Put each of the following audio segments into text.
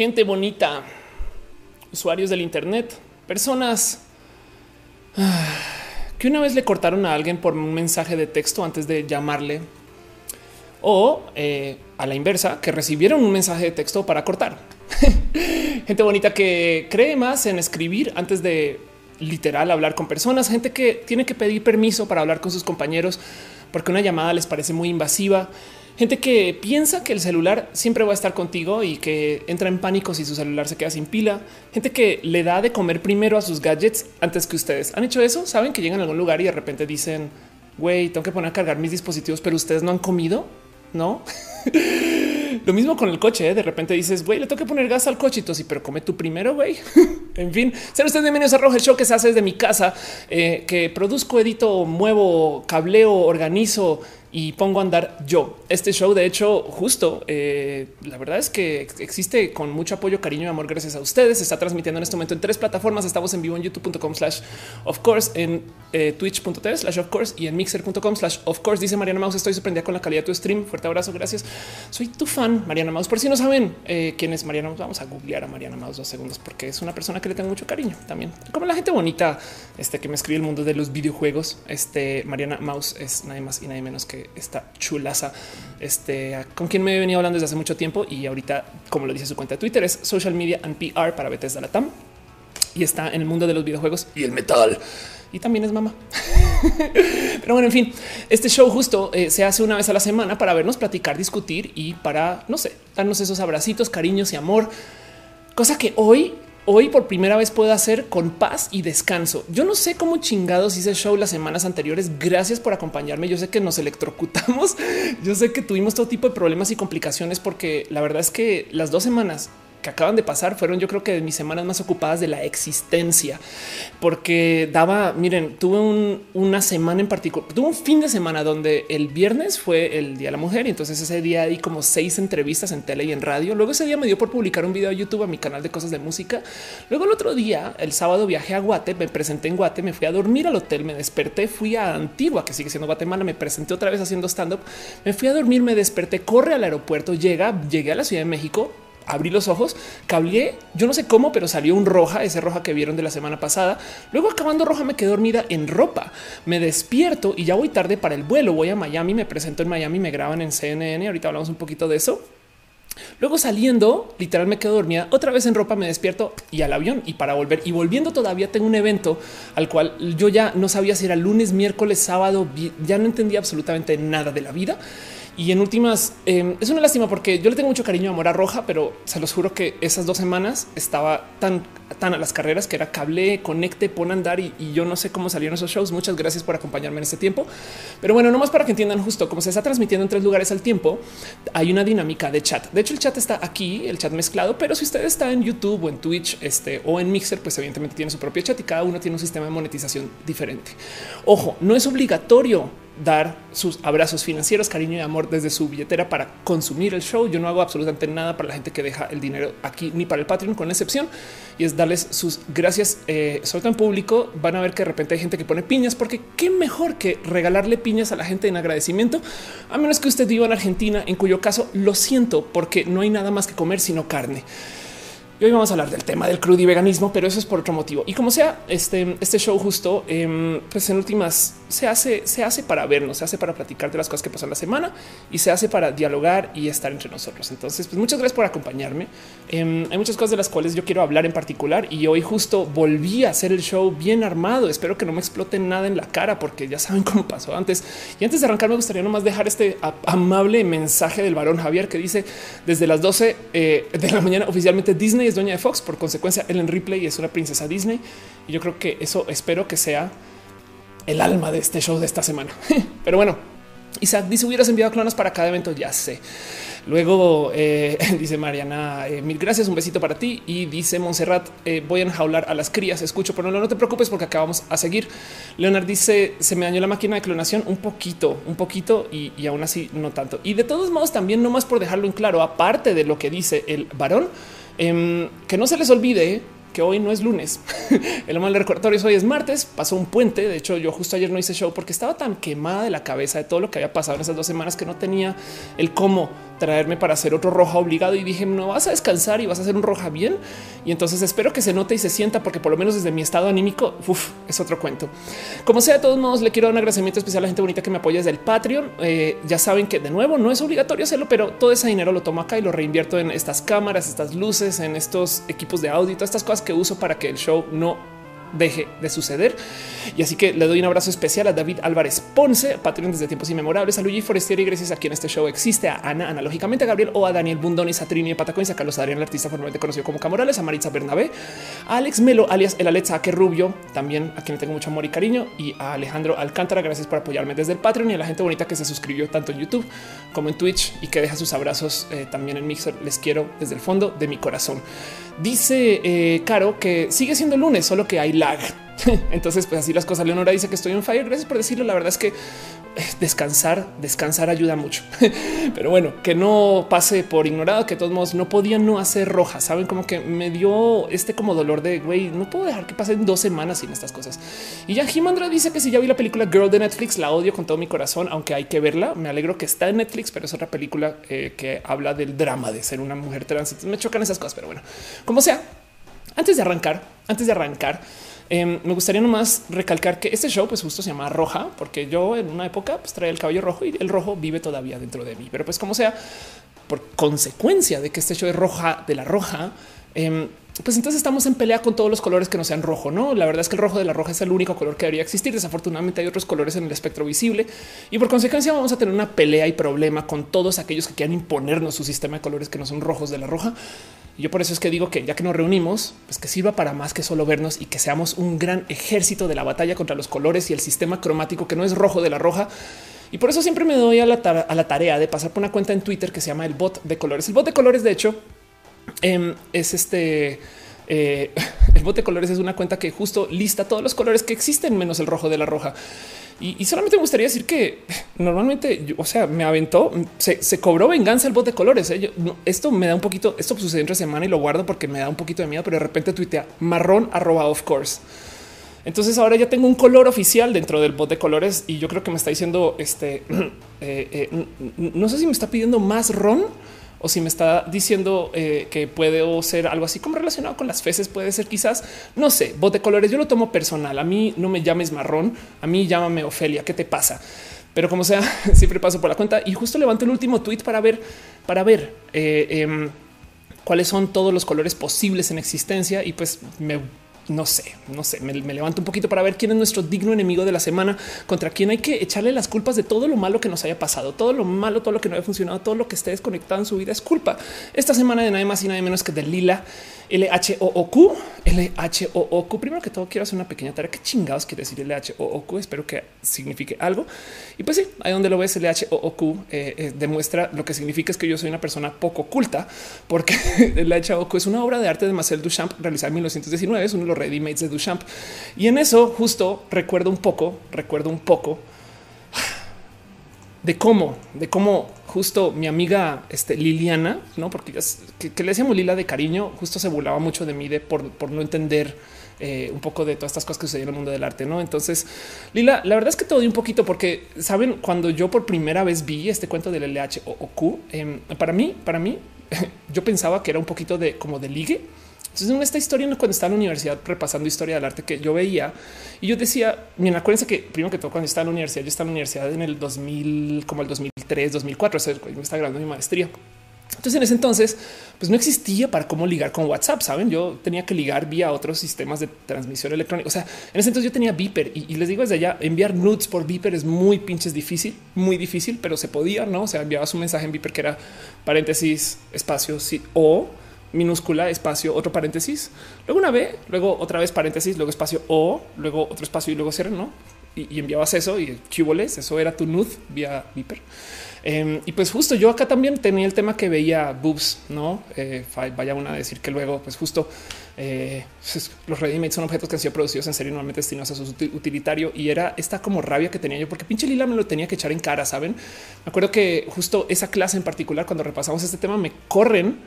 gente bonita, usuarios del Internet, personas que una vez le cortaron a alguien por un mensaje de texto antes de llamarle o eh, a la inversa, que recibieron un mensaje de texto para cortar. gente bonita que cree más en escribir antes de literal hablar con personas, gente que tiene que pedir permiso para hablar con sus compañeros porque una llamada les parece muy invasiva. Gente que piensa que el celular siempre va a estar contigo y que entra en pánico si su celular se queda sin pila. Gente que le da de comer primero a sus gadgets antes que ustedes. ¿Han hecho eso? ¿Saben que llegan a algún lugar y de repente dicen, güey, tengo que poner a cargar mis dispositivos, pero ustedes no han comido? ¿No? Lo mismo con el coche. ¿eh? De repente dices, güey, le tengo que poner gas al coche. Y pero come tú primero, güey. en fin, ser ustedes bienvenidos a Roja, el show que se hace desde mi casa, eh, que produzco, edito, muevo, cableo, organizo y pongo a andar yo. Este show, de hecho, justo eh, la verdad es que existe con mucho apoyo, cariño y amor gracias a ustedes. Se está transmitiendo en este momento en tres plataformas. Estamos en vivo en youtube.com slash of course, en eh, twitch.tv slash of course y en mixer.com slash of course. Dice Mariana Maus, estoy sorprendida con la calidad de tu stream. Fuerte abrazo, gracias. Soy tu fan, Mariana Maus. Por si no saben eh, quién es Mariana Maus, vamos a googlear a Mariana Maus dos segundos porque es una persona que le tengo mucho cariño también. Como la gente bonita este, que me escribe el mundo de los videojuegos. Este Mariana Maus es nadie más y nadie menos que esta chulaza, este, con quien me he venido hablando desde hace mucho tiempo y ahorita, como lo dice su cuenta de Twitter, es Social Media and PR para Bethesda Latam y está en el mundo de los videojuegos y el metal. Y también es mamá. Pero bueno, en fin, este show justo eh, se hace una vez a la semana para vernos platicar, discutir y para, no sé, darnos esos abracitos, cariños y amor. Cosa que hoy hoy por primera vez puedo hacer con paz y descanso. Yo no sé cómo chingados hice show las semanas anteriores. Gracias por acompañarme. Yo sé que nos electrocutamos. Yo sé que tuvimos todo tipo de problemas y complicaciones porque la verdad es que las dos semanas que acaban de pasar fueron yo creo que de mis semanas más ocupadas de la existencia, porque daba, miren, tuve una semana en particular, tuve un fin de semana donde el viernes fue el Día de la Mujer y entonces ese día di como seis entrevistas en tele y en radio. Luego ese día me dio por publicar un video a YouTube a mi canal de cosas de música. Luego el otro día, el sábado viajé a Guate, me presenté en Guate, me fui a dormir al hotel, me desperté, fui a Antigua, que sigue siendo Guatemala, me presenté otra vez haciendo stand up, me fui a dormir, me desperté, corre al aeropuerto, llega, llegué a la Ciudad de México, abrí los ojos, cableé, yo no sé cómo, pero salió un roja, ese roja que vieron de la semana pasada. Luego acabando roja me quedé dormida en ropa. Me despierto y ya voy tarde para el vuelo. Voy a Miami, me presento en Miami, me graban en CNN. Ahorita hablamos un poquito de eso. Luego saliendo, literal me quedo dormida, otra vez en ropa, me despierto y al avión y para volver y volviendo todavía tengo un evento al cual yo ya no sabía si era lunes, miércoles, sábado, ya no entendía absolutamente nada de la vida y en últimas, em, es una lástima porque yo le tengo mucho cariño a Mora Roja, pero se los juro que esas dos semanas estaba tan, tan a las carreras que era cable, conecte, pon a andar y, yo no sé cómo salieron esos shows. Muchas gracias por acompañarme en este tiempo. Pero bueno, no más para que entiendan justo cómo se está transmitiendo en tres lugares al tiempo. Hay una dinámica de chat. De hecho, el chat está aquí, el chat mezclado, pero si usted está en YouTube o en Twitch este, o en Mixer, pues evidentemente tiene su propio chat y cada uno tiene un sistema de monetización diferente. Ojo, no es obligatorio dar sus abrazos financieros, cariño y amor desde su billetera para consumir el show. Yo no hago absolutamente nada para la gente que deja el dinero aquí ni para el Patreon, con excepción y es darles sus gracias. Eh, sobre todo en público, van a ver que de repente hay gente que pone piñas, porque qué mejor que regalarle piñas a la gente en agradecimiento, a menos que usted viva en Argentina, en cuyo caso lo siento, porque no hay nada más que comer sino carne. Hoy vamos a hablar del tema del crudo y veganismo, pero eso es por otro motivo. Y como sea, este, este show justo, em, pues en últimas se hace, se hace para vernos, se hace para platicar de las cosas que pasan la semana y se hace para dialogar y estar entre nosotros. Entonces, pues muchas gracias por acompañarme. Em, hay muchas cosas de las cuales yo quiero hablar en particular y hoy justo volví a hacer el show bien armado. Espero que no me explote nada en la cara porque ya saben cómo pasó antes. Y antes de arrancar, me gustaría nomás dejar este amable mensaje del varón Javier que dice desde las 12 eh, de la mañana oficialmente Disney es dueña de Fox. Por consecuencia, Ellen Ripley es una princesa Disney y yo creo que eso espero que sea el alma de este show de esta semana. Pero bueno, Isaac dice hubieras enviado clonas para cada evento. Ya sé. Luego eh, dice Mariana, eh, mil gracias, un besito para ti. Y dice Montserrat, eh, voy a enjaular a las crías, escucho, pero no, no te preocupes porque acabamos a seguir. Leonard dice, se me dañó la máquina de clonación un poquito, un poquito y, y aún así no tanto. Y de todos modos también, no más por dejarlo en claro, aparte de lo que dice el varón, Em, que no se les olvide que hoy no es lunes. El mal recordatorio hoy es martes, pasó un puente. De hecho, yo justo ayer no hice show porque estaba tan quemada de la cabeza de todo lo que había pasado en esas dos semanas que no tenía el cómo traerme para hacer otro roja obligado y dije no vas a descansar y vas a hacer un roja bien. Y entonces espero que se note y se sienta porque por lo menos desde mi estado anímico es otro cuento. Como sea, de todos modos le quiero dar un agradecimiento especial a la gente bonita que me apoya desde el Patreon. Eh, ya saben que de nuevo no es obligatorio hacerlo, pero todo ese dinero lo tomo acá y lo reinvierto en estas cámaras, estas luces, en estos equipos de audio, todas estas cosas que uso para que el show no deje de suceder. Y así que le doy un abrazo especial a David Álvarez Ponce, Patreon desde tiempos inmemorables, a Luigi Forestieri, gracias a quien este show existe, a Ana, analógicamente a Gabriel o a Daniel Bundonis, a Trini Patacoins, a Carlos Adrián, el artista formalmente conocido como Camorales, a Maritza Bernabé, a Alex Melo, alias el Alexa que Rubio, también a quien le tengo mucho amor y cariño, y a Alejandro Alcántara, gracias por apoyarme desde el Patreon y a la gente bonita que se suscribió tanto en YouTube como en Twitch y que deja sus abrazos eh, también en Mixer. Les quiero desde el fondo de mi corazón. Dice eh, Caro que sigue siendo lunes, solo que hay lag. Entonces, pues así las cosas. Leonora dice que estoy en fire. Gracias por decirlo. La verdad es que descansar, descansar ayuda mucho. Pero bueno, que no pase por ignorado, que de todos modos no podía no hacer roja. Saben como que me dio este como dolor de güey, no puedo dejar que pasen dos semanas sin estas cosas. Y ya Jimandra dice que si ya vi la película Girl de Netflix, la odio con todo mi corazón, aunque hay que verla. Me alegro que está en Netflix, pero es otra película eh, que habla del drama de ser una mujer trans. Me chocan esas cosas, pero bueno, como sea, antes de arrancar, antes de arrancar, Em, me gustaría nomás recalcar que este show pues justo se llama Roja, porque yo en una época pues traía el cabello rojo y el rojo vive todavía dentro de mí. Pero pues como sea, por consecuencia de que este show es roja de la roja, em, pues entonces estamos en pelea con todos los colores que no sean rojo. No, la verdad es que el rojo de la roja es el único color que debería existir. Desafortunadamente hay otros colores en el espectro visible y por consecuencia vamos a tener una pelea y problema con todos aquellos que quieran imponernos su sistema de colores que no son rojos de la roja yo por eso es que digo que ya que nos reunimos, pues que sirva para más que solo vernos y que seamos un gran ejército de la batalla contra los colores y el sistema cromático que no es rojo de la roja. Y por eso siempre me doy a la, tarea de pasar por una cuenta en Twitter que se llama el bot de colores. El bot de colores, de hecho, em, es este. Eh, el bot de colores es una cuenta que justo lista todos los colores que existen menos el rojo de la roja. Y, solamente me gustaría decir que normalmente, o sea, me aventó, se, cobró venganza el bot de colores. ¿eh? esto me da un poquito, esto sucedió entre semana y lo guardo porque me da un poquito de miedo, pero de repente tuitea marrón arroba of course. Entonces ahora ya tengo un color oficial dentro del bot de colores y yo creo que me está diciendo este, eh, eh, no sé si me está pidiendo más ron o si me está diciendo eh, que puede ser algo así como relacionado con las feces, puede ser quizás, no sé, bote de colores, yo lo tomo personal, a mí no me llames marrón, a mí llámame Ofelia, ¿qué te pasa? Pero como sea, siempre paso por la cuenta y justo levanto el último tweet para ver, para ver eh, em, cuáles son todos los colores posibles en existencia y pues me no sé, no sé, me, levanto un poquito para ver quién es nuestro digno enemigo de la semana, contra quién hay que echarle las culpas de todo lo malo que nos haya pasado, todo lo malo, todo lo que no haya funcionado, todo lo que esté desconectado en su vida es culpa. Esta semana de nada más y nada menos que de Lila L-H-O-O-Q, L-H-O-O-Q. Primero que todo, quiero hacer una pequeña tarea. ¿Qué chingados quiere decir L-H-O-O-Q? Espero que signifique algo. Y pues sí, ahí donde lo ves, L-H-O-O-Q eh, eh, demuestra lo que significa es que yo soy una persona poco culta, porque L-H-O-Q es una obra de arte de Marcel Duchamp realizada en 1919. Es uno de los ready-mates de Duchamp. Y en eso justo recuerdo un poco, recuerdo un poco de cómo, de cómo justo mi amiga este, Liliana, no porque que, le decíamos Lila de cariño, justo se burlaba mucho de mí de por, no entender eh, un poco de todas estas cosas que suceden en el mundo del arte. No, entonces Lila, la verdad es que te odio un poquito porque saben, cuando yo por primera vez vi este cuento del LH o, Q, em, para mí, para mí, yo pensaba que era un poquito de como de ligue entonces, en esta historia, cuando estaba en la universidad repasando historia del arte que yo veía y yo decía, miren, acuérdense que primero que todo, cuando estaba en la universidad, yo estaba en la universidad en el 2000, como el 2003, 2004, o sea, me estaba grabando mi maestría. Entonces en ese entonces pues no existía para cómo ligar con WhatsApp, saben? Yo tenía que ligar vía otros sistemas de transmisión electrónica. O sea, en ese entonces yo tenía Viper y, les digo desde allá enviar nudes por Viper es muy pinches difícil, muy difícil, pero se podía, no? O sea, enviabas un mensaje en Viper que era paréntesis, espacio, sí, o minúscula, espacio, otro paréntesis, luego una B, luego otra vez paréntesis, luego espacio O, luego otro espacio y luego cierre, ¿no? Y, enviabas eso y cuboles, eso era tu nude vía Viper. Em, y pues justo yo acá también tenía el tema que veía boobs, no eh, vaya una a decir que luego, pues justo eh, los ready son objetos que han sido producidos en serie, normalmente destinados a su utilitario. Y era esta como rabia que tenía yo, porque pinche Lila me lo tenía que echar en cara. Saben, me acuerdo que justo esa clase en particular, cuando repasamos este tema, me corren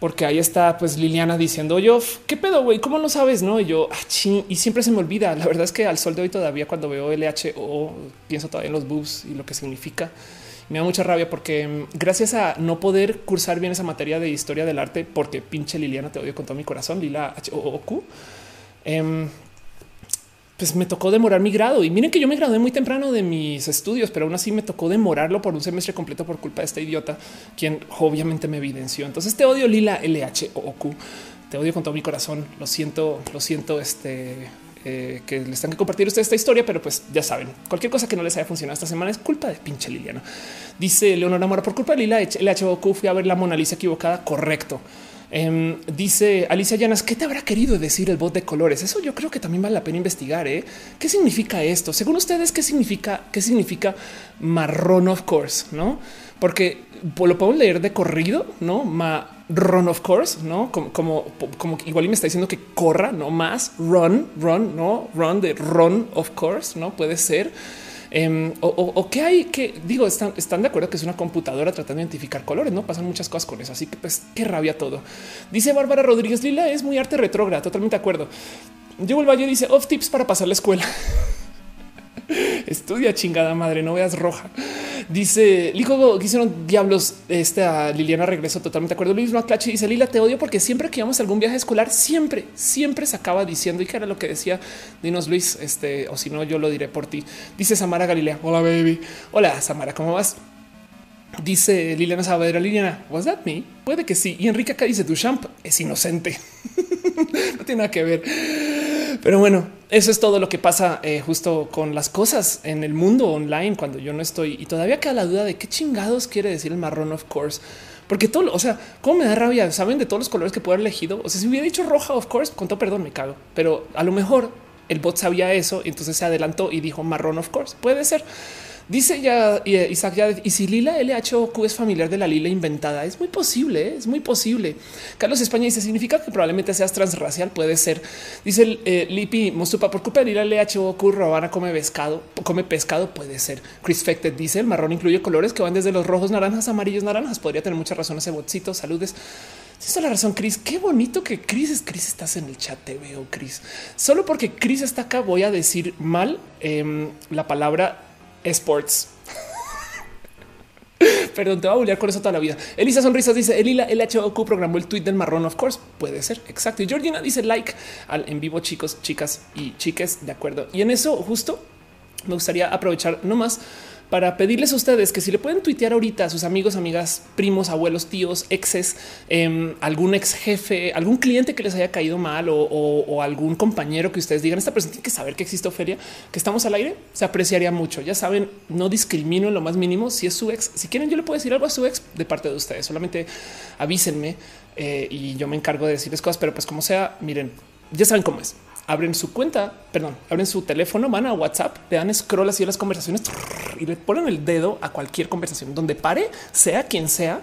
porque ahí está pues Liliana diciendo yo qué pedo güey cómo no sabes no y yo ah, y siempre se me olvida. La verdad es que al sol de hoy todavía cuando veo LHO pienso todavía en los boobs y lo que significa. Me da mucha rabia porque mm, gracias a no poder cursar bien esa materia de historia del arte, porque pinche Liliana te odio con todo mi corazón, Lila H O Q. Em, pues me tocó demorar mi grado y miren que yo me gradué muy temprano de mis estudios, pero aún así me tocó demorarlo por un semestre completo por culpa de este idiota, quien obviamente me evidenció. Entonces te odio Lila LH o Q. Te odio con todo mi corazón. Lo siento, lo siento. Este eh, que les tengan que compartir ustedes esta historia, pero pues ya saben, cualquier cosa que no les haya funcionado esta semana es culpa de pinche Liliana. Dice Leonora Mora por culpa de Lila LH o Q. Fui a ver la Mona Lisa equivocada. Correcto. Em, dice Alicia Llanas, ¿qué te habrá querido decir el bot de colores? Eso yo creo que también vale la pena investigar. ¿eh? ¿Qué significa esto? Según ustedes, ¿qué significa? ¿Qué significa marrón of course? No, porque lo podemos leer de corrido, no marrón of course, no como, como, como igual y me está diciendo que corra, no más run, run, no run de run of course, no puede ser. Em, o, qué hay que digo, están, están de acuerdo que es una computadora tratando de identificar colores, no pasan muchas cosas con eso. Así que pues qué rabia todo. Dice Bárbara Rodríguez Lila es muy arte retrógrada, totalmente de acuerdo. Yo el Valle dice off tips para pasar la escuela. Estudia chingada madre, no veas roja. Dice Lico, hicieron diablos. Esta Liliana regresó totalmente de acuerdo. Luis Maclache dice Lila, te odio porque siempre que íbamos a algún viaje escolar, siempre, siempre se acaba diciendo y que era lo que decía. Dinos Luis, este, o si no, yo lo diré por ti. Dice Samara Galilea. Hola, baby. Hola, Samara, ¿cómo vas? Dice Liliana Saavedra, Liliana, ¿was that me? Puede que sí. Y Enrique acá dice, Duchamp es inocente. no tiene nada que ver. Pero bueno, eso es todo lo que pasa eh, justo con las cosas en el mundo online cuando yo no estoy. Y todavía queda la duda de qué chingados quiere decir el marrón, of course. Porque todo, o sea, cómo me da rabia, saben de todos los colores que puedo haber elegido. O sea, si hubiera dicho roja, of course, con todo perdón, me cago. Pero a lo mejor el bot sabía eso entonces se adelantó y dijo marrón, of course. Puede ser. Dice ya eh, Isaac ya y si Lila LHOQ es familiar de la Lila inventada, es muy posible, ¿eh? es muy posible. Carlos España dice significa que probablemente seas transracial, puede ser. Dice eh, Lipi Mostupa por culpa de Lila LHOQ Robana come pescado, come pescado, puede ser. Chris Fected dice el marrón incluye colores que van desde los rojos, naranjas, amarillos, naranjas. Podría tener mucha razón ese botcito. Saludes. Esa es la razón, Chris. Qué bonito que Chris es Chris. Estás en el chat. Te veo, Chris. Solo porque Chris está acá, voy a decir mal em, la palabra sports. Perdón, te voy a bullear con eso toda la vida. Elisa Sonrisas dice Elila LHOQ programó el tweet del marrón. Of course, puede ser exacto. Y Georgina dice like al en vivo, chicos, chicas y chiques. De acuerdo. Y en eso, justo me gustaría aprovechar nomás para pedirles a ustedes que si le pueden tuitear ahorita a sus amigos, amigas, primos, abuelos, tíos, exes, em, algún ex jefe, algún cliente que les haya caído mal o, algún compañero que ustedes digan esta persona tiene que saber que existe Ofelia, que estamos al aire, se apreciaría mucho. Ya saben, no discrimino en lo más mínimo si es su ex. Si quieren, yo le puedo decir algo a su ex de parte de ustedes. Solamente avísenme eh, y yo me encargo de decirles cosas, pero pues como sea, miren, ya saben cómo es abren su cuenta, perdón, abren su teléfono, van a WhatsApp, le dan scroll así a las conversaciones y le ponen el dedo a cualquier conversación donde pare, sea quien sea,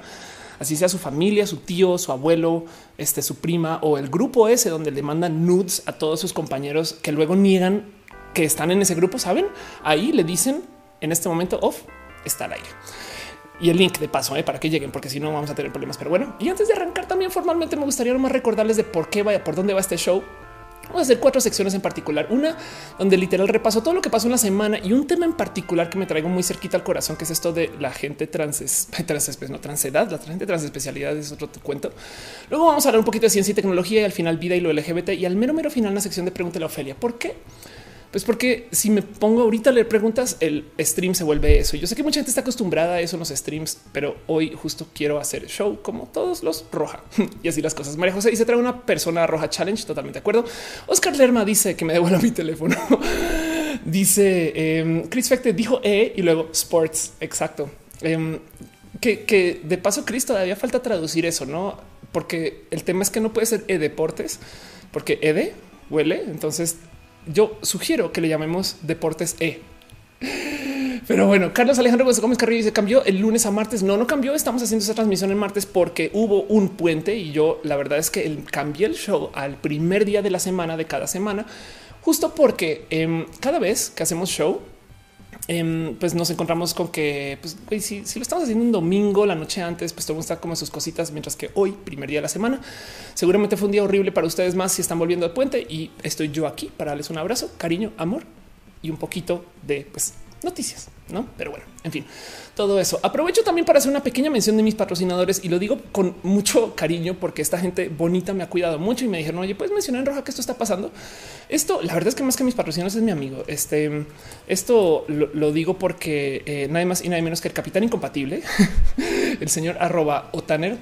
así sea su familia, su tío, su abuelo, este, su prima o el grupo ese donde le mandan nudes a todos sus compañeros que luego niegan que están en ese grupo. Saben, ahí le dicen en este momento off está al aire y el link de paso eh, para que lleguen, porque si no vamos a tener problemas. Pero bueno, y antes de arrancar también formalmente me gustaría nomás recordarles de por qué vaya, por dónde va este show. Vamos a hacer cuatro secciones en particular. Una donde literal repaso todo lo que pasó en la semana y un tema en particular que me traigo muy cerquita al corazón, que es esto de la gente trans, trans no transedad, la gente trans especialidad es otro cuento. Luego vamos a hablar un poquito de ciencia y tecnología y al final vida y lo LGBT y al mero mero final una sección de pregúntale a Ofelia. ¿Por qué? Pues porque si me pongo ahorita a leer preguntas, el stream se vuelve eso. Yo sé que mucha gente está acostumbrada a eso en los streams, pero hoy justo quiero hacer show como todos los roja y así las cosas. María José dice trae una persona roja challenge. Totalmente de acuerdo. Oscar Lerma dice que me devuelva mi teléfono. dice em, Chris Fecte dijo E y luego sports. Exacto. Em, que, de paso, Chris todavía falta traducir eso, no? Porque el tema es que no puede ser e deportes, porque ede huele. Entonces yo sugiero que le llamemos Deportes E. Pero bueno, Carlos Alejandro Gómez Carrillo se cambió el lunes a martes. No, no cambió. Estamos haciendo esa transmisión en martes porque hubo un puente y yo la verdad es que cambié el show al primer día de la semana de cada semana, justo porque em, cada vez que hacemos show, Em, pues nos encontramos con que pues, si, lo estamos haciendo un domingo, la noche antes, pues todo está como sus cositas, mientras que hoy, primer día de la semana, seguramente fue un día horrible para ustedes más si están volviendo al puente y estoy yo aquí para darles un abrazo, cariño, amor y un poquito de pues, noticias. No? Pero bueno, en fin, todo eso. Aprovecho también para hacer una pequeña mención de mis patrocinadores y lo digo con mucho cariño porque esta gente bonita me ha cuidado mucho y me dijeron, oye, puedes mencionar en roja que esto está pasando. Esto, la verdad es que más que mis patrocinadores es mi amigo. Este, esto lo, digo porque eh, nadie más y nadie menos que el capitán incompatible, el señor arroba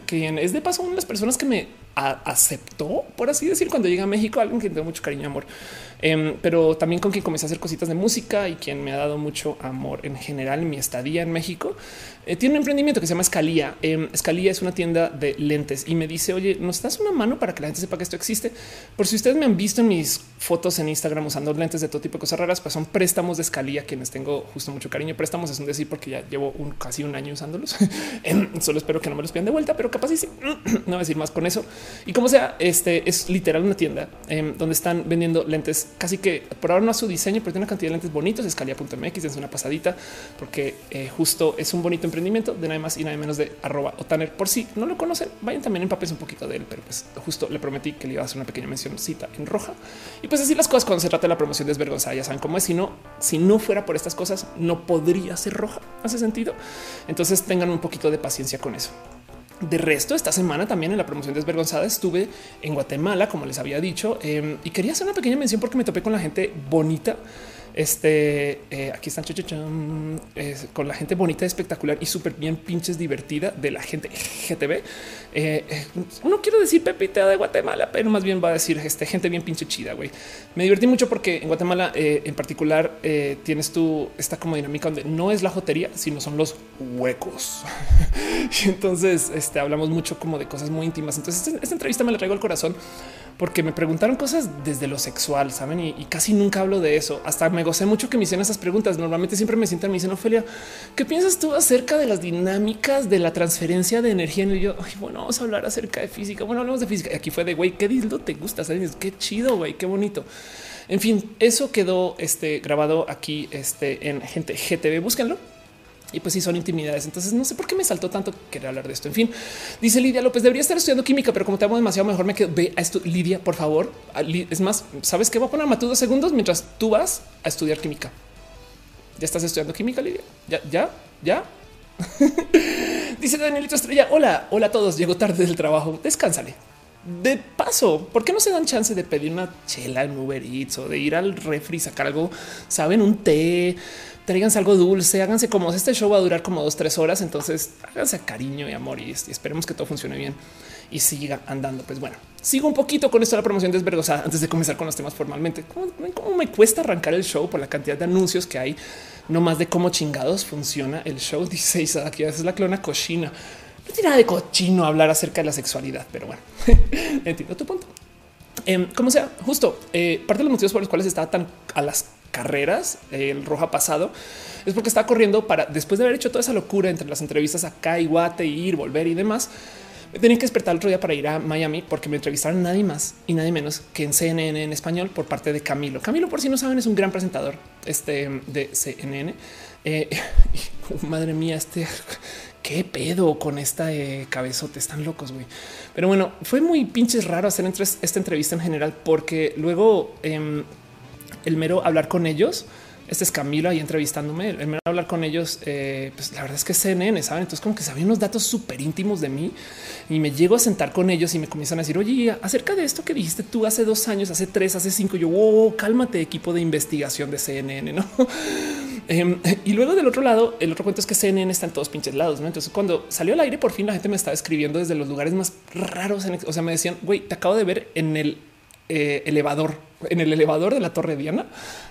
quien es de paso una de las personas que me aceptó, por así decir, cuando llega a México, alguien que tengo mucho cariño amor, em, pero también con quien comencé a hacer cositas de música y quien me ha dado mucho amor en general en mi estadía en México. Eh, tiene un emprendimiento que se llama Escalía. Eh, es una tienda de lentes y me dice, oye, ¿nos das una mano para que la gente sepa que esto existe? Por si ustedes me han visto en mis fotos en Instagram usando lentes de todo tipo de cosas raras, pues son préstamos de Escalía, quienes tengo justo mucho cariño. Préstamos es un decir porque ya llevo un, casi un año usándolos. Em, solo espero que no me los pidan de vuelta, pero capaz sí. no voy a decir más con eso. Y como sea, este es literal una tienda em, donde están vendiendo lentes casi que por ahora no a su diseño, pero tiene una cantidad de lentes bonitos. Escalía.mx es una pasadita porque eh, justo es un bonito emprendimiento de nada más y nada menos de arroba Otaner. Por si no lo conocen, vayan también empapen un poquito de él, pero pues justo le prometí que le iba a hacer una pequeña mención cita en roja. Y pues así las cosas cuando se trata de la promoción desvergonzada, ya saben cómo es. Si no, si no fuera por estas cosas, no podría ser roja. Hace sentido. Entonces tengan un poquito de paciencia con eso. De resto, esta semana también en la promoción desvergonzada estuve en Guatemala, como les había dicho, em, y quería hacer una pequeña mención porque me topé con la gente bonita este eh, aquí están con la gente bonita, espectacular y súper bien pinches divertida de la gente GTV. Eh, eh, no quiero decir Pepita de Guatemala, pero más bien va a decir este gente bien pinche chida. Güey, me divertí mucho porque en Guatemala en particular tienes tú esta como dinámica donde no es la jotería, sino son los huecos. y entonces este, hablamos mucho como de cosas muy íntimas. Entonces esta entrevista me la traigo al corazón porque me preguntaron cosas desde lo sexual, saben? Y, casi nunca hablo de eso. Hasta me gocé mucho que me hicieron esas preguntas. Normalmente siempre me sientan y me dicen, Ofelia, ¿qué piensas tú acerca de las dinámicas de la transferencia de energía? Y yo, bueno, vamos a hablar acerca de física. Bueno, hablamos de física. Y aquí fue de güey, qué dildo te gusta? ¿Sabes? Qué chido, güey, qué bonito. En fin, eso quedó este, grabado aquí este, en gente GTV. Búsquenlo y pues sí son intimidades. Entonces no sé por qué me saltó tanto querer hablar de esto. En fin, dice Lidia López, debería estar estudiando química, pero como te amo demasiado, mejor me quedo. Ve a esto, Lidia, por favor. Es más, sabes que voy a poner tú dos segundos mientras tú vas a estudiar química. Ya estás estudiando química, Lidia. Ya, ya, ya. dice Danielito Estrella. Hola, hola a todos. Llego tarde del trabajo. Descánsale. De paso, ¿por qué no se dan chance de pedir una chela en Uber Eats o de ir al refri sacar algo? Saben, un té tráiganse algo dulce, háganse como este show va a durar como dos, tres horas. Entonces háganse cariño y amor y, esperemos que todo funcione bien y siga andando. Pues bueno, sigo un poquito con esto de la promoción desvergonzada antes de comenzar con los temas formalmente. ¿Cómo, me cuesta arrancar el show por la cantidad de anuncios que hay? No más de cómo chingados funciona el show. Dice Isa aquí es la clona cochina. No tiene nada de cochino hablar acerca de la sexualidad, pero bueno, entiendo tu punto. Em, como sea, justo eh, parte de los motivos por los cuales estaba tan a las carreras, el roja pasado, es porque estaba corriendo para después de haber hecho toda esa locura entre las entrevistas acá y Guate, ir, volver y demás. Me tenía que despertar el otro día para ir a Miami porque me entrevistaron nadie más y nadie menos que en CNN en español por parte de Camilo. Camilo, por si no saben, es un gran presentador este, de CNN. Eh, madre mía, este qué pedo con esta eh, cabezote, están locos, güey. Pero bueno, fue muy pinches raro hacer esta entrevista en general porque luego em, el mero hablar con ellos. Este es Camilo ahí entrevistándome. El mero hablar con ellos, eh, pues la verdad es que CNN, saben? Entonces, como que sabían unos datos súper íntimos de mí y me llego a sentar con ellos y me comienzan a decir, oye, acerca de esto que dijiste tú hace dos años, hace tres, hace cinco, yo, wow, cálmate, equipo de investigación de CNN, no? Em, y luego del otro lado, el otro cuento es que CNN está en todos pinches lados. ¿no? Entonces, cuando salió al aire, por fin la gente me estaba escribiendo desde los lugares más raros. o sea, me decían, güey, te acabo de ver en el eh, elevador, en el elevador de la Torre Diana.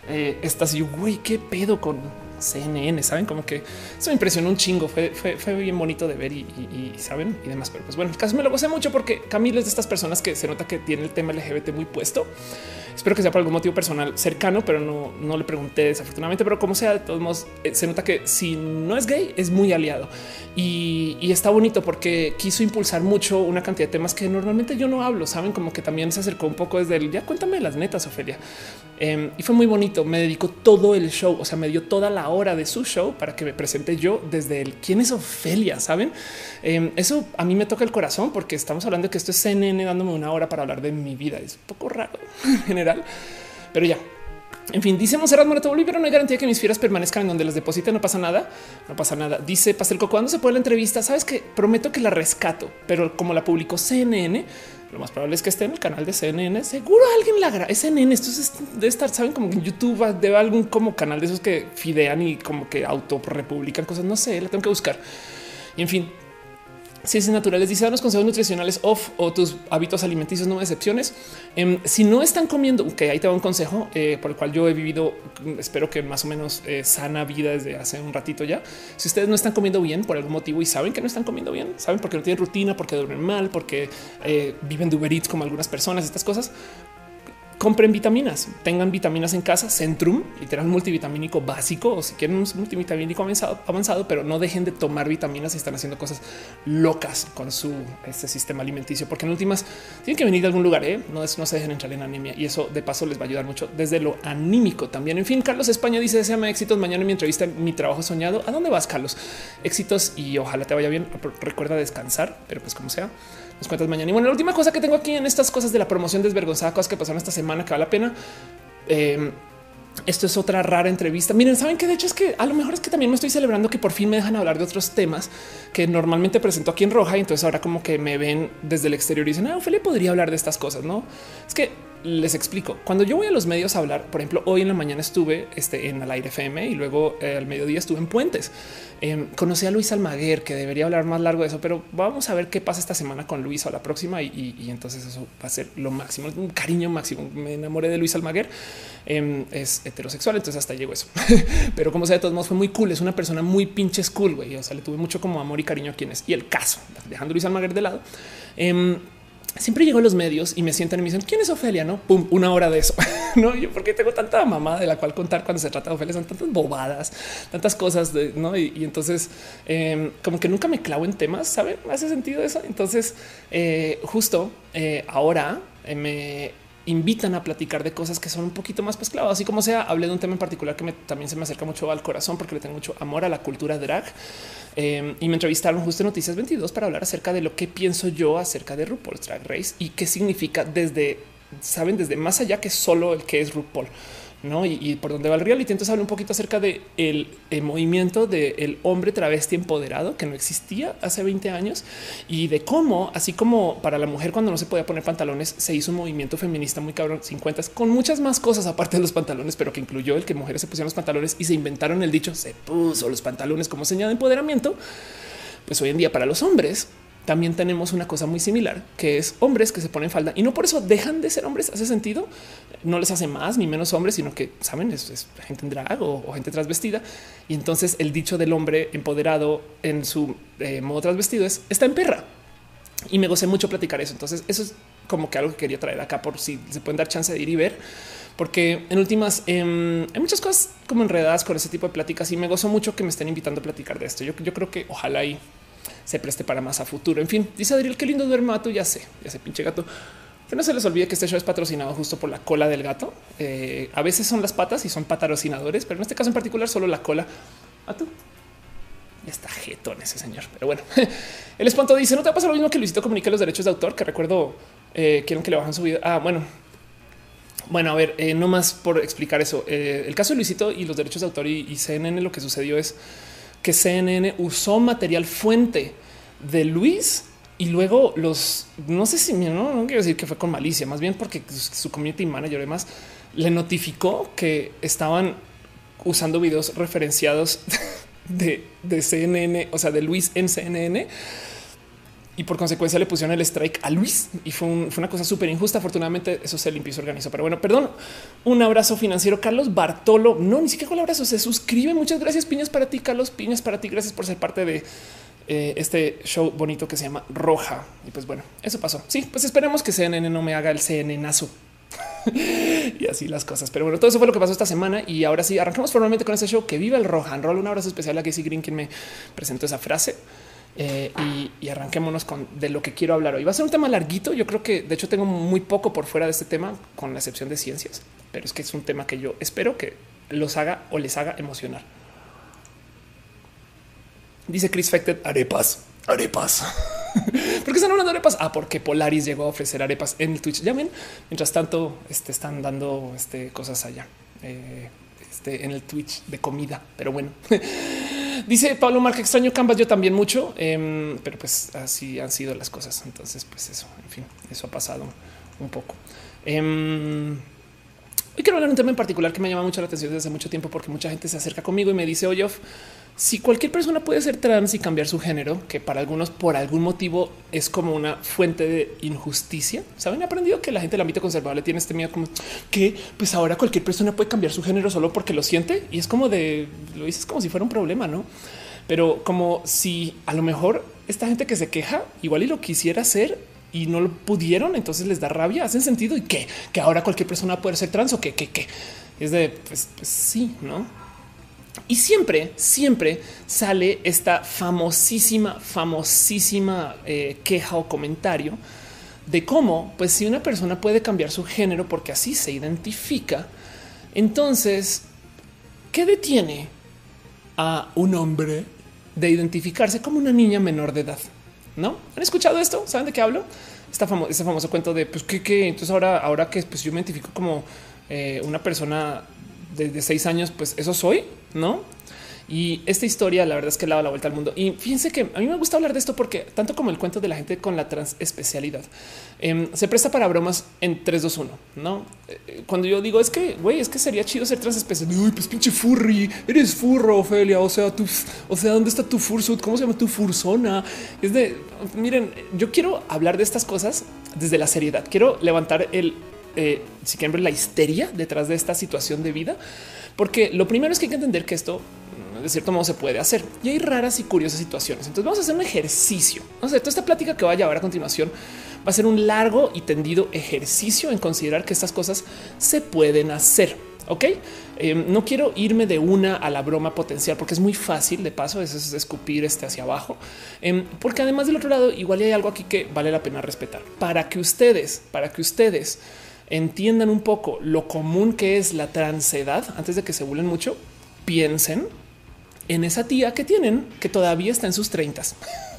Eh, estás y güey, qué pedo con CNN, saben como que eso me impresionó un chingo. Fue, fue, bien bonito de ver y, saben y demás. Pero pues bueno, casi me lo gocé mucho porque Camilo es de estas personas que se nota que tiene el tema LGBT muy puesto. Espero que sea por algún motivo personal cercano, pero no, no le pregunté desafortunadamente. Pero como sea, de todos modos, eh, se nota que si no es gay, es muy aliado y, está bonito porque quiso impulsar mucho una cantidad de temas que normalmente yo no hablo. Saben como que también se acercó un poco desde el ya cuéntame las netas, Ofelia. Em, y fue muy bonito. Me dedicó todo el show, o sea, me dio toda la hora de su show para que me presente yo desde el quién es Ofelia. Saben, em, eso a mí me toca el corazón porque estamos hablando de que esto es CNN dándome una hora para hablar de mi vida. Es un poco raro pero ya En fin, dice Monserrat Morato pero no hay garantía que mis fieras permanezcan en donde las deposite. No pasa nada. No pasa nada. Dice Pastelco, ¿cuándo se puede la entrevista? Sabes que prometo que la rescato, pero como la publicó CNN, lo más probable es que esté en el canal de CNN. Seguro alguien la graba. Es CNN. Esto es, debe estar, saben, como en YouTube debe algún como canal de esos que fidean y como que auto republican cosas. No sé, la tengo que buscar. Y en fin, ciencias naturales dice los consejos nutricionales off o tus hábitos alimenticios no decepciones. Em, si no están comiendo, que ahí te va un consejo eh, por el cual yo he vivido, espero que más o menos eh, sana vida desde hace un ratito ya. Si ustedes no están comiendo bien por algún motivo y saben que no están comiendo bien, saben porque no tienen rutina, porque duermen mal, porque eh, viven de Uber Eats como algunas personas, estas cosas, compren vitaminas, tengan vitaminas en casa, Centrum, literal multivitamínico básico, o si quieren un multivitamínico avanzado, avanzado, pero no dejen de tomar vitaminas y están haciendo cosas locas con su este sistema alimenticio, porque en últimas tienen que venir de algún lugar, ¿eh? no, es, no se dejen entrar en anemia y eso de paso les va a ayudar mucho desde lo anímico también. En fin, Carlos España dice deseame éxitos mañana en mi entrevista, mi trabajo soñado. ¿A dónde vas, Carlos? Éxitos y ojalá te vaya bien. Recuerda descansar, pero pues como sea nos cuentas mañana. Y bueno, la última cosa que tengo aquí en estas cosas de la promoción desvergonzada, cosas que pasaron esta semana que vale la pena. Eh, esto es otra rara entrevista. Miren, saben que de hecho es que a lo mejor es que también me estoy celebrando que por fin me dejan hablar de otros temas que normalmente presento aquí en Roja. Y entonces ahora como que me ven desde el exterior y dicen, ah, Ophelia podría hablar de estas cosas. No es que les explico. Cuando yo voy a los medios a hablar, por ejemplo, hoy en la mañana estuve este, en el aire FM y luego eh, al mediodía estuve en Puentes. Em, conocí a Luis Almaguer, que debería hablar más largo de eso, pero vamos a ver qué pasa esta semana con Luis o la próxima. Y, entonces eso va a ser lo máximo, un cariño máximo. Me enamoré de Luis Almaguer. Em, es heterosexual, entonces hasta llegó eso. pero como sea, de todos modos fue muy cool. Es una persona muy pinche cool, güey. O sea, le tuve mucho como amor y cariño a quienes. Y el caso, dejando a Luis Almaguer de lado. Em, siempre llego a los medios y me sientan y me dicen quién es Ofelia, no pum, una hora de eso. no, yo porque tengo tanta mamá de la cual contar cuando se trata de Ofelia, son tantas bobadas, tantas cosas, no? Y, entonces, em, como que nunca me clavo en temas, saben? Hace sentido eso. Entonces, eh, justo eh, ahora eh, me invitan a platicar de cosas que son un poquito más pues así como sea, hablé de un tema en particular que también se me acerca mucho al corazón porque le tengo mucho amor a la cultura drag. Em, y me entrevistaron justo en Noticias 22 para hablar acerca de lo que pienso yo acerca de RuPaul's Drag Race y qué significa desde, saben, desde más allá que solo el que es RuPaul no? Y, por dónde va el reality. Entonces habla un poquito acerca de el, movimiento del hombre travesti empoderado que no existía hace 20 años y de cómo, así como para la mujer cuando no se podía poner pantalones, se hizo un movimiento feminista muy cabrón 50 con muchas más cosas aparte de los pantalones, pero que incluyó el que mujeres se pusieron los pantalones y se inventaron el dicho se puso los pantalones como señal de empoderamiento. Pues hoy en día para los hombres también tenemos una cosa muy similar, que es hombres que se ponen falda y no por eso dejan de ser hombres. Hace sentido, no les hace más ni menos hombres, sino que saben, es, gente en drag o, gente trasvestida. Y entonces el dicho del hombre empoderado en su eh, modo trasvestido es está en perra. Y me gocé mucho platicar eso. Entonces, eso es como que algo que quería traer acá por si se pueden dar chance de ir y ver, porque en últimas em, hay muchas cosas como enredadas con ese tipo de pláticas y me gozo mucho que me estén invitando a platicar de esto. Yo, yo creo que ojalá y se preste para más a futuro. En fin, dice Adriel, qué lindo duerme gato. Ya sé, ya sé, pinche gato. Que no se les olvide que este show es patrocinado justo por la cola del gato. Eh, a veces son las patas y son patrocinadores, pero en este caso en particular solo la cola. A tú. Ya está jetón ese señor. Pero bueno, el espanto dice: No te va a pasar lo mismo que Luisito comunique los derechos de autor, que recuerdo eh, quieren que le bajan su vida. Ah, bueno, bueno, a ver, eh, no más por explicar eso. el caso de Luisito y los derechos de autor y, y CNN, lo que sucedió es que CNN usó material fuente de Luis y luego los no sé si no, quiero decir que fue con malicia, más bien porque su community manager además le notificó que estaban usando videos referenciados de, de CNN, o sea, de Luis en CNN y por consecuencia le pusieron el strike a Luis y fue, una cosa súper injusta. Afortunadamente eso se limpió y se organizó. Pero bueno, perdón. Un abrazo financiero. Carlos Bartolo. No, ni siquiera con el abrazo. Se suscribe. Muchas gracias. Piñas para ti, Carlos. Piñas para ti. Gracias por ser parte de eh, este show bonito que se llama Roja. Y pues bueno, eso pasó. Sí, pues esperemos que CNN no me haga el CNNazo. y así las cosas. Pero bueno, todo eso fue lo que pasó esta semana. Y ahora sí, arrancamos formalmente con este show. Que viva el Roja and. Un abrazo especial a Casey Green, quien me presentó esa frase. Eh, y, arranquémonos con de lo que quiero hablar hoy. Va a ser un tema larguito. Yo creo que de hecho tengo muy poco por fuera de este tema, con la excepción de ciencias, pero es que es un tema que yo espero que los haga o les haga emocionar. Dice Chris Fected arepas, arepas. ¿Por qué están hablando arepas? Ah, porque Polaris llegó a ofrecer arepas en el Twitch. Ya ven, mientras tanto este, están dando este, cosas allá. eh, este, en el Twitch de comida. Pero bueno, dice Pablo Marca, extraño Canvas, yo también mucho, em, pero pues así han sido las cosas. Entonces, pues eso, en fin, eso ha pasado un poco. Em, hoy quiero hablar de un tema en particular que me llama mucho la atención desde hace mucho tiempo porque mucha gente se acerca conmigo y me dice, oye, si cualquier persona puede ser trans y cambiar su género, que para algunos por algún motivo es como una fuente de injusticia, saben, he aprendido que la gente del ámbito conservador tiene este miedo como que pues ahora cualquier persona puede cambiar su género solo porque lo siente y es como de lo dices como si fuera un problema, no? Pero como si a lo mejor esta gente que se queja igual y lo quisiera hacer y no lo pudieron, entonces les da rabia, hacen sentido y que que ahora cualquier persona puede ser trans o que que que es de pues, pues sí, no? Y siempre, siempre sale esta famosísima, famosísima eh, queja o comentario de cómo, pues si una persona puede cambiar su género porque así se identifica, entonces, ¿qué detiene a un hombre de identificarse como una niña menor de edad? ¿No? ¿Han escuchado esto? ¿Saben de qué hablo? Esta ese famoso cuento de, pues, ¿qué, Entonces ahora, ahora que pues, yo me identifico como eh, una persona de, seis años, pues eso soy, ¿no? Y esta historia, la verdad es que le da la vuelta al mundo. Y fíjense que a mí me gusta hablar de esto porque tanto como el cuento de la gente con la transespecialidad eh, se presta para bromas en 3, 2, 1. No eh, cuando yo digo es que güey, es que sería chido ser transespecial. Uy, pues pinche furry, eres furro, Ofelia. O sea, tú, o sea, ¿dónde está tu fursuit? ¿Cómo se llama tu fursona? Es de miren, yo quiero hablar de estas cosas desde la seriedad. Quiero levantar el eh, si quieren la histeria detrás de esta situación de vida, porque lo primero es que hay que entender que esto de cierto modo se puede hacer y hay raras y curiosas situaciones. Entonces vamos a hacer un ejercicio. O sea, toda esta plática que va a llevar a continuación va a ser un largo y tendido ejercicio en considerar que estas cosas se pueden hacer. Ok, em, no quiero irme de una a la broma potencial porque es muy fácil. De paso, eso es escupir este hacia abajo, em, porque además del otro lado, igual hay algo aquí que vale la pena respetar para que ustedes, para que ustedes entiendan un poco lo común que es la transedad antes de que se burlen mucho, piensen en esa tía que tienen que todavía está en sus treintas.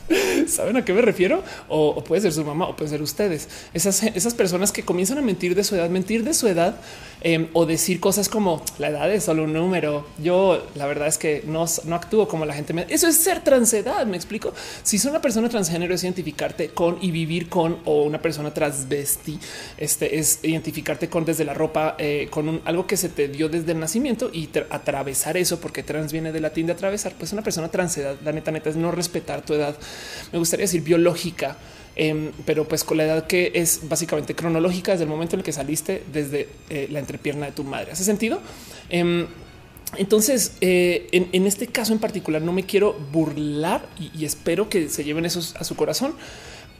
¿Saben a qué me refiero? O, puede ser su mamá o puede ser ustedes. Esas, esas personas que comienzan a mentir de su edad, mentir de su edad em, o decir cosas como la edad es solo un número. Yo la verdad es que no, no actúo como la gente. Eso es ser transedad, me explico. Si son una persona transgénero es identificarte con y vivir con o una persona transvesti, este es identificarte con desde la ropa, eh, con algo que se te dio desde el nacimiento y atravesar eso porque trans viene de latín de atravesar. Pues una persona transedad, la neta neta es no respetar tu edad me gustaría decir biológica, em, pero pues con la edad que es básicamente cronológica desde el momento en el que saliste desde eh, la entrepierna de tu madre. ¿Hace sentido? Em, entonces, eh, en, este caso en particular, no me quiero burlar y, espero que se lleven esos a su corazón,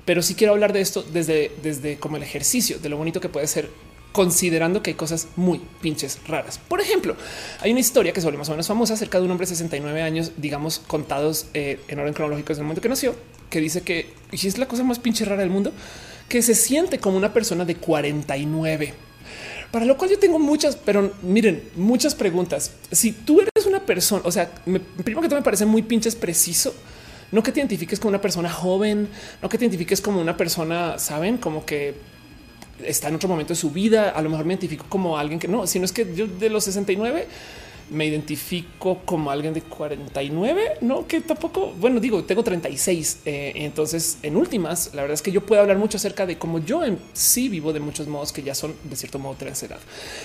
pero sí quiero hablar de esto desde, desde como el ejercicio de lo bonito que puede ser considerando que hay cosas muy pinches raras. Por ejemplo, hay una historia que volvió más o menos famosa acerca de un hombre de 69 años, digamos, contados eh, en orden cronológico desde el momento que nació, que dice que y es la cosa más pinche rara del mundo, que se siente como una persona de 49. Para lo cual yo tengo muchas, pero miren, muchas preguntas. Si tú eres una persona, o sea, primero que todo me parece muy pinches preciso no que te identifiques como una persona joven, no que te identifiques como una persona, saben, como que está en otro momento de su vida. A lo mejor me identifico como alguien que no, sino es que yo de los 69 me identifico como alguien de 49, no que tampoco, bueno, digo, tengo 36. Eh, entonces, en últimas, la verdad es que yo puedo hablar mucho acerca de cómo yo en sí vivo de muchos modos que ya son de cierto modo edad.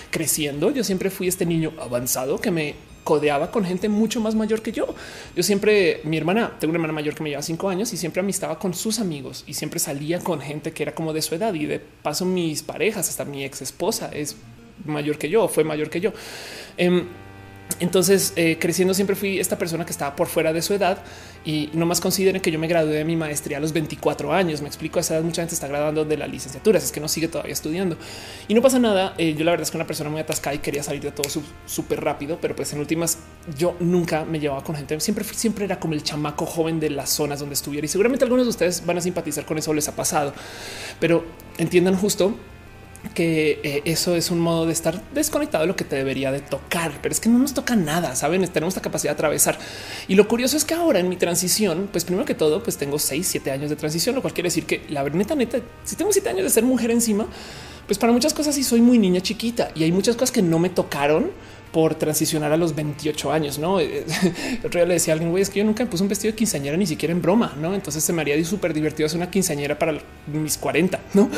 Creciendo, yo siempre fui este niño avanzado que me codeaba con gente mucho más mayor que yo. Yo siempre, mi hermana, tengo una hermana mayor que me lleva cinco años y siempre amistaba con sus amigos y siempre salía con gente que era como de su edad y de paso mis parejas, hasta mi ex esposa es mayor que yo, fue mayor que yo. Em, entonces, eh, creciendo siempre fui esta persona que estaba por fuera de su edad y no más consideren que yo me gradué de mi maestría a los 24 años. Me explico a esa edad. Mucha gente está graduando de la licenciatura, es que no sigue todavía estudiando y no pasa nada. Eh, yo la verdad es que una persona muy atascada y quería salir de todo súper rápido, pero pues en últimas yo nunca me llevaba con gente. Siempre, siempre era como el chamaco joven de las zonas donde estuviera y seguramente algunos de ustedes van a simpatizar con eso. Les ha pasado, pero entiendan justo que eh, eso es un modo de estar desconectado de lo que te debería de tocar, pero es que no nos toca nada, saben, tenemos esta capacidad de atravesar. Y lo curioso es que ahora en mi transición, pues primero que todo, pues tengo 6, 7 años de transición, lo cual quiere decir que la neta, neta, si tengo 7 años de ser mujer encima, pues para muchas cosas sí soy muy niña chiquita y hay muchas cosas que no me tocaron por transicionar a los 28 años, ¿no? El otro día le decía a alguien, güey, es que yo nunca me puse un vestido de quinceañera ni siquiera en broma, ¿no? Entonces se me haría súper divertido hacer una quinceañera para mis 40, ¿no?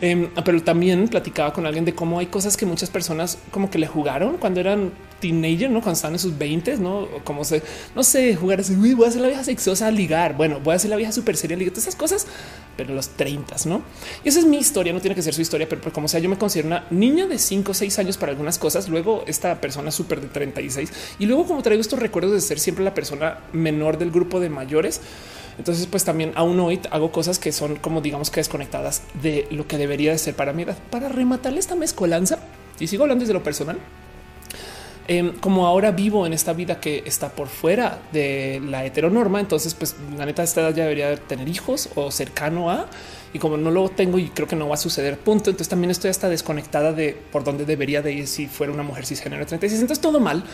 Em, pero también platicaba con alguien de cómo hay cosas que muchas personas como que le jugaron cuando eran teenager, ¿no? Cuando estaban en sus 20, ¿no? Como se, no sé, jugar así, voy a hacer la vieja sexosa a ligar, bueno, voy a hacer la vieja súper seria ligar, todas esas cosas, pero los 30, ¿no? Y esa es mi historia, no tiene que ser su historia, pero, como sea, yo me considero una niña de 5 o 6 años para algunas cosas, luego esta persona súper de 36 y luego como traigo estos recuerdos de ser siempre la persona menor del grupo de mayores, entonces, pues también aún hoy hago cosas que son como digamos que desconectadas de lo que debería de ser para mí. Para rematar esta mezcolanza, y sigo hablando desde lo personal, em, como ahora vivo en esta vida que está por fuera de la heteronorma, entonces pues la neta esta edad ya debería tener hijos o cercano a y como no lo tengo y creo que no va a suceder punto, entonces también estoy hasta desconectada de por dónde debería de ir si fuera una mujer cisgénero 36, entonces todo mal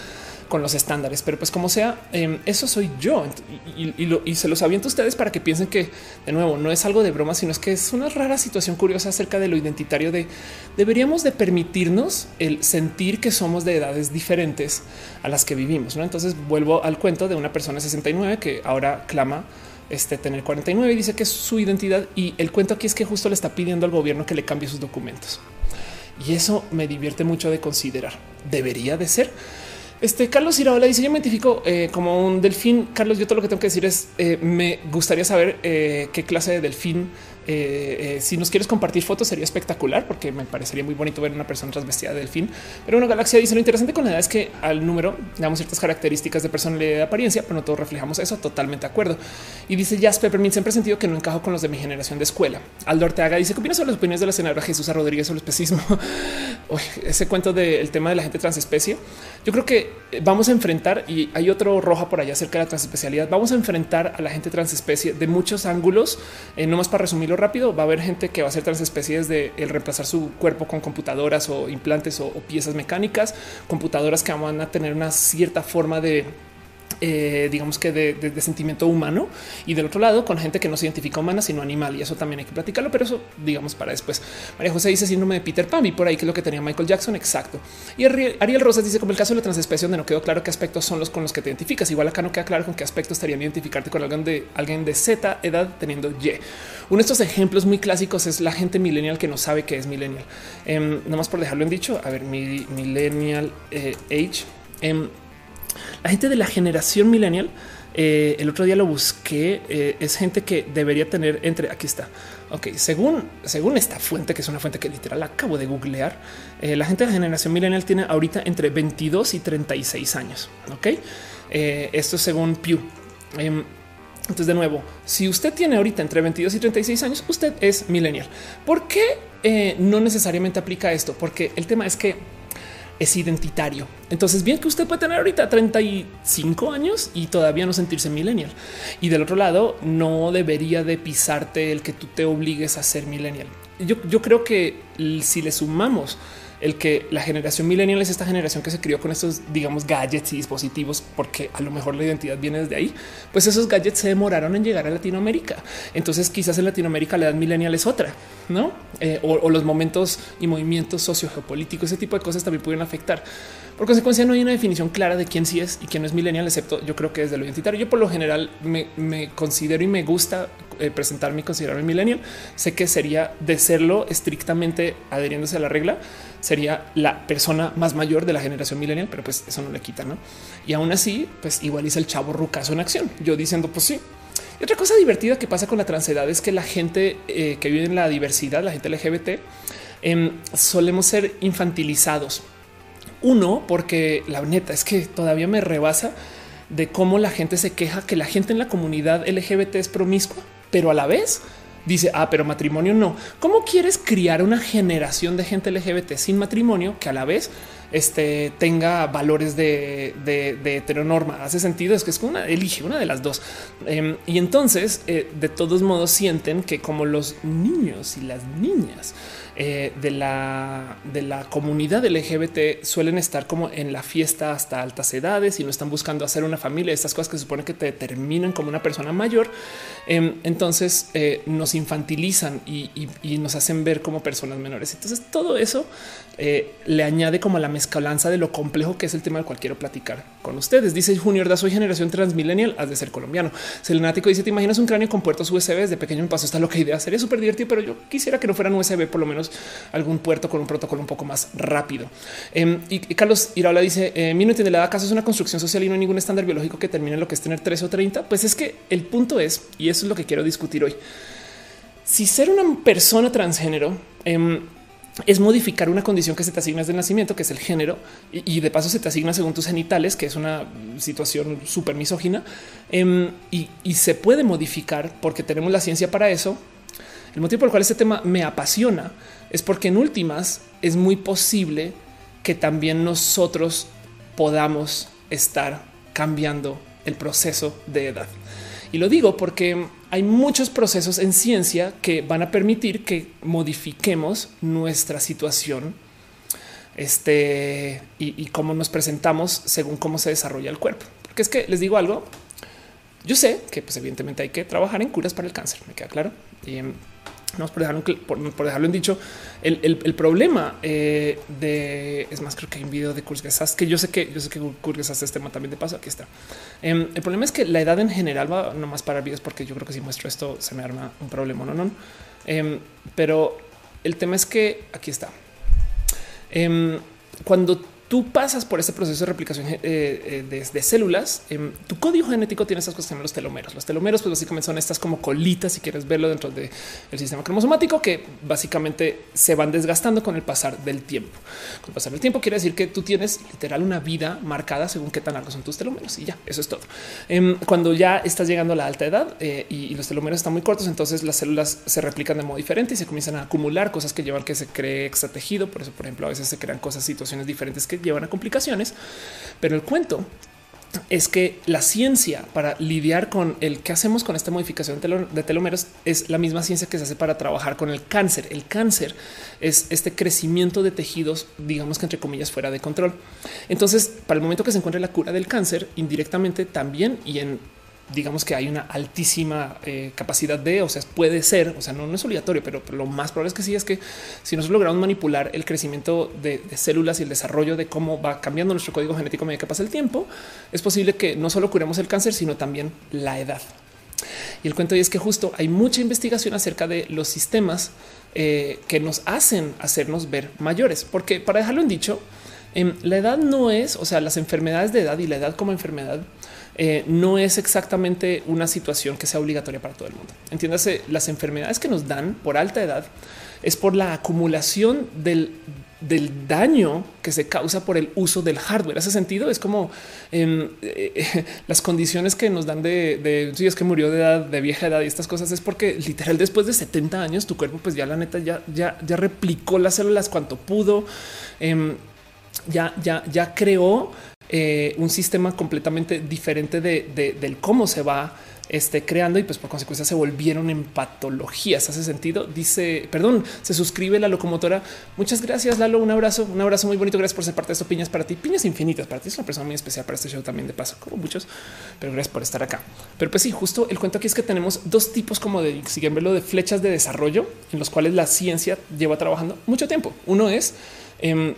con los estándares, pero pues como sea, em, eso soy yo y, se los aviento a ustedes para que piensen que de nuevo no es algo de broma, sino es que es una rara situación curiosa acerca de lo identitario de deberíamos de permitirnos el sentir que somos de edades diferentes a las que vivimos. ¿no? Entonces vuelvo al cuento de una persona de 69 que ahora clama este tener 49 y dice que es su identidad y el cuento aquí es que justo le está pidiendo al gobierno que le cambie sus documentos. Y eso me divierte mucho de considerar. Debería de ser. Este Carlos Iraola dice: Yo me identifico eh, como un delfín. Carlos, yo todo lo que tengo que decir es: eh, me gustaría saber eh, qué clase de delfín si nos quieres compartir fotos sería espectacular porque me parecería muy bonito ver una persona transvestida de delfín. Pero una galaxia dice lo interesante con la edad es que al número damos ciertas características de personalidad de apariencia, pero no todos reflejamos eso. Totalmente de acuerdo. Y dice Jazz Peppermint siempre he sentido que no encajo con los de mi generación de escuela. Aldo Ortega dice qué opinas sobre las opiniones de la senadora Jesús Rodríguez sobre el especismo. ese cuento del tema de la gente transespecie. Yo creo que vamos a enfrentar y hay otro roja por allá acerca de la transespecialidad. Vamos a enfrentar a la gente transespecie de muchos ángulos, eh, no más para resumirlo rápido, va a haber gente que va a hacer transespecies de el reemplazar su cuerpo con computadoras o implantes o piezas mecánicas, computadoras que van a tener una cierta forma de eh, digamos que de, sentimiento humano y del otro lado con gente que no se identifica humana sino animal y eso también hay que platicarlo pero eso digamos para después. María José dice síndrome de Peter Pan y por ahí que es lo que tenía Michael Jackson exacto. Y Ariel Rosas dice como el caso de la transespecie donde no quedó claro qué aspectos son los con los que te identificas. Igual acá no queda claro con qué aspectos estarían identificarte con alguien de alguien de Z edad teniendo Y. Uno de estos ejemplos muy clásicos es la gente millennial que no sabe qué es millennial. Eh, más por dejarlo en dicho a ver mi millennial eh, age. Em, la gente de la generación millennial, eh, el otro día lo busqué, eh, es gente que debería tener entre, aquí está, ok, según, según esta fuente, que es una fuente que literal acabo de googlear, eh, la gente de la generación millennial tiene ahorita entre 22 y 36 años, ok, esto es según Pew. Em, entonces, de nuevo, si usted tiene ahorita entre 22 y 36 años, usted es millennial. ¿Por qué no necesariamente aplica esto? Porque el tema es que es identitario. Entonces, bien que usted puede tener ahorita 35 años y todavía no sentirse millennial. Y del otro lado, no debería de pisarte el que tú te obligues a ser millennial. Yo, yo creo que si le sumamos el que la generación millennial es esta generación que se crió con estos, digamos, gadgets y dispositivos, porque a lo mejor la identidad viene desde ahí, pues esos gadgets se demoraron en llegar a Latinoamérica. Entonces quizás en Latinoamérica la edad millennial es otra, ¿no? Eh, o, los momentos y movimientos sociogeopolíticos, ese tipo de cosas también pueden afectar. Por consecuencia, no hay una definición clara de quién sí es y quién no es millennial, excepto yo creo que desde lo identitario. Yo por lo general me, considero y me gusta eh, presentarme y considerarme millennial. Sé que sería de serlo estrictamente adheriéndose a la regla, sería la persona más mayor de la generación millennial, pero pues eso no le quita, ¿no? Y aún así, pues igualiza el chavo rucaso en acción. Yo diciendo, pues sí. Y otra cosa divertida que pasa con la transedad es que la gente eh, que vive en la diversidad, la gente LGBT, em, solemos ser infantilizados uno, porque la neta es que todavía me rebasa de cómo la gente se queja que la gente en la comunidad LGBT es promiscua, pero a la vez dice, ah, pero matrimonio no. ¿Cómo quieres criar una generación de gente LGBT sin matrimonio que a la vez este, tenga valores de, de, heteronorma. Hace sentido, es que es una, elige una de las dos. Em, y entonces, eh, de todos modos, sienten que como los niños y las niñas eh, de, la, de la comunidad LGBT suelen estar como en la fiesta hasta altas edades y no están buscando hacer una familia, estas cosas que se supone que te determinan como una persona mayor. Em, entonces eh, nos infantilizan y, nos hacen ver como personas menores. Entonces todo eso eh, le añade como la mezcolanza de lo complejo que es el tema del cual quiero platicar con ustedes. Dice Junior da soy generación transmillennial, has de ser colombiano. Selenático dice: ¿Te imaginas un cráneo con puertos USB? De pequeño me pasó esta loca idea. Sería súper divertido, pero yo quisiera que no fueran USB, por lo menos algún puerto con un protocolo un poco más rápido. Em, y, Carlos Iraola dice: eh, Mi no entiende la acaso es una construcción social y no hay ningún estándar biológico que termine lo que es tener 3 o 30. Pues es que el punto es, y eso es lo que quiero discutir hoy. Si ser una persona transgénero em, es modificar una condición que se te asigna desde el nacimiento, que es el género, y, de paso se te asigna según tus genitales, que es una situación súper misógina, em, y, se puede modificar porque tenemos la ciencia para eso. El motivo por el cual este tema me apasiona es porque en últimas es muy posible que también nosotros podamos estar cambiando el proceso de edad. Y lo digo porque hay muchos procesos en ciencia que van a permitir que modifiquemos nuestra situación este, y, cómo nos presentamos según cómo se desarrolla el cuerpo. Porque es que les digo algo, yo sé que pues, evidentemente hay que trabajar en curas para el cáncer, me queda claro. Em, no por dejarlo, por, dejarlo en dicho, el, problema eh, de es más, creo que hay un video de Kurzgesagt que yo sé que yo sé que Kurzgesagt es tema también de paso. Aquí está. Em, el problema es que la edad en general va nomás para videos, porque yo creo que si muestro esto se me arma un problema, no, no. Em, pero el tema es que aquí está. Em, cuando tú pasas por este proceso de replicación eh, eh, de, células, em, tu código genético tiene estas cosas que llaman los telomeros. Los telomeros, pues básicamente son estas como colitas, si quieres verlo dentro del sistema cromosomático, que básicamente se van desgastando con el pasar del tiempo. Con el pasar del tiempo quiere decir que tú tienes literal una vida marcada según qué tan largos son tus telomeros y ya, eso es todo. Em, cuando ya estás llegando a la alta edad eh, y, los telomeros están muy cortos, entonces las células se replican de modo diferente y se comienzan a acumular cosas que llevan que se cree extra tejido. Por eso, por ejemplo, a veces se crean cosas, situaciones diferentes que llevan a complicaciones. Pero el cuento es que la ciencia para lidiar con el que hacemos con esta modificación de telómeros es la misma ciencia que se hace para trabajar con el cáncer. El cáncer es este crecimiento de tejidos, digamos que entre comillas fuera de control. Entonces, para el momento que se encuentre la cura del cáncer, indirectamente también y en digamos que hay una altísima eh, capacidad de, o sea, puede ser, o sea, no, es obligatorio, pero, lo más probable es que sí, es que si nosotros logramos manipular el crecimiento de, células y el desarrollo de cómo va cambiando nuestro código genético a medida que pasa el tiempo, es posible que no solo curemos el cáncer, sino también la edad. Y el cuento es que justo hay mucha investigación acerca de los sistemas eh, que nos hacen hacernos ver mayores, porque para dejarlo en dicho, em, la edad no es, o sea, las enfermedades de edad y la edad como enfermedad eh, no es exactamente una situación que sea obligatoria para todo el mundo. Entiéndase, las enfermedades que nos dan por alta edad es por la acumulación del, daño que se causa por el uso del hardware. Ese sentido es como em, eh, las condiciones que nos dan de, si es que murió de edad, de vieja edad y estas cosas es porque literal después de 70 años tu cuerpo pues ya la neta ya, ya, ya replicó las células cuanto pudo. Em, ya, ya, ya creó eh, un sistema completamente diferente de, del cómo se va este, creando y pues por consecuencia se volvieron en patologías. Hace sentido. Dice, perdón, se suscribe la locomotora. Muchas gracias, Lalo. Un abrazo, un abrazo muy bonito. Gracias por ser parte de esto. Piñas para ti, piñas infinitas para ti. Es una persona muy especial para este show también de paso, como muchos, pero gracias por estar acá. Pero pues sí, justo el cuento aquí es que tenemos dos tipos como de, siguen verlo, de flechas de desarrollo en los cuales la ciencia lleva trabajando mucho tiempo. Uno es em,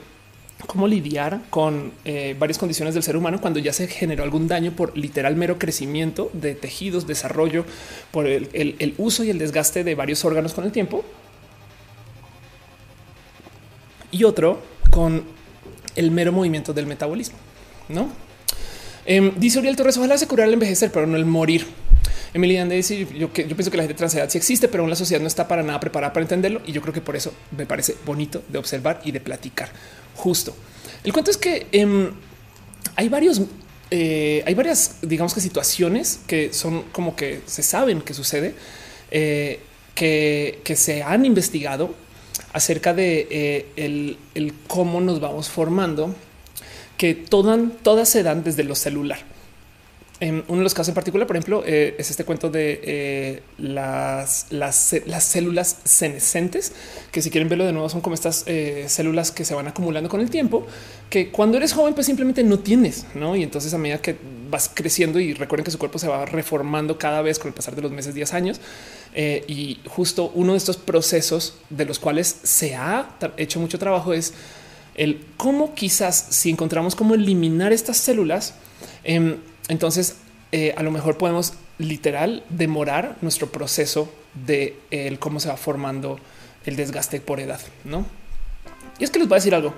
cómo lidiar con eh, varias condiciones del ser humano cuando ya se generó algún daño por literal mero crecimiento de tejidos, desarrollo, por el, uso y el desgaste de varios órganos con el tiempo. Y otro con el mero movimiento del metabolismo. No em, dice Uriel Torres, ojalá se curara el envejecer, pero no el morir. Emilia dice yo, yo pienso que la gente trans edad sí existe, pero aún la sociedad no está para nada preparada para entenderlo. Y yo creo que por eso me parece bonito de observar y de platicar justo. El cuento es que em, hay varios, eh, hay varias, digamos que situaciones que son como que se saben que sucede, eh, que, se han investigado acerca de eh, el, cómo nos vamos formando, que todas se dan desde lo celular. En uno de los casos en particular, por ejemplo, eh, es este cuento de eh, las, las, las, células senescentes, que si quieren verlo de nuevo son como estas eh, células que se van acumulando con el tiempo, que cuando eres joven pues simplemente no tienes, ¿no? Y entonces a medida que vas creciendo y recuerden que su cuerpo se va reformando cada vez con el pasar de los meses, 10 años, y justo uno de estos procesos de los cuales se ha hecho mucho trabajo es el cómo quizás si encontramos cómo eliminar estas células, em, entonces, eh, a lo mejor podemos literal demorar nuestro proceso de cómo se va formando el desgaste por edad, ¿no? Y es que les voy a decir algo.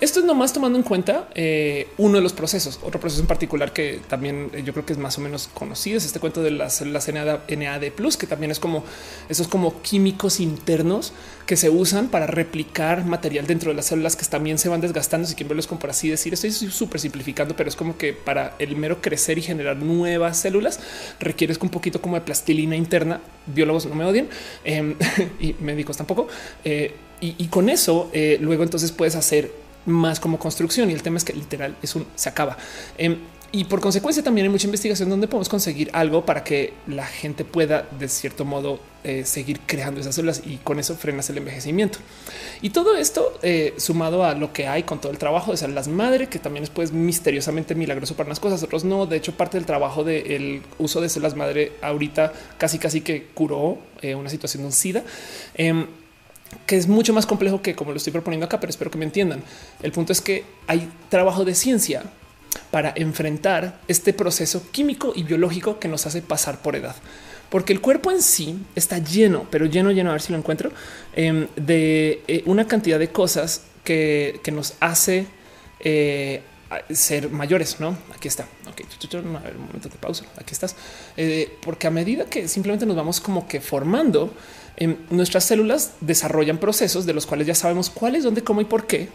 Esto es nomás tomando en cuenta eh, uno de los procesos. Otro proceso en particular que también eh, yo creo que es más o menos conocido es este cuento de las células NAD, plus, que también es como esos como químicos internos que se usan para replicar material dentro de las células que también se van desgastando. Si quieren verlos como por así decir, estoy súper simplificando, pero es como que para el mero crecer y generar nuevas células requieres un poquito como de plastilina interna. Biólogos no me odien em, y médicos tampoco. Eh, y, con eso luego entonces puedes hacer más como construcción. Y el tema es que literal es un se acaba. Em, y por consecuencia también hay mucha investigación donde podemos conseguir algo para que la gente pueda de cierto modo eh, seguir creando esas células y con eso frenas el envejecimiento. Y todo esto eh, sumado a lo que hay con todo el trabajo de células madre, que también es pues misteriosamente milagroso para unas cosas, otros no. De hecho, parte del trabajo del uso de células madre ahorita casi casi que curó eh, una situación de un SIDA. Que es mucho más complejo que como lo estoy proponiendo acá, pero espero que me entiendan. El punto es que hay trabajo de ciencia para enfrentar este proceso químico y biológico que nos hace pasar por edad. Porque el cuerpo en sí está lleno, pero lleno, lleno, a ver si lo encuentro, em, de eh, una cantidad de cosas que, nos hace eh, ser mayores, ¿no? Aquí está. Ok, a ver, un momento de pausa. Aquí estás. Eh, porque a medida que simplemente nos vamos como que formando, en nuestras células desarrollan procesos de los cuales ya sabemos cuáles, dónde, cómo y por qué,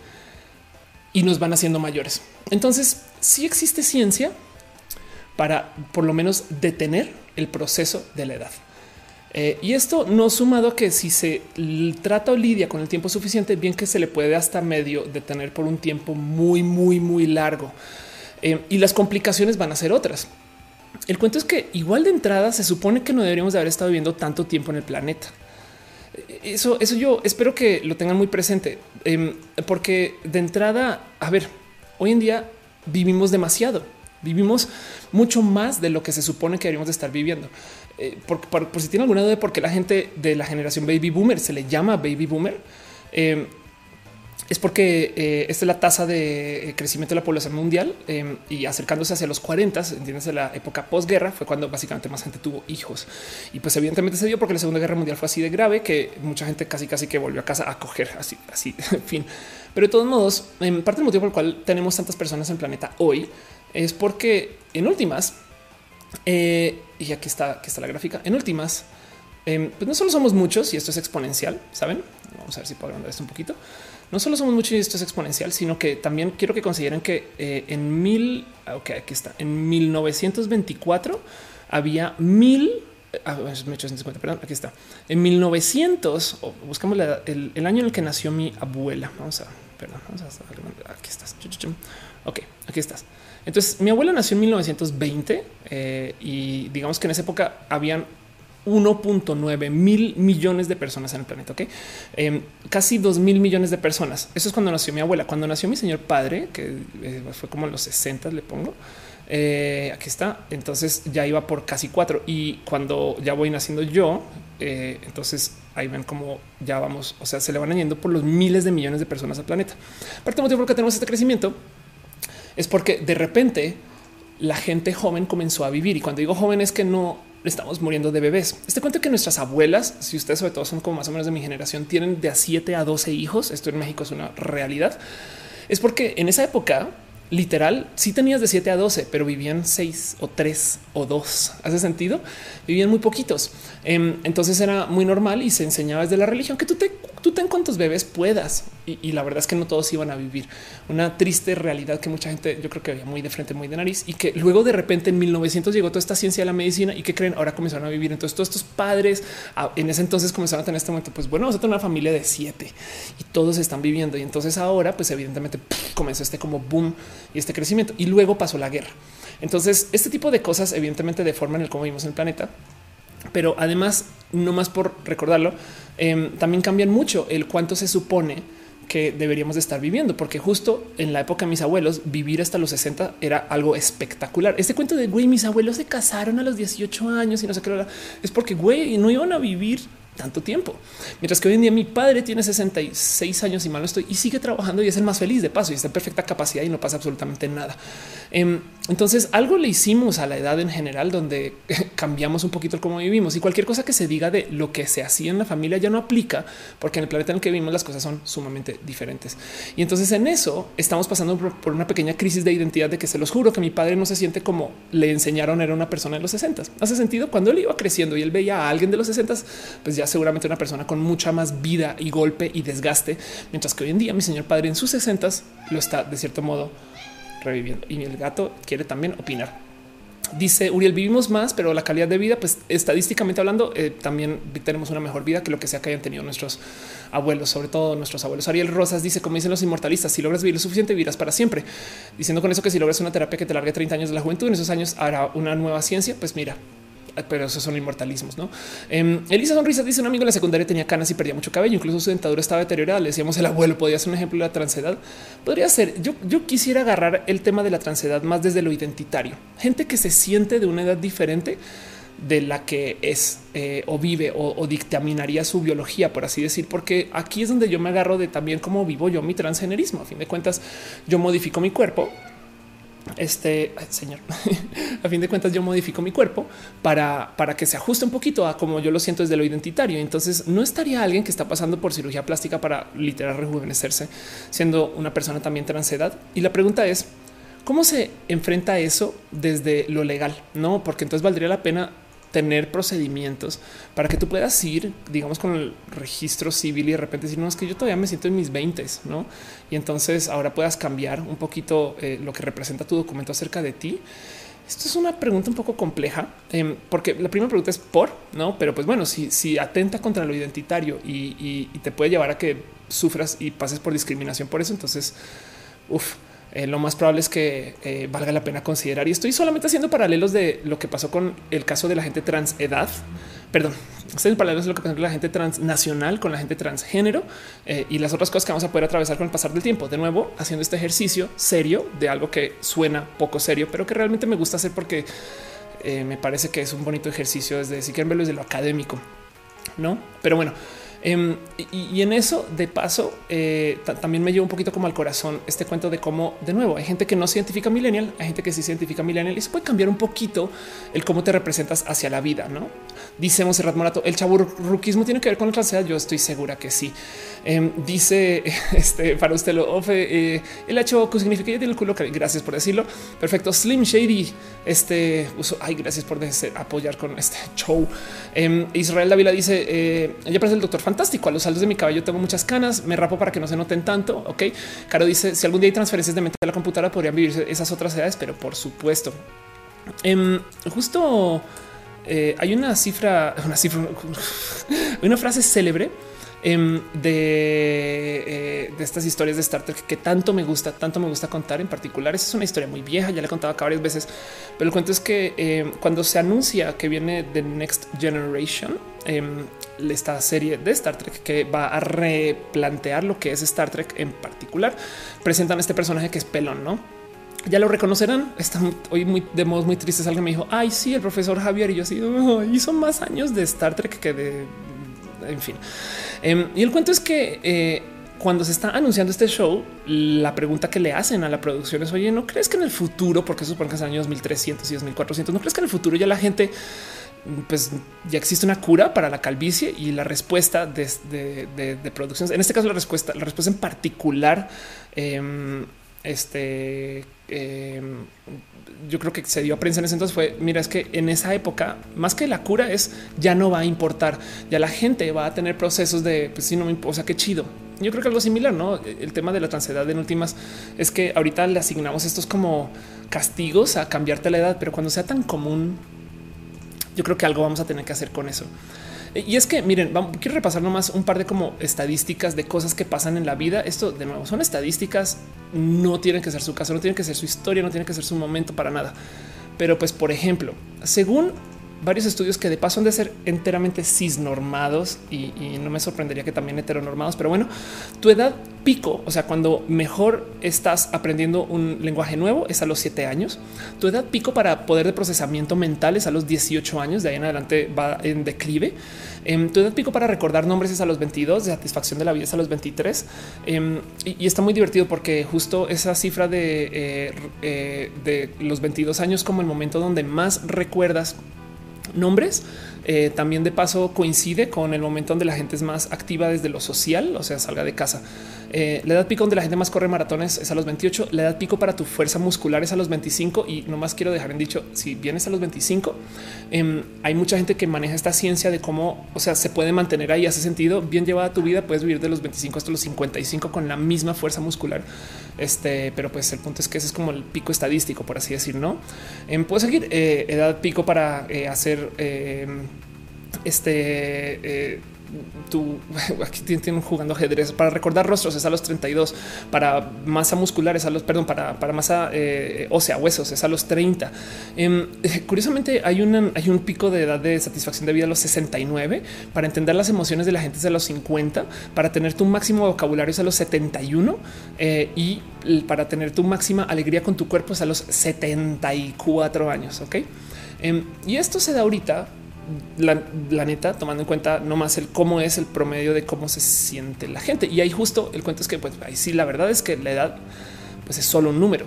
y nos van haciendo mayores. Entonces, sí existe ciencia para por lo menos detener el proceso de la edad. Eh, y esto no sumado a que si se trata o lidia con el tiempo suficiente, bien que se le puede hasta medio detener por un tiempo muy, muy, muy largo. Eh, y las complicaciones van a ser otras. El cuento es que igual de entrada se supone que no deberíamos de haber estado viviendo tanto tiempo en el planeta eso, eso yo espero que lo tengan muy presente, em, porque de entrada, a ver, hoy en día vivimos demasiado, vivimos mucho más de lo que se supone que deberíamos de estar viviendo. Eh, por, si tiene alguna duda de por qué la gente de la generación baby boomer se le llama baby boomer, em, es porque eh, esta es la tasa de eh, crecimiento de la población mundial em, y acercándose hacia los 40, entiendes, la época posguerra fue cuando básicamente más gente tuvo hijos. Y pues evidentemente se dio porque la Segunda Guerra Mundial fue así de grave que mucha gente casi casi que volvió a casa a coger así, así, en fin. Pero de todos modos, en parte del motivo por el cual tenemos tantas personas en el planeta hoy es porque en últimas, eh, y aquí está, aquí está la gráfica, en últimas, pues no solo somos muchos y esto es exponencial, ¿saben? Vamos a ver si puedo agrandar esto un poquito no solo somos muchos y esto es exponencial, sino que también quiero que consideren que eh, en mil, ah, ok, aquí está, en 1924 había mil, ah, 1850, perdón, aquí está, en 1900, buscamos el, año en el que nació mi abuela, vamos a, perdón, vamos a, aquí estás, ok, aquí estás. Entonces, mi abuela nació en 1920 eh, y digamos que en esa época habían 1.9 mil millones de personas en el planeta. Ok, em, casi 2 mil millones de personas. Eso es cuando nació mi abuela. Cuando nació mi señor padre, que eh, fue como en los 60, le pongo eh, aquí está. Entonces ya iba por casi cuatro. Y cuando ya voy naciendo yo, eh, entonces ahí ven cómo ya vamos. O sea, se le van añadiendo por los miles de millones de personas al planeta. Parte motivo por que tenemos este crecimiento es porque de repente la gente joven comenzó a vivir. Y cuando digo joven es que no estamos muriendo de bebés. Este cuento que nuestras abuelas, si ustedes sobre todo son como más o menos de mi generación, tienen de a 7 a 12 hijos. Esto en México es una realidad. Es porque en esa época, literal, sí tenías de 7 a 12, pero vivían 6 o 3 o 2. ¿Hace sentido? Vivían muy poquitos. Em, entonces era muy normal y se enseñaba desde la religión que tú te tú ten cuantos bebés puedas. Y, la verdad es que no todos iban a vivir una triste realidad que mucha gente yo creo que había muy de frente, muy de nariz y que luego de repente en 1900 llegó toda esta ciencia de la medicina y que creen ahora comenzaron a vivir. Entonces todos estos padres ah, en ese entonces comenzaron a tener este momento, pues bueno, vamos a tener una familia de siete y todos están viviendo. Y entonces ahora pues evidentemente comenzó este como boom y este crecimiento y luego pasó la guerra. Entonces este tipo de cosas evidentemente deforman el cómo vivimos en el planeta pero además, no más por recordarlo, em, también cambian mucho el cuánto se supone que deberíamos de estar viviendo, porque justo en la época de mis abuelos, vivir hasta los 60 era algo espectacular. Este cuento de güey, mis abuelos se casaron a los 18 años y no sé qué es porque güey, no iban a vivir tanto tiempo. Mientras que hoy en día mi padre tiene 66 años y mal estoy y sigue trabajando y es el más feliz de paso y está en perfecta capacidad y no pasa absolutamente nada. Em, entonces algo le hicimos a la edad en general donde cambiamos un poquito cómo vivimos y cualquier cosa que se diga de lo que se hacía en la familia ya no aplica porque en el planeta en el que vivimos las cosas son sumamente diferentes. Y entonces en eso estamos pasando por una pequeña crisis de identidad de que se los juro que mi padre no se siente como le enseñaron era una persona de los 60. Hace sentido cuando él iba creciendo y él veía a alguien de los 60, pues ya seguramente una persona con mucha más vida y golpe y desgaste, mientras que hoy en día mi señor padre en sus 60 lo está de cierto modo reviviendo y el gato quiere también opinar. Dice Uriel, vivimos más, pero la calidad de vida, pues estadísticamente hablando, eh, también tenemos una mejor vida que lo que sea que hayan tenido nuestros abuelos, sobre todo nuestros abuelos. Ariel Rosas dice, como dicen los inmortalistas, si logras vivir lo suficiente, vivirás para siempre. Diciendo con eso que si logras una terapia que te largue 30 años de la juventud, en esos años hará una nueva ciencia, pues mira, pero esos son inmortalismos. No eh, Elisa Sonrisa dice un amigo en la secundaria tenía canas y perdía mucho cabello, incluso su dentadura estaba deteriorada. Le decíamos el abuelo podría ser un ejemplo de la transedad. Podría ser. Yo, yo quisiera agarrar el tema de la transedad más desde lo identitario. Gente que se siente de una edad diferente de la que es eh, o vive o, o, dictaminaría su biología, por así decir, porque aquí es donde yo me agarro de también cómo vivo yo mi transgenerismo. A fin de cuentas, yo modifico mi cuerpo este señor, a fin de cuentas, yo modifico mi cuerpo para, para que se ajuste un poquito a como yo lo siento desde lo identitario. Entonces, no estaría alguien que está pasando por cirugía plástica para literal rejuvenecerse, siendo una persona también transedad. Y la pregunta es, ¿cómo se enfrenta eso desde lo legal? No, porque entonces valdría la pena tener procedimientos para que tú puedas ir, digamos, con el registro civil y de repente decir, no, es que yo todavía me siento en mis 20, ¿no? Y entonces ahora puedas cambiar un poquito eh, lo que representa tu documento acerca de ti. Esto es una pregunta un poco compleja, em, porque la primera pregunta es por, ¿no? Pero pues bueno, si, si atenta contra lo identitario y, y te puede llevar a que sufras y pases por discriminación por eso, entonces, uff, eh, lo más probable es que eh, valga la pena considerar. Y estoy solamente haciendo paralelos de lo que pasó con el caso de la gente trans edad. Perdón, estoy en paralelos de lo que pasó con la gente transnacional, con la gente transgénero eh, y las otras cosas que vamos a poder atravesar con el pasar del tiempo. De nuevo, haciendo este ejercicio serio de algo que suena poco serio, pero que realmente me gusta hacer porque me parece que es un bonito ejercicio desde si quieren verlo desde lo académico, no? Pero bueno, Em, y, en eso, de paso, eh, también me lleva un poquito como al corazón este cuento de cómo, de nuevo, hay gente que no se identifica millennial, hay gente que sí se identifica millennial y se puede cambiar un poquito el cómo te representas hacia la vida, ¿no? Dice Monserrat Morato, el chaburruquismo tiene que ver con la transidad, yo estoy segura que sí. Em, dice este para usted lo ofe, eh, el hecho significa ya tiene el culo. Gracias por decirlo. Perfecto. Slim Shady. Este uso. Ay, gracias por apoyar con este show. Em, Israel Davila dice: eh, Ya parece el doctor fantástico. A los saldos de mi cabello tengo muchas canas. Me rapo para que no se noten tanto. Ok. Caro dice: Si algún día hay transferencias de mente a la computadora, podrían vivir esas otras edades, pero por supuesto. Em, justo eh, hay una cifra, una cifra, una frase célebre Em, de, eh, de, estas historias de Star Trek que tanto me gusta, tanto me gusta contar en particular. Esa es una historia muy vieja, ya la he contado acá varias veces, pero el cuento es que em, cuando se anuncia que viene The Next Generation, esta serie de Star Trek que va a replantear lo que es Star Trek en particular, presentan este personaje que es pelón, no? ya lo reconocerán. Están hoy muy de modos muy tristes. Alguien me dijo, ay, sí, el profesor Javier. Y yo así, y son más años de Star Trek que de en fin. Em, y el cuento es que eh, cuando se está anunciando este show, la pregunta que le hacen a la producción es, oye, ¿no crees que en el futuro, porque supone que es años 1300 y 2400, ¿no crees que en el futuro ya la gente, pues ya existe una cura para la calvicie? Y la respuesta de, de, producciones, en este caso la respuesta, la respuesta en particular, em, este, em, yo creo que se dio a prensa en ese entonces fue, mira, es que en esa época, más que la cura es, ya no va a importar, ya la gente va a tener procesos de, pues si no me importa, qué chido. Yo creo que algo similar, ¿no? El tema de la transedad en últimas es que ahorita le asignamos estos como castigos a cambiarte la edad, pero cuando sea tan común, yo creo que algo vamos a tener que hacer con eso. Y es que miren, quiero repasar nomás un par de como estadísticas de cosas que pasan en la vida. Esto de nuevo son estadísticas, no tienen que ser su caso, no tienen que ser su historia, no tiene que ser su momento para nada. Pero pues, por ejemplo, según varios estudios que de paso han de ser enteramente cisnormados y, no me sorprendería que también heteronormados, pero bueno, tu edad pico, o sea, cuando mejor estás aprendiendo un lenguaje nuevo es a los siete años, tu edad pico para poder de procesamiento mental es a los 18 años, de ahí en adelante va en declive, eh, tu edad pico para recordar nombres es a los 22, de satisfacción de la vida es a los 23 eh, y, y, está muy divertido porque justo esa cifra de, eh, eh de los 22 años como el momento donde más recuerdas nombres. Eh, también de paso coincide con el momento donde la gente es más activa desde lo social, o sea, salga de casa. Eh, la edad pico donde la gente más corre maratones es a los 28. La edad pico para tu fuerza muscular es a los 25. Y no más quiero dejar en dicho, si vienes a los 25, eh, hay mucha gente que maneja esta ciencia de cómo, o sea, se puede mantener ahí. Hace sentido, bien llevada tu vida, puedes vivir de los 25 hasta los 55 con la misma fuerza muscular. Este, pero pues el punto es que ese es como el pico estadístico, por así decir, no eh, puedo seguir eh, edad pico para hacer este tú aquí tienen jugando ajedrez para recordar rostros es a los 32 para masa muscular es a los perdón para, para masa eh, ósea huesos es a los 30 eh, curiosamente hay un hay un pico de edad de satisfacción de vida a los 69 para entender las emociones de la gente es a los 50 para tener tu máximo vocabulario es a los 71 eh, y para tener tu máxima alegría con tu cuerpo es a los 74 años ok em, y esto se da ahorita la, neta, tomando en cuenta no más el cómo es el promedio de cómo se siente la gente. Y ahí justo el cuento es que, pues ahí sí, la verdad es que la edad pues es solo un número,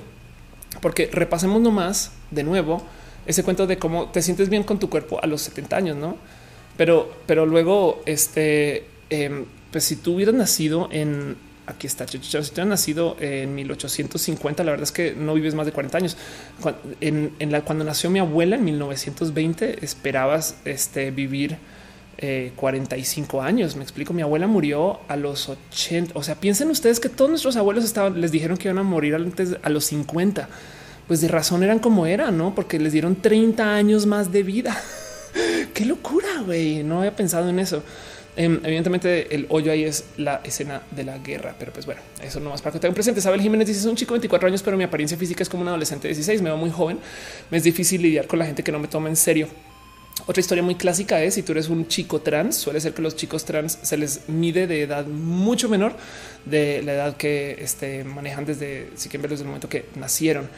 porque repasemos nomás de nuevo ese cuento de cómo te sientes bien con tu cuerpo a los 70 años, no? Pero, pero luego, este, eh, pues si tú hubieras nacido en aquí está. Si te han nacido en 1850, la verdad es que no vives más de 40 años. Cuando nació mi abuela en 1920, esperabas este, vivir 45 eh, años. Me explico. Mi abuela murió a los 80. O sea, piensen ustedes que todos nuestros abuelos estaban, les dijeron que iban a morir antes a los 50. Pues de razón eran como eran, no? Porque les dieron 30 años más de vida. Qué locura, güey. No había pensado en eso. Em, evidentemente el hoyo ahí es la escena de la guerra, pero pues bueno, eso no más para que tengan presente. Isabel Jiménez dice es un chico de 24 años, pero mi apariencia física es como un adolescente de 16. Me veo muy joven. Me es difícil lidiar con la gente que no me toma en serio. Otra historia muy clásica es si tú eres un chico trans, suele ser que los chicos trans se les mide de edad mucho menor de la edad que este, manejan desde si quieren desde el momento que nacieron.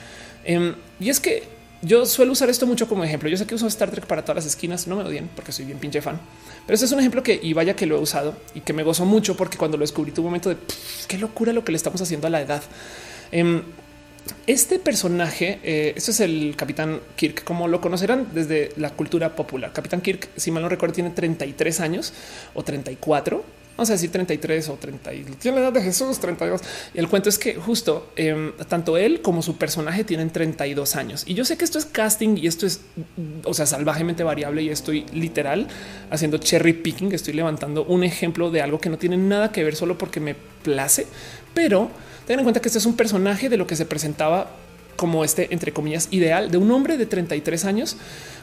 Em, y es que yo suelo usar esto mucho como ejemplo. Yo sé que uso Star Trek para todas las esquinas, no me odien porque soy bien pinche fan, pero este es un ejemplo que y vaya que lo he usado y que me gozo mucho porque cuando lo descubrí tuve un momento de qué locura lo que le estamos haciendo a la edad. Em, este personaje, eh, esto es el Capitán Kirk, como lo conocerán desde la cultura popular. Capitán Kirk, si mal no recuerdo, tiene 33 años o 34 vamos a decir 33 o 30 tiene la edad de Jesús 32 y el cuento es que justo eh, tanto él como su personaje tienen 32 años. Y yo sé que esto es casting y esto es o sea salvajemente variable y estoy literal haciendo cherry picking estoy levantando un ejemplo de algo que no tiene nada que ver solo porque me place pero ten en cuenta que este es un personaje de lo que se presentaba como este, entre comillas, ideal de un hombre de 33 años,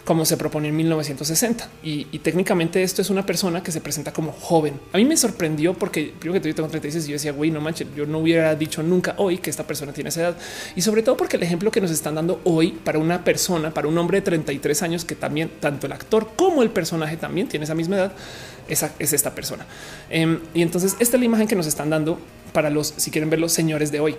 como se propone en 1960. Y, técnicamente esto es una persona que se presenta como joven. A mí me sorprendió porque primero que yo tengo 36 y yo decía, güey, no manches, yo no hubiera dicho nunca hoy que esta persona tiene esa edad. Y sobre todo porque el ejemplo que nos están dando hoy para una persona, para un hombre de 33 años, que también tanto el actor como el personaje también tiene esa misma edad, esa es esta persona. Em, y entonces esta es la imagen que nos están dando para los, si quieren ver los señores de hoy.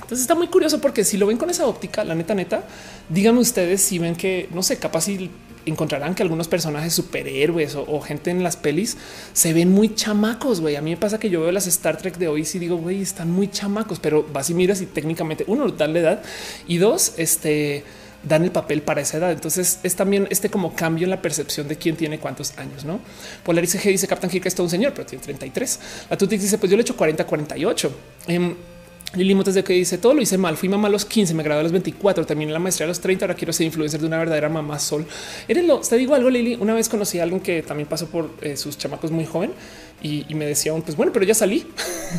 Entonces está muy curioso porque si lo ven con esa óptica, la neta, neta, díganme ustedes si ven que no sé, capaz si encontrarán que algunos personajes superhéroes o, gente en las pelis se ven muy chamacos. Güey, a mí me pasa que yo veo las Star Trek de hoy y digo, güey, están muy chamacos, pero vas y miras y técnicamente uno dan la edad y dos, este dan el papel para esa edad. Entonces es también este como cambio en la percepción de quién tiene cuántos años, no? Polarice G dice Captain Kirk es todo un señor, pero tiene 33. La Tutix dice pues yo le echo 40, 48. Lili Montes de que dice todo lo hice mal. Fui mamá a los 15, me gradué a los 24, terminé la maestría a los 30. Ahora quiero ser influencer de una verdadera mamá sol. Eres lo te digo algo, Lili. Una vez conocí a alguien que también pasó por eh, sus chamacos muy joven y, me decía, pues bueno, pero ya salí.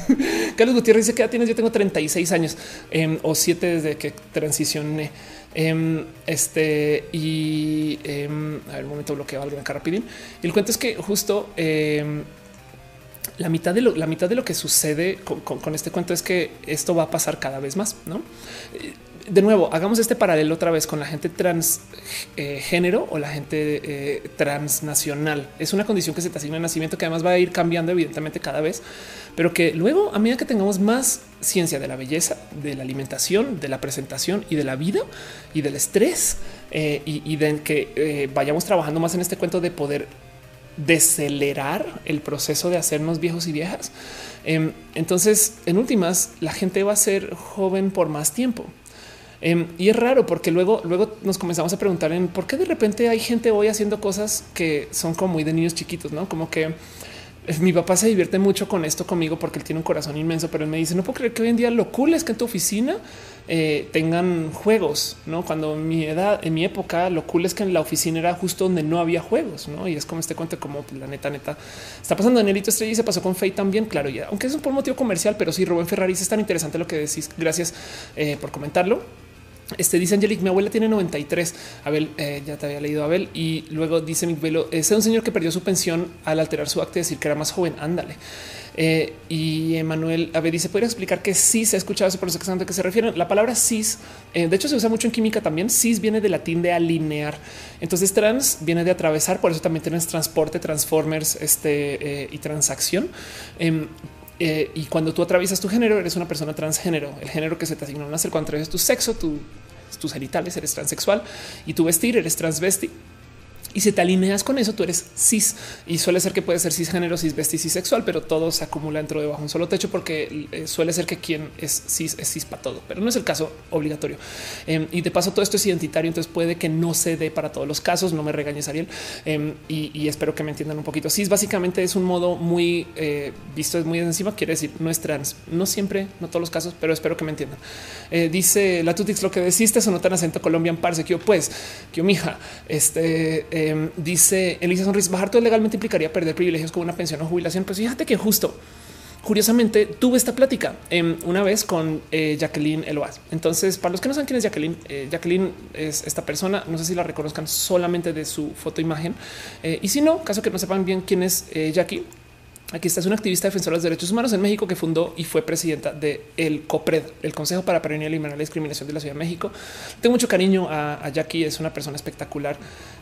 Carlos Gutiérrez dice que ya tienes. Yo tengo 36 años em, o siete desde que transicioné. Em, este y em, a ver, un momento bloqueo algo acá rapidín. El cuento es que justo la mitad de lo, la mitad de lo que sucede con, este cuento es que esto va a pasar cada vez más. No, eh, de nuevo, hagamos este paralelo otra vez con la gente transgénero eh, o la gente eh, transnacional. Es una condición que se te asigna en nacimiento que además va a ir cambiando evidentemente cada vez, pero que luego a medida que tengamos más ciencia de la belleza, de la alimentación, de la presentación y de la vida y del estrés y, de que vayamos trabajando más en este cuento de poder decelerar el proceso de hacernos viejos y viejas. Em, entonces, en últimas, la gente va a ser joven por más tiempo. Em, y es raro porque luego, luego nos comenzamos a preguntar en por qué de repente hay gente hoy haciendo cosas que son como muy de niños chiquitos, no como que mi papá se divierte mucho con esto conmigo porque él tiene un corazón inmenso, pero él me dice no puedo creer que hoy en día lo cool es que en tu oficina eh, tengan juegos, no? Cuando mi edad, en mi época, lo cool es que en la oficina era justo donde no había juegos, no? Y es como este cuento, como la neta, neta está pasando en Elito Estrella y se pasó con Faye también. Claro, ya, aunque es por motivo comercial, pero sí, Rubén Ferrari es tan interesante lo que decís. Gracias eh, por comentarlo. Este dice Angelic, mi abuela tiene 93. Abel, eh, ya te había leído Abel. Y luego dice mi velo, es un señor que perdió su pensión al alterar su acta y decir que era más joven. Ándale. Eh, y Emanuel a ver, dice: ¿Podría explicar que cis ha escuchado eso por eso que se refieren? La palabra cis, eh, de hecho, se usa mucho en química también. Cis viene del latín de alinear. Entonces, trans viene de atravesar. Por eso también tienes transporte, transformers este, y transacción. Eh, y cuando tú atraviesas tu género, eres una persona transgénero. El género que se te asignó a nacer cuando atravesas tu sexo, tu, tus genitales, eres transexual y tu vestir, eres transvesti. Y si te alineas con eso, tú eres cis y suele ser que puede ser cisgénero, cisvesti, cisexual, pero todo se acumula dentro de bajo un solo techo porque eh, suele ser que quien es cis es cis para todo, pero no es el caso obligatorio. Em, y de paso, todo esto es identitario, entonces puede que no se dé para todos los casos. No me regañes, Ariel, em, y, espero que me entiendan un poquito. Cis básicamente es un modo muy eh, visto, es muy encima, quiere decir no es trans, no siempre, no todos los casos, pero espero que me entiendan. Eh, dice la Tutix, lo que deciste no tan acento colombian parse que yo, pues, que yo, mija, este Em, dice Elisa Sonris, bajar todo legalmente implicaría perder privilegios como una pensión o jubilación. Pues fíjate que justo curiosamente tuve esta plática em, una vez con eh, Jacqueline Eloaz. Entonces, para los que no saben quién es Jacqueline, eh, Jacqueline es esta persona. No sé si la reconozcan solamente de su foto imagen. Eh, y si no, caso que no sepan bien quién es Jackie, Aquí está, es una activista defensora de los derechos humanos en México que fundó y fue presidenta de COPRED, el Consejo para Prevenir y Eliminar la Discriminación de la Ciudad de México. Tengo mucho cariño a, Jackie, es una persona espectacular.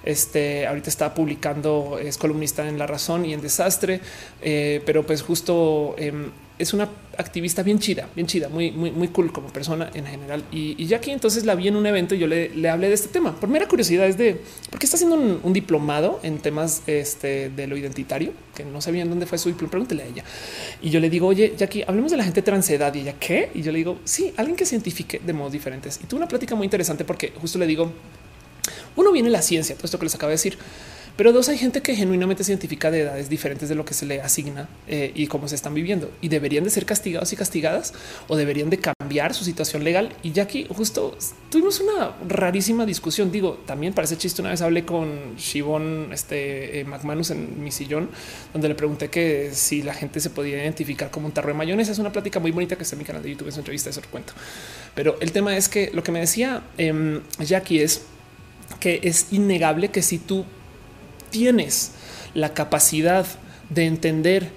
Este ahorita está publicando, es columnista en La Razón y en Desastre, eh, pero pues justo em, es una activista bien chida, bien chida, muy, muy, muy cool como persona en general. Y, ya que entonces la vi en un evento y yo le, le, hablé de este tema. Por mera curiosidad es de por qué está haciendo un, diplomado en temas este, de lo identitario, que no sabía en dónde fue su diploma. Pregúntele a ella. Y yo le digo, oye, Jackie, hablemos de la gente transedad y ella qué? Y yo le digo, sí, alguien que cientifique de modos diferentes. Y tuve una plática muy interesante porque justo le digo, uno viene la ciencia, todo esto que les acabo de decir pero dos, hay gente que genuinamente se identifica de edades diferentes de lo que se le asigna eh, y cómo se están viviendo y deberían de ser castigados y castigadas o deberían de cambiar su situación legal. Y ya aquí justo tuvimos una rarísima discusión. Digo, también parece chiste. Una vez hablé con Shivon este, eh, McManus en mi sillón, donde le pregunté que si la gente se podía identificar como un tarro de mayonesa. Es una plática muy bonita que está en mi canal de YouTube, en su entrevista, eso lo cuento. Pero el tema es que lo que me decía eh, Jackie es que es innegable que si tú tienes la capacidad de entender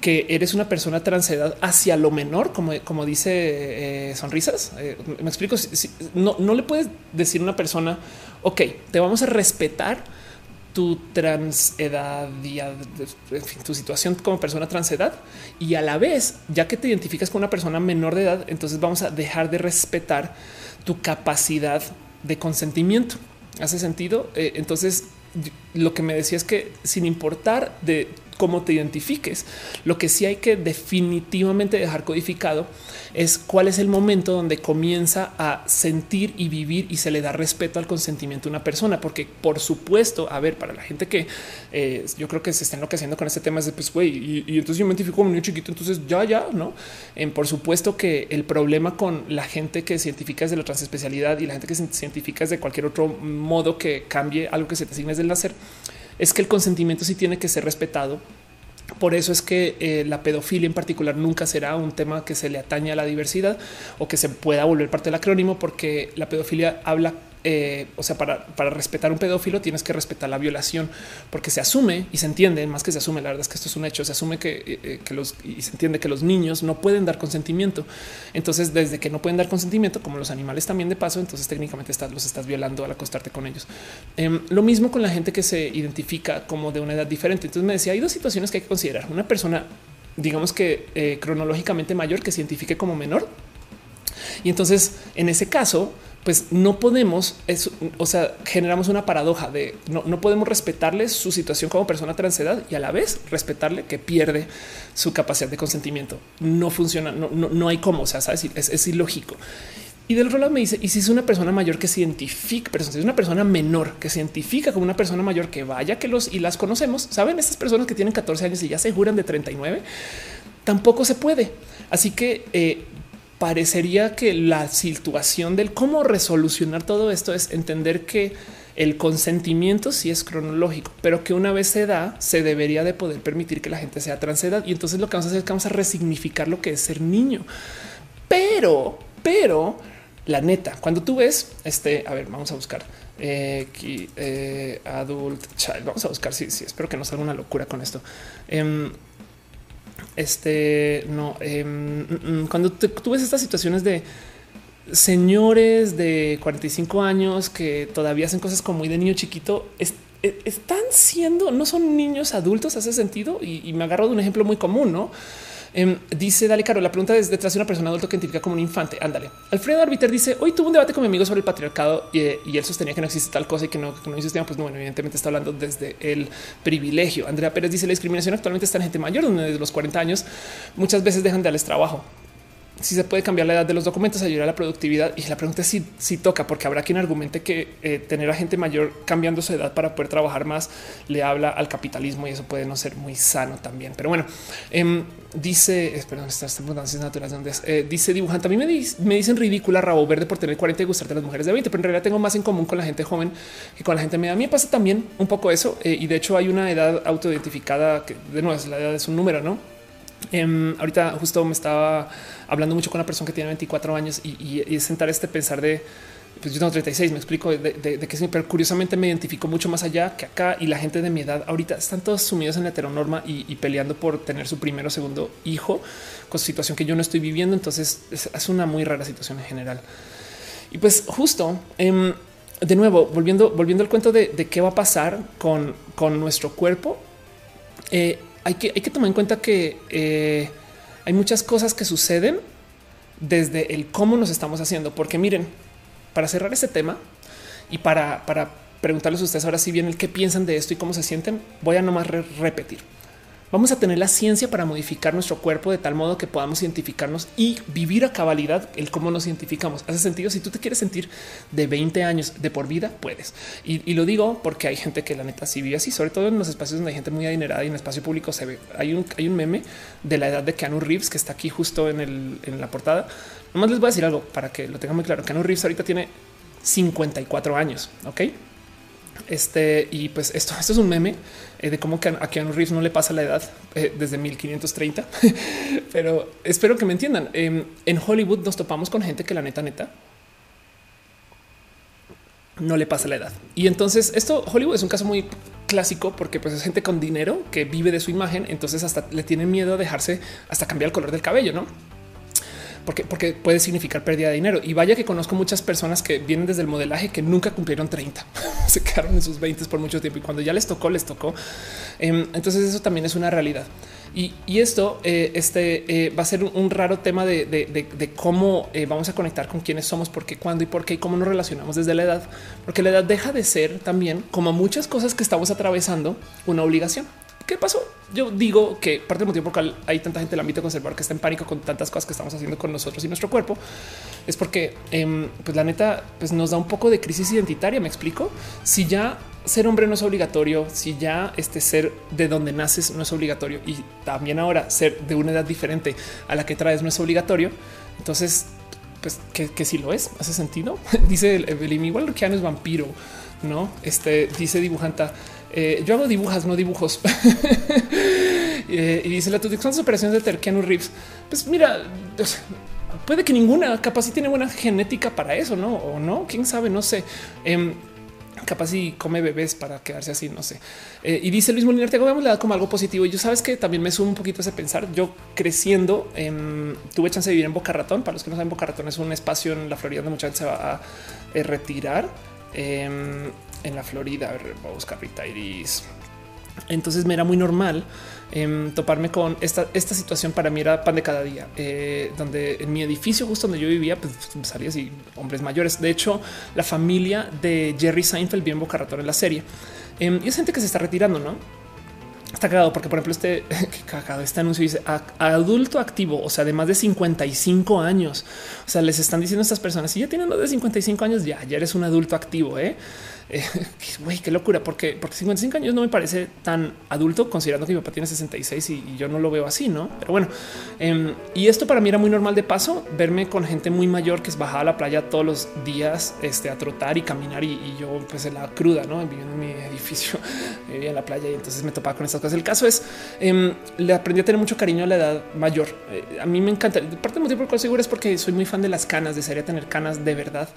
que eres una persona transedad hacia lo menor, como, como dice eh, sonrisas. Eh, me explico. no, no le puedes decir a una persona, ok, te vamos a respetar tu transedad y tu situación como persona transedad y a la vez, ya que te identificas con una persona menor de edad, entonces vamos a dejar de respetar tu capacidad de consentimiento. ¿Hace sentido? Eh, entonces lo que me decía es que sin importar de cómo te identifiques. Lo que sí hay que definitivamente dejar codificado es cuál es el momento donde comienza a sentir y vivir y se le da respeto al consentimiento de una persona, porque por supuesto, a ver, para la gente que eh, yo creo que se está enloqueciendo con este tema es de pues, güey, y, entonces yo me identifico como niño chiquito, entonces ya, ya, no. por supuesto que el problema con la gente que se identifica desde la transespecialidad y la gente que se identifica de cualquier otro modo que cambie algo que se te asigne desde el nacer es que el consentimiento sí tiene que ser respetado. Por eso es que eh, la pedofilia en particular nunca será un tema que se le atañe a la diversidad o que se pueda volver parte del acrónimo, porque la pedofilia habla eh, o sea, para, respetar un pedófilo tienes que respetar la violación, porque se asume y se entiende, más que se asume, la verdad es que esto es un hecho, se asume que, eh, eh, que los y se entiende que los niños no pueden dar consentimiento. Entonces, desde que no pueden dar consentimiento, como los animales también de paso, entonces técnicamente estás, los estás violando al acostarte con ellos. Em, lo mismo con la gente que se identifica como de una edad diferente. Entonces me decía, hay dos situaciones que hay que considerar. Una persona, digamos que cronológicamente mayor, que se identifique como menor. Y entonces, en ese caso, pues no podemos, o sea, generamos una paradoja de no, podemos respetarle su situación como persona transedad y a la vez respetarle que pierde su capacidad de consentimiento. No funciona, no, no, hay cómo, o sea, es, es, ilógico. Y del otro lado me dice, y si es una persona mayor que se identifica, pero si es una persona menor que se identifica como una persona mayor que vaya que los y las conocemos, saben, estas personas que tienen 14 años y ya se juran de 39, tampoco se puede. Así que eh, parecería que la situación del cómo resolucionar todo esto es entender que el consentimiento sí es cronológico, pero que una vez se da, se debería de poder permitir que la gente sea transedad. Y entonces lo que vamos a hacer es que vamos a resignificar lo que es ser niño. Pero, pero la neta, cuando tú ves este, a ver, vamos a buscar eh, eh, adult child, vamos a buscar si sí, espero que no salga una locura con esto. Em, este no, em, mm, mm, cuando tú ves estas situaciones de señores de 45 años que todavía hacen cosas como muy de niño chiquito, e, están siendo, no son niños adultos, hace sentido. Y me agarro de un ejemplo muy común, no? Em, dice Dale Caro, la pregunta es detrás de una persona adulta que identifica como un infante. Ándale. Alfredo Arbiter dice hoy tuvo un debate con mi amigo sobre el patriarcado y, él sostenía que no existe tal cosa y que no, que no existía. Pues no, bueno, evidentemente está hablando desde el privilegio. Andrea Pérez dice la discriminación actualmente está en gente mayor, donde desde los 40 años muchas veces dejan de darles trabajo si se puede cambiar la edad de los documentos, ayudar a la productividad. Y la pregunta es si, si toca, porque habrá quien argumente que eh, tener a gente mayor cambiando su edad para poder trabajar más le habla al capitalismo y eso puede no ser muy sano también. Pero bueno, em, dice, perdón, estas circunstancias naturales donde eh, dice dibujante. A mí me, me, dicen ridícula rabo verde por tener 40 y gustarte a las mujeres de 20, pero en realidad tengo más en común con la gente joven que con la gente media. A mí me pasa también un poco eso. Eh, y de hecho hay una edad autoidentificada que de nuevo es la edad es un número, no? Em, ahorita justo me estaba hablando mucho con una persona que tiene 24 años y, y, sentar este pensar de pues yo tengo 36, me explico de, de, que sí, pero curiosamente me identifico mucho más allá que acá y la gente de mi edad ahorita están todos sumidos en la heteronorma y, peleando por tener su primero o segundo hijo con situación que yo no estoy viviendo. Entonces es, una muy rara situación en general. Y pues justo em, de nuevo, volviendo, volviendo al cuento de, qué va a pasar con, con nuestro cuerpo. Eh, hay que, hay que tomar en cuenta que eh, hay muchas cosas que suceden desde el cómo nos estamos haciendo, porque miren, para cerrar este tema y para, para preguntarles a ustedes ahora si bien el qué piensan de esto y cómo se sienten, voy a nomás repetir. Vamos a tener la ciencia para modificar nuestro cuerpo de tal modo que podamos identificarnos y vivir a cabalidad el cómo nos identificamos. Hace sentido. Si tú te quieres sentir de 20 años de por vida, puedes. Y, lo digo porque hay gente que la neta sí vive así, sobre todo en los espacios donde hay gente muy adinerada y en el espacio público se ve. Hay un, hay un meme de la edad de Keanu Reeves que está aquí justo en, el, en la portada. Nomás les voy a decir algo para que lo tengan muy claro. Keanu Reeves ahorita tiene 54 años. Ok. Este y pues esto, esto es un meme eh, de cómo que a Keanu Reeves no le pasa la edad eh, desde 1530, pero espero que me entiendan. Em, en Hollywood nos topamos con gente que la neta, neta, no le pasa la edad. Y entonces esto Hollywood es un caso muy clásico porque pues es gente con dinero que vive de su imagen, entonces hasta le tienen miedo a dejarse hasta cambiar el color del cabello, ¿no? Porque, porque puede significar pérdida de dinero. Y vaya que conozco muchas personas que vienen desde el modelaje que nunca cumplieron 30, se quedaron en sus 20 por mucho tiempo y cuando ya les tocó, les tocó. Em, entonces eso también es una realidad. Y, esto eh, este, eh, va a ser un, raro tema de, cómo eh, vamos a conectar con quiénes somos, por qué, cuándo y por qué y cómo nos relacionamos desde la edad, porque la edad deja de ser también como muchas cosas que estamos atravesando una obligación ¿Qué pasó? Yo digo que parte del motivo por el cual hay tanta gente del ámbito conservador que está en pánico con tantas cosas que estamos haciendo con nosotros y nuestro cuerpo es porque, em, pues la neta, pues nos da un poco de crisis identitaria. Me explico. Si ya ser hombre no es obligatorio, si ya este ser de donde naces no es obligatorio y también ahora ser de una edad diferente a la que traes no es obligatorio, entonces, pues que, si lo es, hace sentido. dice el, igual que es vampiro, no? Este dice dibujanta eh, yo hago dibujas, no dibujos. Eh, y dice la son operaciones de Terkeanu Reeves. Pues mira, puede que ninguna capaz si tiene buena genética para eso, no? O no, quién sabe, no sé. Em, capaz si come bebés para quedarse así, no sé. Eh, y dice Luis Molina, te vemos le da como algo positivo. Y yo sabes que también me sumo un poquito a ese pensar. Yo creciendo em, tuve chance de vivir en Boca Ratón. Para los que no saben, Boca Ratón es un espacio en la Florida donde mucha gente se va a retirar. En la Florida. A ver, voy a buscar Rita Iris. Entonces me era muy normal em, toparme con esta, esta situación. Para mí era pan de cada día, eh, donde en mi edificio, justo donde yo vivía, pues salía así hombres mayores. De hecho, la familia de Jerry Seinfeld bien Boca Ratón en la serie. Em, y es gente que se está retirando, no? Está cagado porque, por ejemplo, este cagado, este anuncio dice adulto activo, o sea, de más de 55 años. O sea, les están diciendo a estas personas si ya tienen más de 55 años, ya, ya eres un adulto activo. ¿eh? Eh, güey, qué locura, porque, porque 55 años no me parece tan adulto, considerando que mi papá tiene 66 y, yo no lo veo así, no? Pero bueno, em, y esto para mí era muy normal de paso, verme con gente muy mayor que es bajada a la playa todos los días este, a trotar y caminar. Y, yo, pues en la cruda, no viviendo en mi edificio, vivía en la playa y entonces me topaba con estas cosas. El caso es, em, le aprendí a tener mucho cariño a la edad mayor. Eh, a mí me encanta. Parte del motivo por el cual seguro es porque soy muy fan de las canas, desearía tener canas de verdad.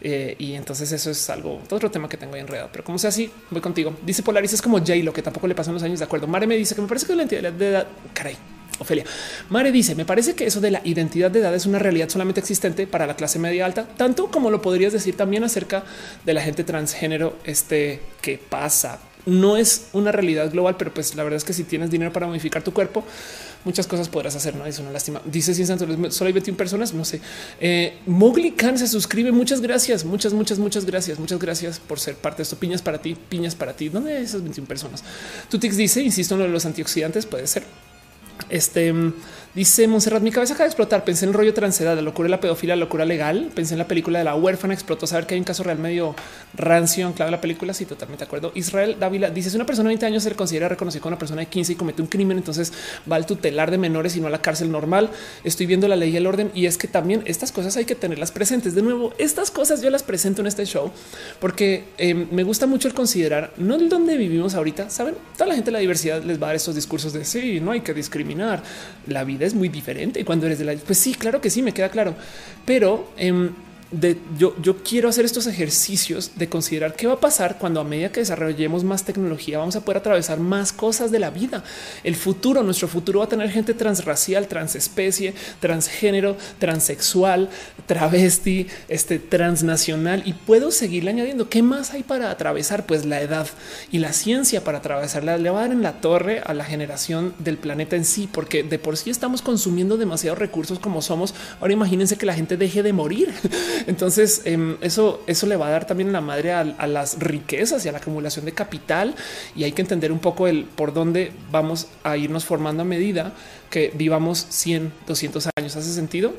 Eh, y entonces eso es algo, otro tema que tengo enredado. Pero como sea así, voy contigo. Dice Polaris es como Jay, lo que tampoco le pasó en los años de acuerdo. Mare me dice que me parece que la identidad de edad, caray, Ofelia. Mare dice, me parece que eso de la identidad de edad es una realidad solamente existente para la clase media alta, tanto como lo podrías decir también acerca de la gente transgénero, este que pasa. No es una realidad global, pero pues la verdad es que si tienes dinero para modificar tu cuerpo, muchas cosas podrás hacer. No es una lástima. Dice sin Santos, solo hay 21 personas. No sé. Eh, Mowgli se suscribe. Muchas gracias, muchas, muchas, muchas gracias. Muchas gracias por ser parte de esto. Piñas para ti, piñas para ti. ¿Dónde hay esas 21 personas? Tutix dice, insisto en lo de los antioxidantes. Puede ser. Este Dice Monserrat, mi cabeza acaba de explotar. Pensé en el rollo transedad, la locura de la pedofilia, la locura legal. Pensé en la película de la huérfana, explotó saber que hay un caso real medio rancio, clave la película. Sí, totalmente de acuerdo. Israel Dávila dice: Si una persona de 20 años se le considera reconocida como una persona de 15 y comete un crimen, entonces va al tutelar de menores y no a la cárcel normal. Estoy viendo la ley y el orden. Y es que también estas cosas hay que tenerlas presentes. De nuevo, estas cosas yo las presento en este show porque em, me gusta mucho el considerar no el donde vivimos ahorita. Saben, toda la gente de la diversidad les va a dar estos discursos de sí, no hay que discriminar. La vida es muy diferente. Y cuando eres de la, pues sí, claro que sí, me queda claro. Pero em, yo, yo quiero hacer estos ejercicios de considerar qué va a pasar cuando a medida que desarrollemos más tecnología vamos a poder atravesar más cosas de la vida. El futuro, nuestro futuro va a tener gente transracial, transespecie, transgénero, transexual, travesti, este transnacional y puedo seguirle añadiendo qué más hay para atravesar, pues la edad y la ciencia para atravesarla le va a dar en la torre a la generación del planeta en sí, porque de por sí estamos consumiendo demasiados recursos como somos. Ahora imagínense que la gente deje de morir. Entonces em, eso, eso le va a dar también la madre a, las riquezas y a la acumulación de capital y hay que entender un poco el por dónde vamos a irnos formando a medida que vivamos 100, 200 años. ¿Hace sentido?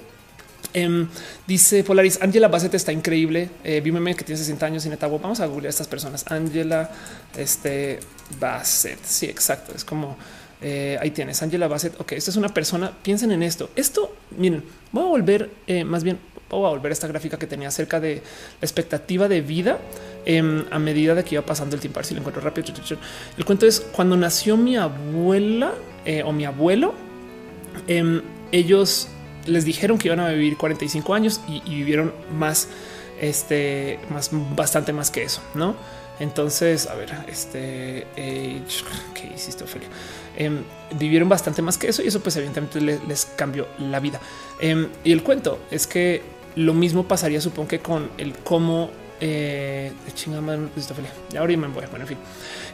Em, dice Polaris, Angela Bassett está increíble. Eh, que tiene 60 años y neta, vamos a googlear a estas personas. Angela este, Bassett. Sí, exacto. Es como eh, ahí tienes Angela Bassett. Ok, esta es una persona. Piensen en esto. Esto, miren, voy a volver eh, más bien voy a volver a esta gráfica que tenía acerca de la expectativa de vida em, a medida de que iba pasando el tiempo. A ver si lo encuentro rápido. El cuento es cuando nació mi abuela eh, o mi abuelo, em, ellos les dijeron que iban a vivir 45 años y, vivieron más, este, más, bastante más que eso, no? Entonces, a ver, este, ¿qué hiciste, Ophelia? Em, vivieron bastante más que eso y eso pues evidentemente les, cambió la vida. y el cuento es que lo mismo pasaría, supongo que con el cómo eh, ya ahora me voy. Bueno, en fin,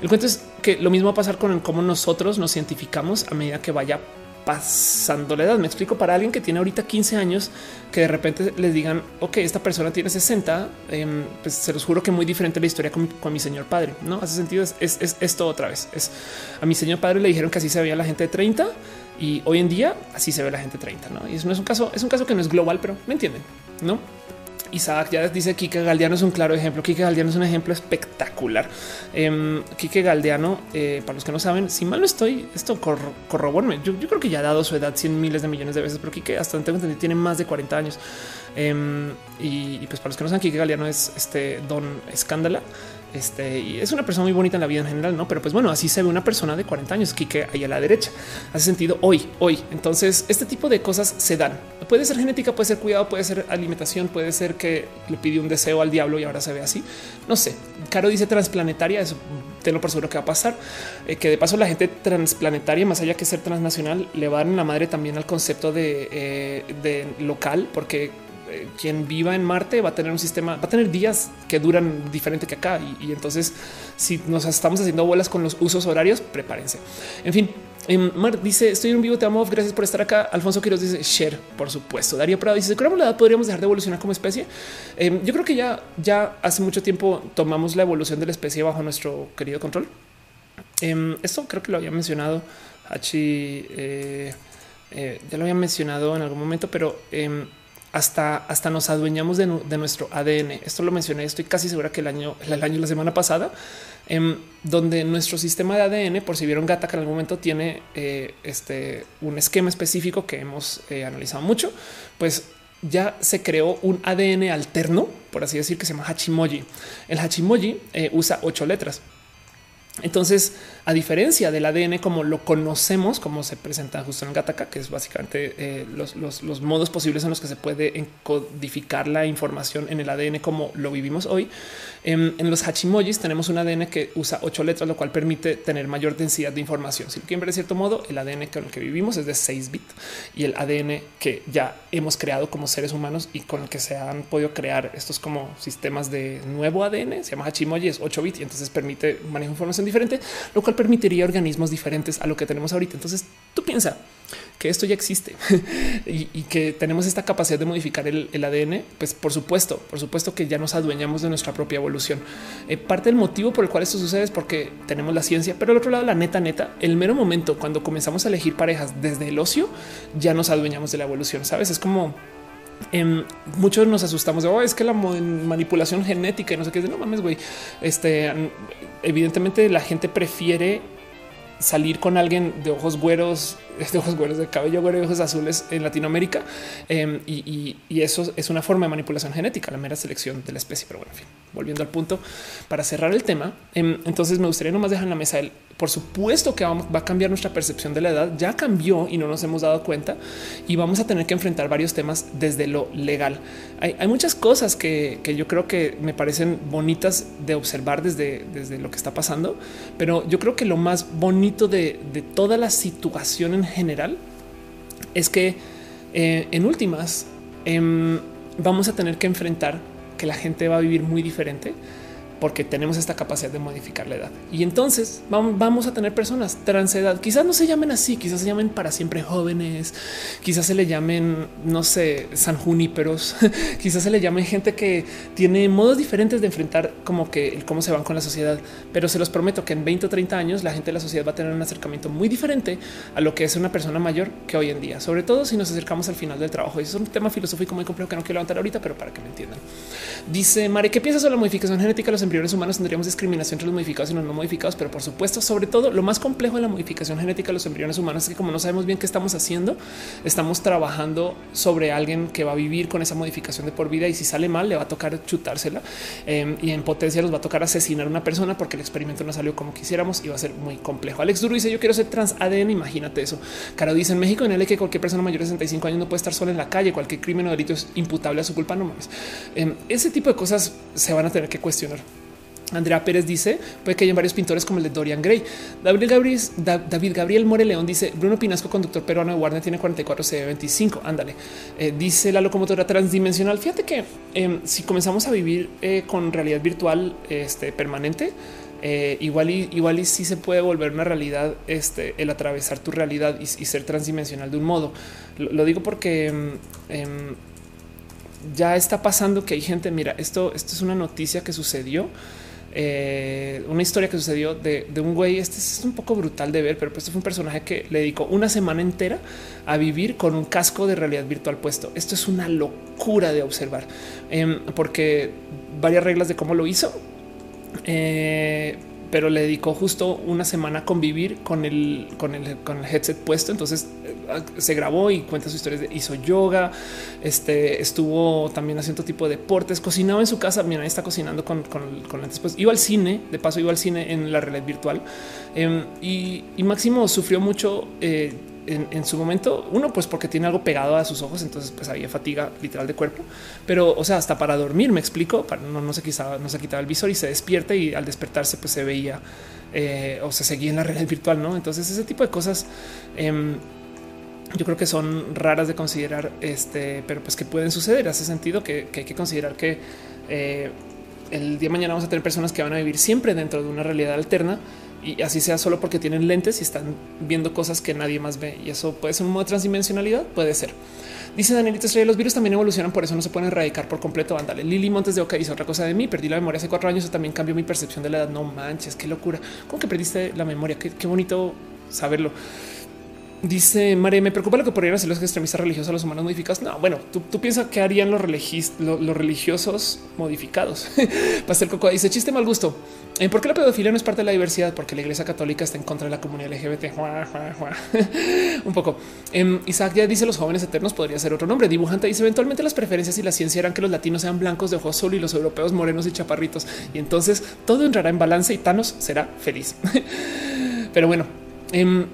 el cuento es que lo mismo va a pasar con el cómo nosotros nos identificamos a medida que vaya pasando la edad. Me explico para alguien que tiene ahorita 15 años, que de repente les digan, ok, esta persona tiene 60, em, pues se los juro que muy diferente la historia con, mi señor padre. No hace sentido. Es, es, esto otra vez. Es a mi señor padre le dijeron que así se veía la gente de 30 y hoy en día así se ve la gente de 30. ¿no? Y eso no es un caso, es un caso que no es global, pero me entienden, no? Isaac ya dice Kike Galdiano es un claro ejemplo. Kike Galdiano es un ejemplo espectacular. Eh, Kike Galdiano, para los que no saben, si mal no estoy, esto corroborme. Yo, creo que ya ha dado su edad 100 miles de millones de veces, pero Kike hasta tengo entendido tiene más de 40 años. Em, y, y, pues para los que no saben, Kike Galdiano es este don escándala. Este y es una persona muy bonita en la vida en general, no? Pero pues bueno, así se ve una persona de 40 años, que ahí a la derecha. Hace sentido hoy, hoy. Entonces, este tipo de cosas se dan. Puede ser genética, puede ser cuidado, puede ser alimentación, puede ser que le pidió un deseo al diablo y ahora se ve así. No sé. Caro dice transplanetaria. Eso tengo por seguro que va a pasar. Eh, que de paso, la gente transplanetaria, más allá que ser transnacional, le va a dar en la madre también al concepto de, eh, de local, porque eh, quien viva en Marte va a tener un sistema, va a tener días que duran diferente que acá. Y, entonces, si nos estamos haciendo bolas con los usos horarios, prepárense. En fin, em, Mar dice: Estoy en vivo, te amo. Gracias por estar acá. Alfonso Quiroz dice: Share, por supuesto. Darío Prado dice: ¿Cómo la edad podríamos dejar de evolucionar como especie? Em, yo creo que ya, ya hace mucho tiempo tomamos la evolución de la especie bajo nuestro querido control. Em, esto creo que lo había mencionado Hachi, eh, eh, ya lo había mencionado en algún momento, pero hasta, hasta nos adueñamos de, nuestro ADN. Esto lo mencioné, estoy casi segura que el año, el año, la semana pasada, en em, donde nuestro sistema de ADN, por si vieron Gata, que en algún momento tiene eh, este, un esquema específico que hemos eh, analizado mucho, pues ya se creó un ADN alterno, por así decir, que se llama Hachimoji. El Hachimoji eh, usa ocho letras. Entonces, a diferencia del ADN como lo conocemos, como se presenta justo en Gataka, que es básicamente eh, los, modos posibles en los que se puede encodificar la información en el ADN como lo vivimos hoy. En, los Hachimojis tenemos un ADN que usa ocho letras, lo cual permite tener mayor densidad de información. Si lo quieren ver de cierto modo, el ADN con el que vivimos es de 6 bits y el ADN que ya hemos creado como seres humanos y con el que se han podido crear estos como sistemas de nuevo ADN, se llama Hachimoji, es 8 bits y entonces permite manejar información diferente, lo cual permitiría organismos diferentes a lo que tenemos ahorita. Entonces tú piensa que esto ya existe y, que tenemos esta capacidad de modificar el, ADN, pues por supuesto, por supuesto que ya nos adueñamos de nuestra propia evolución. Eh, parte del motivo por el cual esto sucede es porque tenemos la ciencia, pero al otro lado, la neta, neta, el mero momento cuando comenzamos a elegir parejas desde el ocio, ya nos adueñamos de la evolución. Sabes, es como en muchos nos asustamos de oh, es que la manipulación genética y no sé qué es de no mames, güey. Este, evidentemente la gente prefiere salir con alguien de ojos güeros, de ojos güeros, de cabello güero y ojos azules en Latinoamérica. Em, y, eso es una forma de manipulación genética, la mera selección de la especie. Pero bueno, volviendo al punto, para cerrar el tema, em, entonces me gustaría nomás dejar en la mesa el por supuesto que va a cambiar nuestra percepción de la edad. Ya cambió y no nos hemos dado cuenta y vamos a tener que enfrentar varios temas desde lo legal. Hay, muchas cosas que, yo creo que me parecen bonitas de observar desde, desde lo que está pasando, pero yo creo que lo más bonito de, toda la situación en general es que eh, en últimas em, vamos a tener que enfrentar que la gente va a vivir muy diferente porque tenemos esta capacidad de modificar la edad. Y entonces vamos a tener personas trans edad. Quizás no se llamen así, quizás se llamen para siempre jóvenes, quizás se le llamen, no sé, San Juníperos, quizás se le llame gente que tiene modos diferentes de enfrentar como que cómo se van con la sociedad. Pero se los prometo que en 20 o 30 años la gente de la sociedad va a tener un acercamiento muy diferente a lo que es una persona mayor que hoy en día, sobre todo si nos acercamos al final del trabajo. Y es un tema filosófico muy complejo que no quiero levantar ahorita, pero para que me entiendan. Dice Mare, ¿qué piensas sobre la modificación genética de los embriones humanos? Tendríamos discriminación entre los modificados y los no modificados, pero por supuesto, sobre todo, lo más complejo de la modificación genética de los embriones humanos es que como no sabemos bien qué estamos haciendo, estamos trabajando sobre alguien que va a vivir con esa modificación de por vida y si sale mal le va a tocar chutársela em, y en potencia nos va a tocar asesinar a una persona porque el experimento no salió como quisiéramos y va a ser muy complejo. Alex Duro dice yo quiero ser trans ADN, imagínate eso. Caro dice en México en el que cualquier persona mayor de 65 años no puede estar sola en la calle, cualquier crimen o delito es imputable a su culpa, no mames. Em, ese tipo de cosas se van a tener que cuestionar. Andrea Pérez dice puede que haya varios pintores como el de Dorian Gray. David Gabriel, David Gabriel More León dice Bruno Pinasco, conductor peruano de Warner, tiene 44 C25. Ándale. Eh, dice la locomotora transdimensional. Fíjate que em, si comenzamos a vivir eh, con realidad virtual este, permanente, eh, igual y igual y sí se puede volver una realidad este el atravesar tu realidad y, ser transdimensional de un modo. Lo, digo porque em, em, ya está pasando que hay gente. Mira, esto, esto es una noticia que sucedió. Eh, una historia que sucedió de, un güey. Este es un poco brutal de ver, pero pues este fue un personaje que le dedicó una semana entera a vivir con un casco de realidad virtual puesto. Esto es una locura de observar em, porque varias reglas de cómo lo hizo. Eh, pero le dedicó justo una semana a convivir con el, con el, con el headset puesto. Entonces eh, se grabó y cuenta su historia. Hizo yoga, este estuvo también haciendo tipo de deportes, cocinaba en su casa. Mira, está cocinando con, con, con después iba al cine. De paso, iba al cine en la realidad virtual em, y, Máximo sufrió mucho. Eh, en, su momento, uno, pues porque tiene algo pegado a sus ojos, entonces pues había fatiga literal de cuerpo, pero o sea, hasta para dormir, me explico, no, no se quitaba, no se quitaba el visor y se despierta y al despertarse pues se veía eh, o se seguía en la realidad virtual, ¿no? Entonces ese tipo de cosas em, yo creo que son raras de considerar, este, pero pues que pueden suceder, hace sentido que, hay que considerar que eh, el día de mañana vamos a tener personas que van a vivir siempre dentro de una realidad alterna y así sea solo porque tienen lentes y están viendo cosas que nadie más ve. Y eso puede ser un modo de transdimensionalidad, puede ser. Dice Danielito Estrella, los virus también evolucionan, por eso no se pueden erradicar por completo. Ándale, Lili Montes de Oca dice otra cosa de mí. Perdí la memoria hace cuatro años. Eso también cambió mi percepción de la edad. No manches, qué locura. ¿Cómo que perdiste la memoria? Qué, qué bonito saberlo. Dice María, me preocupa lo que podrían hacer los extremistas religiosos a los humanos modificados. No, bueno, tú, piensas que harían los, religiosos modificados. Pastel Coco dice chiste mal gusto. Eh, ¿Por qué la pedofilia no es parte de la diversidad? Porque la iglesia católica está en contra de la comunidad LGBT. Un poco. Em, Isaac ya dice los jóvenes eternos podría ser otro nombre. Dibujante dice eventualmente las preferencias y la ciencia harán que los latinos sean blancos de ojos azul y los europeos morenos y chaparritos. Y entonces todo entrará en balance y Thanos será feliz. Pero bueno, em,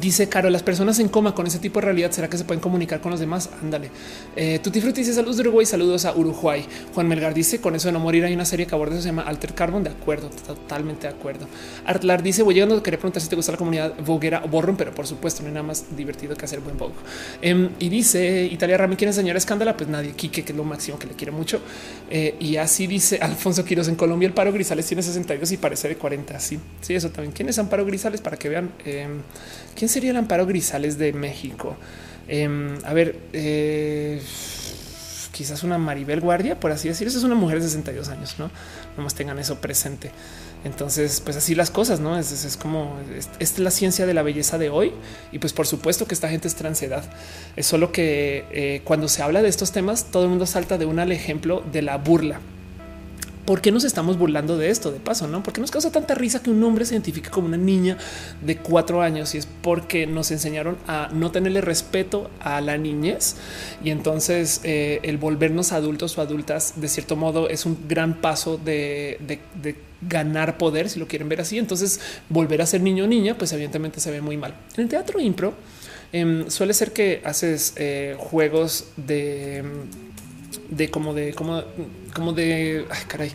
Dice Caro, las personas en coma con ese tipo de realidad, ¿será que se pueden comunicar con los demás? Ándale. Eh, Tutti Frutti dice saludos de Uruguay, saludos a Uruguay. Juan Melgar dice con eso de no morir hay una serie que aborda eso, se llama Alter Carbon. De acuerdo, totalmente de acuerdo. Artlar dice voy llegando, quería preguntar si te gusta la comunidad boguera o borrón, pero por supuesto no hay nada más divertido que hacer buen bogo. Em, y dice Italia Rami, ¿quién enseñar escándala? Pues nadie, Quique, que es lo máximo que le quiero mucho. Eh, y así dice Alfonso Quiroz en Colombia, el paro Grisales tiene 62 y parece de 40. Sí, sí, eso también. ¿Quién es Amparo Grisales? Para que vean em, quién sería el Amparo Grisales de México. Em, a ver, eh, quizás una Maribel Guardia, por así decirlo. es una mujer de 62 años, no? Nomás tengan eso presente. Entonces, pues así las cosas, no es, como esta es la ciencia de la belleza de hoy. Y pues, por supuesto que esta gente es transedad. Es solo que eh, cuando se habla de estos temas, todo el mundo salta de un al ejemplo de la burla. ¿Por qué nos estamos burlando de esto de paso? No, porque nos causa tanta risa que un hombre se identifique como una niña de cuatro años y es porque nos enseñaron a no tenerle respeto a la niñez y entonces eh, el volvernos adultos o adultas de cierto modo es un gran paso de, ganar poder, si lo quieren ver así. Entonces volver a ser niño o niña, pues evidentemente se ve muy mal. En el teatro impro em, suele ser que haces eh, juegos de de como de como, como de ay, caray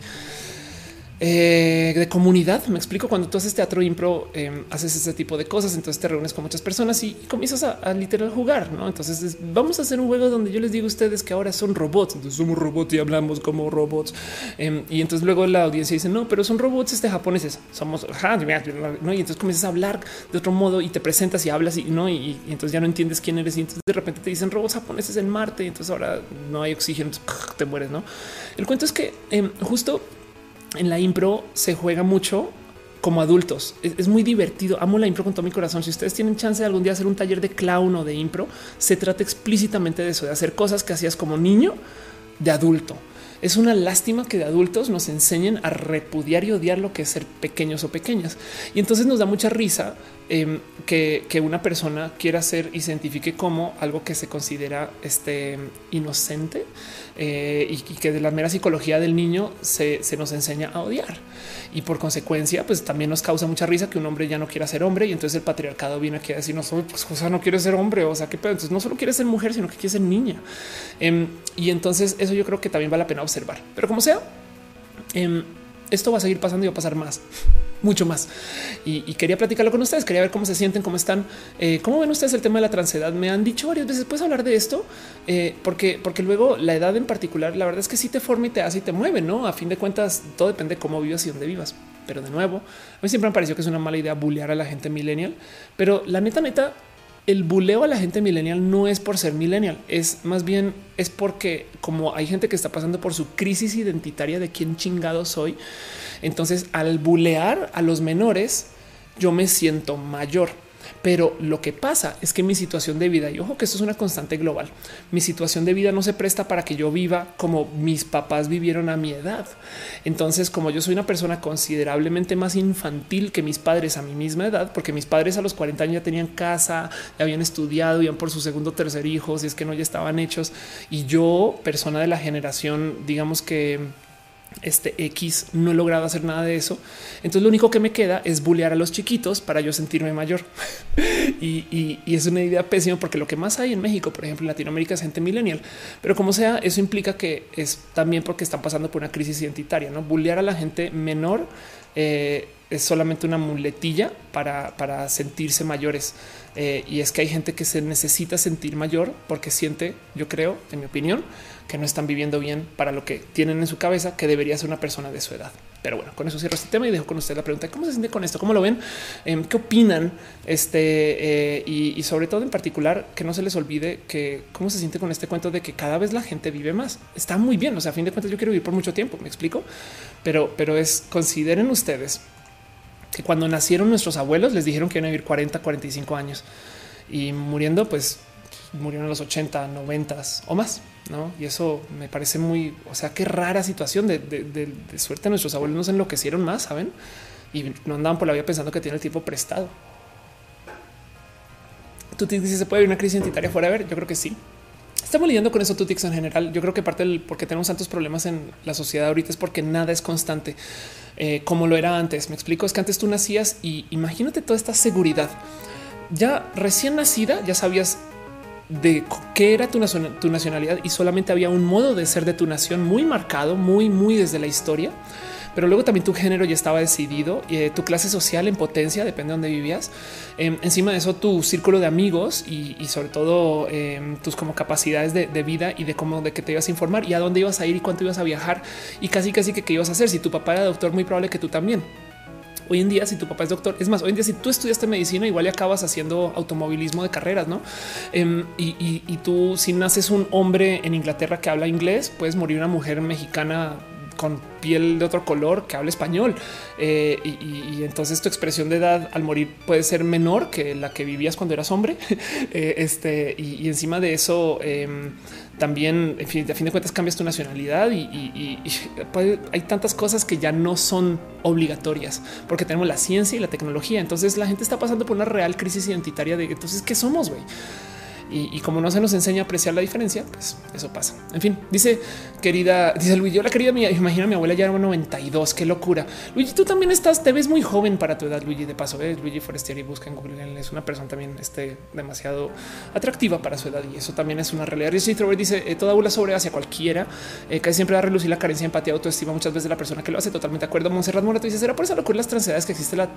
eh, de comunidad. Me explico cuando tú haces teatro impro, em, haces ese tipo de cosas. Entonces te reúnes con muchas personas y, comienzas a, literal jugar. ¿no? Entonces vamos a hacer un juego donde yo les digo a ustedes que ahora son robots. Entonces somos robots y hablamos como robots. Em, y entonces luego la audiencia dice no, pero son robots este japoneses. Somos y entonces comienzas a hablar de otro modo y te presentas y hablas y no. Y, entonces ya no entiendes quién eres. Y entonces de repente te dicen robots japoneses en Marte. Y entonces ahora no hay oxígeno, te mueres. No, el cuento es que em, justo en la impro se juega mucho como adultos. Es, muy divertido. Amo la impro con todo mi corazón. Si ustedes tienen chance de algún día hacer un taller de clown o de impro, se trata explícitamente de eso, de hacer cosas que hacías como niño de adulto. Es una lástima que de adultos nos enseñen a repudiar y odiar lo que es ser pequeños o pequeñas. Y entonces nos da mucha risa em, que, una persona quiera ser y se identifique como algo que se considera este, inocente eh, y, que de la mera psicología del niño se, nos enseña a odiar. Y por consecuencia, pues también nos causa mucha risa que un hombre ya no quiera ser hombre y entonces el patriarcado viene aquí a decirnos, pues José no quiere ser hombre, o sea, que entonces no solo quiere ser mujer, sino que quiere ser niña. Em, y entonces eso yo creo que también vale la pena observar. Pero como sea, em, esto va a seguir pasando y va a pasar más mucho más. Y, quería platicarlo con ustedes, quería ver cómo se sienten, cómo están, eh, cómo ven ustedes el tema de la transedad. Me han dicho varias veces, puedes hablar de esto, eh, porque, porque luego la edad en particular, la verdad es que sí te forma y te hace y te mueve, ¿no? A fin de cuentas, todo depende de cómo vivas y dónde vivas. pero de nuevo, a mí siempre me pareció que es una mala idea bullear a la gente millennial, pero la neta, neta, el buleo a la gente millennial no es por ser millennial, es más bien es porque como hay gente que está pasando por su crisis identitaria de quién chingado soy, entonces al bulear a los menores, yo me siento mayor. Pero lo que pasa es que mi situación de vida, y ojo que esto es una constante global, mi situación de vida no se presta para que yo viva como mis papás vivieron a mi edad. Entonces, como yo soy una persona considerablemente más infantil que mis padres a mi misma edad, porque mis padres a los 40 años ya tenían casa, ya habían estudiado, iban por su segundo o tercer hijo, si es que no ya estaban hechos. Y yo, persona de la generación, digamos que este X no he logrado hacer nada de eso. Entonces lo único que me queda es bullear a los chiquitos para yo sentirme mayor. y, es una idea pésima porque lo que más hay en México, por ejemplo, en Latinoamérica es gente millennial. Pero como sea, eso implica que es también porque están pasando por una crisis identitaria. No bullear a la gente menor eh, es solamente una muletilla para, para sentirse mayores. Eh, y es que hay gente que se necesita sentir mayor porque siente, yo creo, en mi opinión, que no están viviendo bien para lo que tienen en su cabeza, que debería ser una persona de su edad. Pero bueno, con eso cierro este tema y dejo con usted la pregunta: ¿Cómo se siente con esto? ¿Cómo lo ven? Em, ¿Qué opinan? Este eh, y, sobre todo en particular, que no se les olvide que cómo se siente con este cuento de que cada vez la gente vive más. Está muy bien. O sea, a fin de cuentas, yo quiero vivir por mucho tiempo. Me explico, pero, pero es consideren ustedes que cuando nacieron nuestros abuelos les dijeron que iban a vivir 40, 45 años y muriendo, pues murieron a los 80, 90 o más. ¿no? Y eso me parece muy, o sea, qué rara situación de, suerte. Nuestros abuelos nos enloquecieron más, saben? Y no andaban por la vida pensando que tiene el tiempo prestado. Tú dices, ¿se puede vivir una crisis identitaria fuera de ver? Yo creo que sí. Estamos lidiando con eso, Tutix, en general. Yo creo que parte del por qué tenemos tantos problemas en la sociedad ahorita es porque nada es constante eh, como lo era antes. Me explico, es que antes tú nacías y imagínate toda esta seguridad. Ya recién nacida, ya sabías de qué era tu, nacionalidad y solamente había un modo de ser de tu nación muy marcado, muy, muy desde la historia. Pero luego también tu género ya estaba decidido, eh, tu clase social en potencia, depende de dónde vivías. Em, encima de eso, tu círculo de amigos y, sobre todo em, tus como capacidades de, vida y de cómo de que te ibas a informar y a dónde ibas a ir y cuánto ibas a viajar y casi casi que qué ibas a hacer. Si tu papá era doctor, muy probable que tú también. Hoy en día, si tu papá es doctor, es más, hoy en día, si tú estudiaste medicina, igual y acabas haciendo automovilismo de carreras, no? Em, y, tú, si naces un hombre en Inglaterra que habla inglés, puedes morir una mujer mexicana con piel de otro color que habla español. Eh, y, entonces tu expresión de edad al morir puede ser menor que la que vivías cuando eras hombre. Eh, este, y, encima de eso, em, también, en fin, a fin de cuentas, cambias tu nacionalidad y, hay tantas cosas que ya no son obligatorias porque tenemos la ciencia y la tecnología. Entonces la gente está pasando por una real crisis identitaria de entonces qué somos. Y, como no se nos enseña a apreciar la diferencia, pues eso pasa. En fin, dice querida, dice Luigi, la querida mía, imagina mi abuela ya era 92, qué locura. Luigi, tú también estás, te ves muy joven para tu edad, Luigi, de paso, ¿eh? Luigi Forestieri, busca en Google, es una persona también este, demasiado atractiva para su edad y eso también es una realidad. Richie Robert dice, eh, toda bula sobre hacia cualquiera, eh, que siempre va a relucir la carencia de empatía, autoestima muchas veces de la persona que lo hace, totalmente de acuerdo. Monserrat Morato dice, ¿será por esa locura las transedades que existe la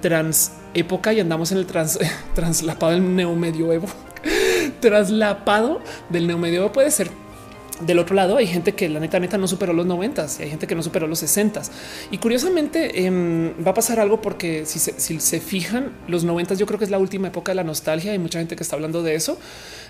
trans época y andamos en el trans translapado del neomedioevo? Traslapado del neomedioevo puede ser del otro lado. Hay gente que la neta neta no superó los noventas y hay gente que no superó los sesentas. Y curiosamente em, va a pasar algo porque si se, fijan los noventas yo creo que es la última época de la nostalgia hay mucha gente que está hablando de eso.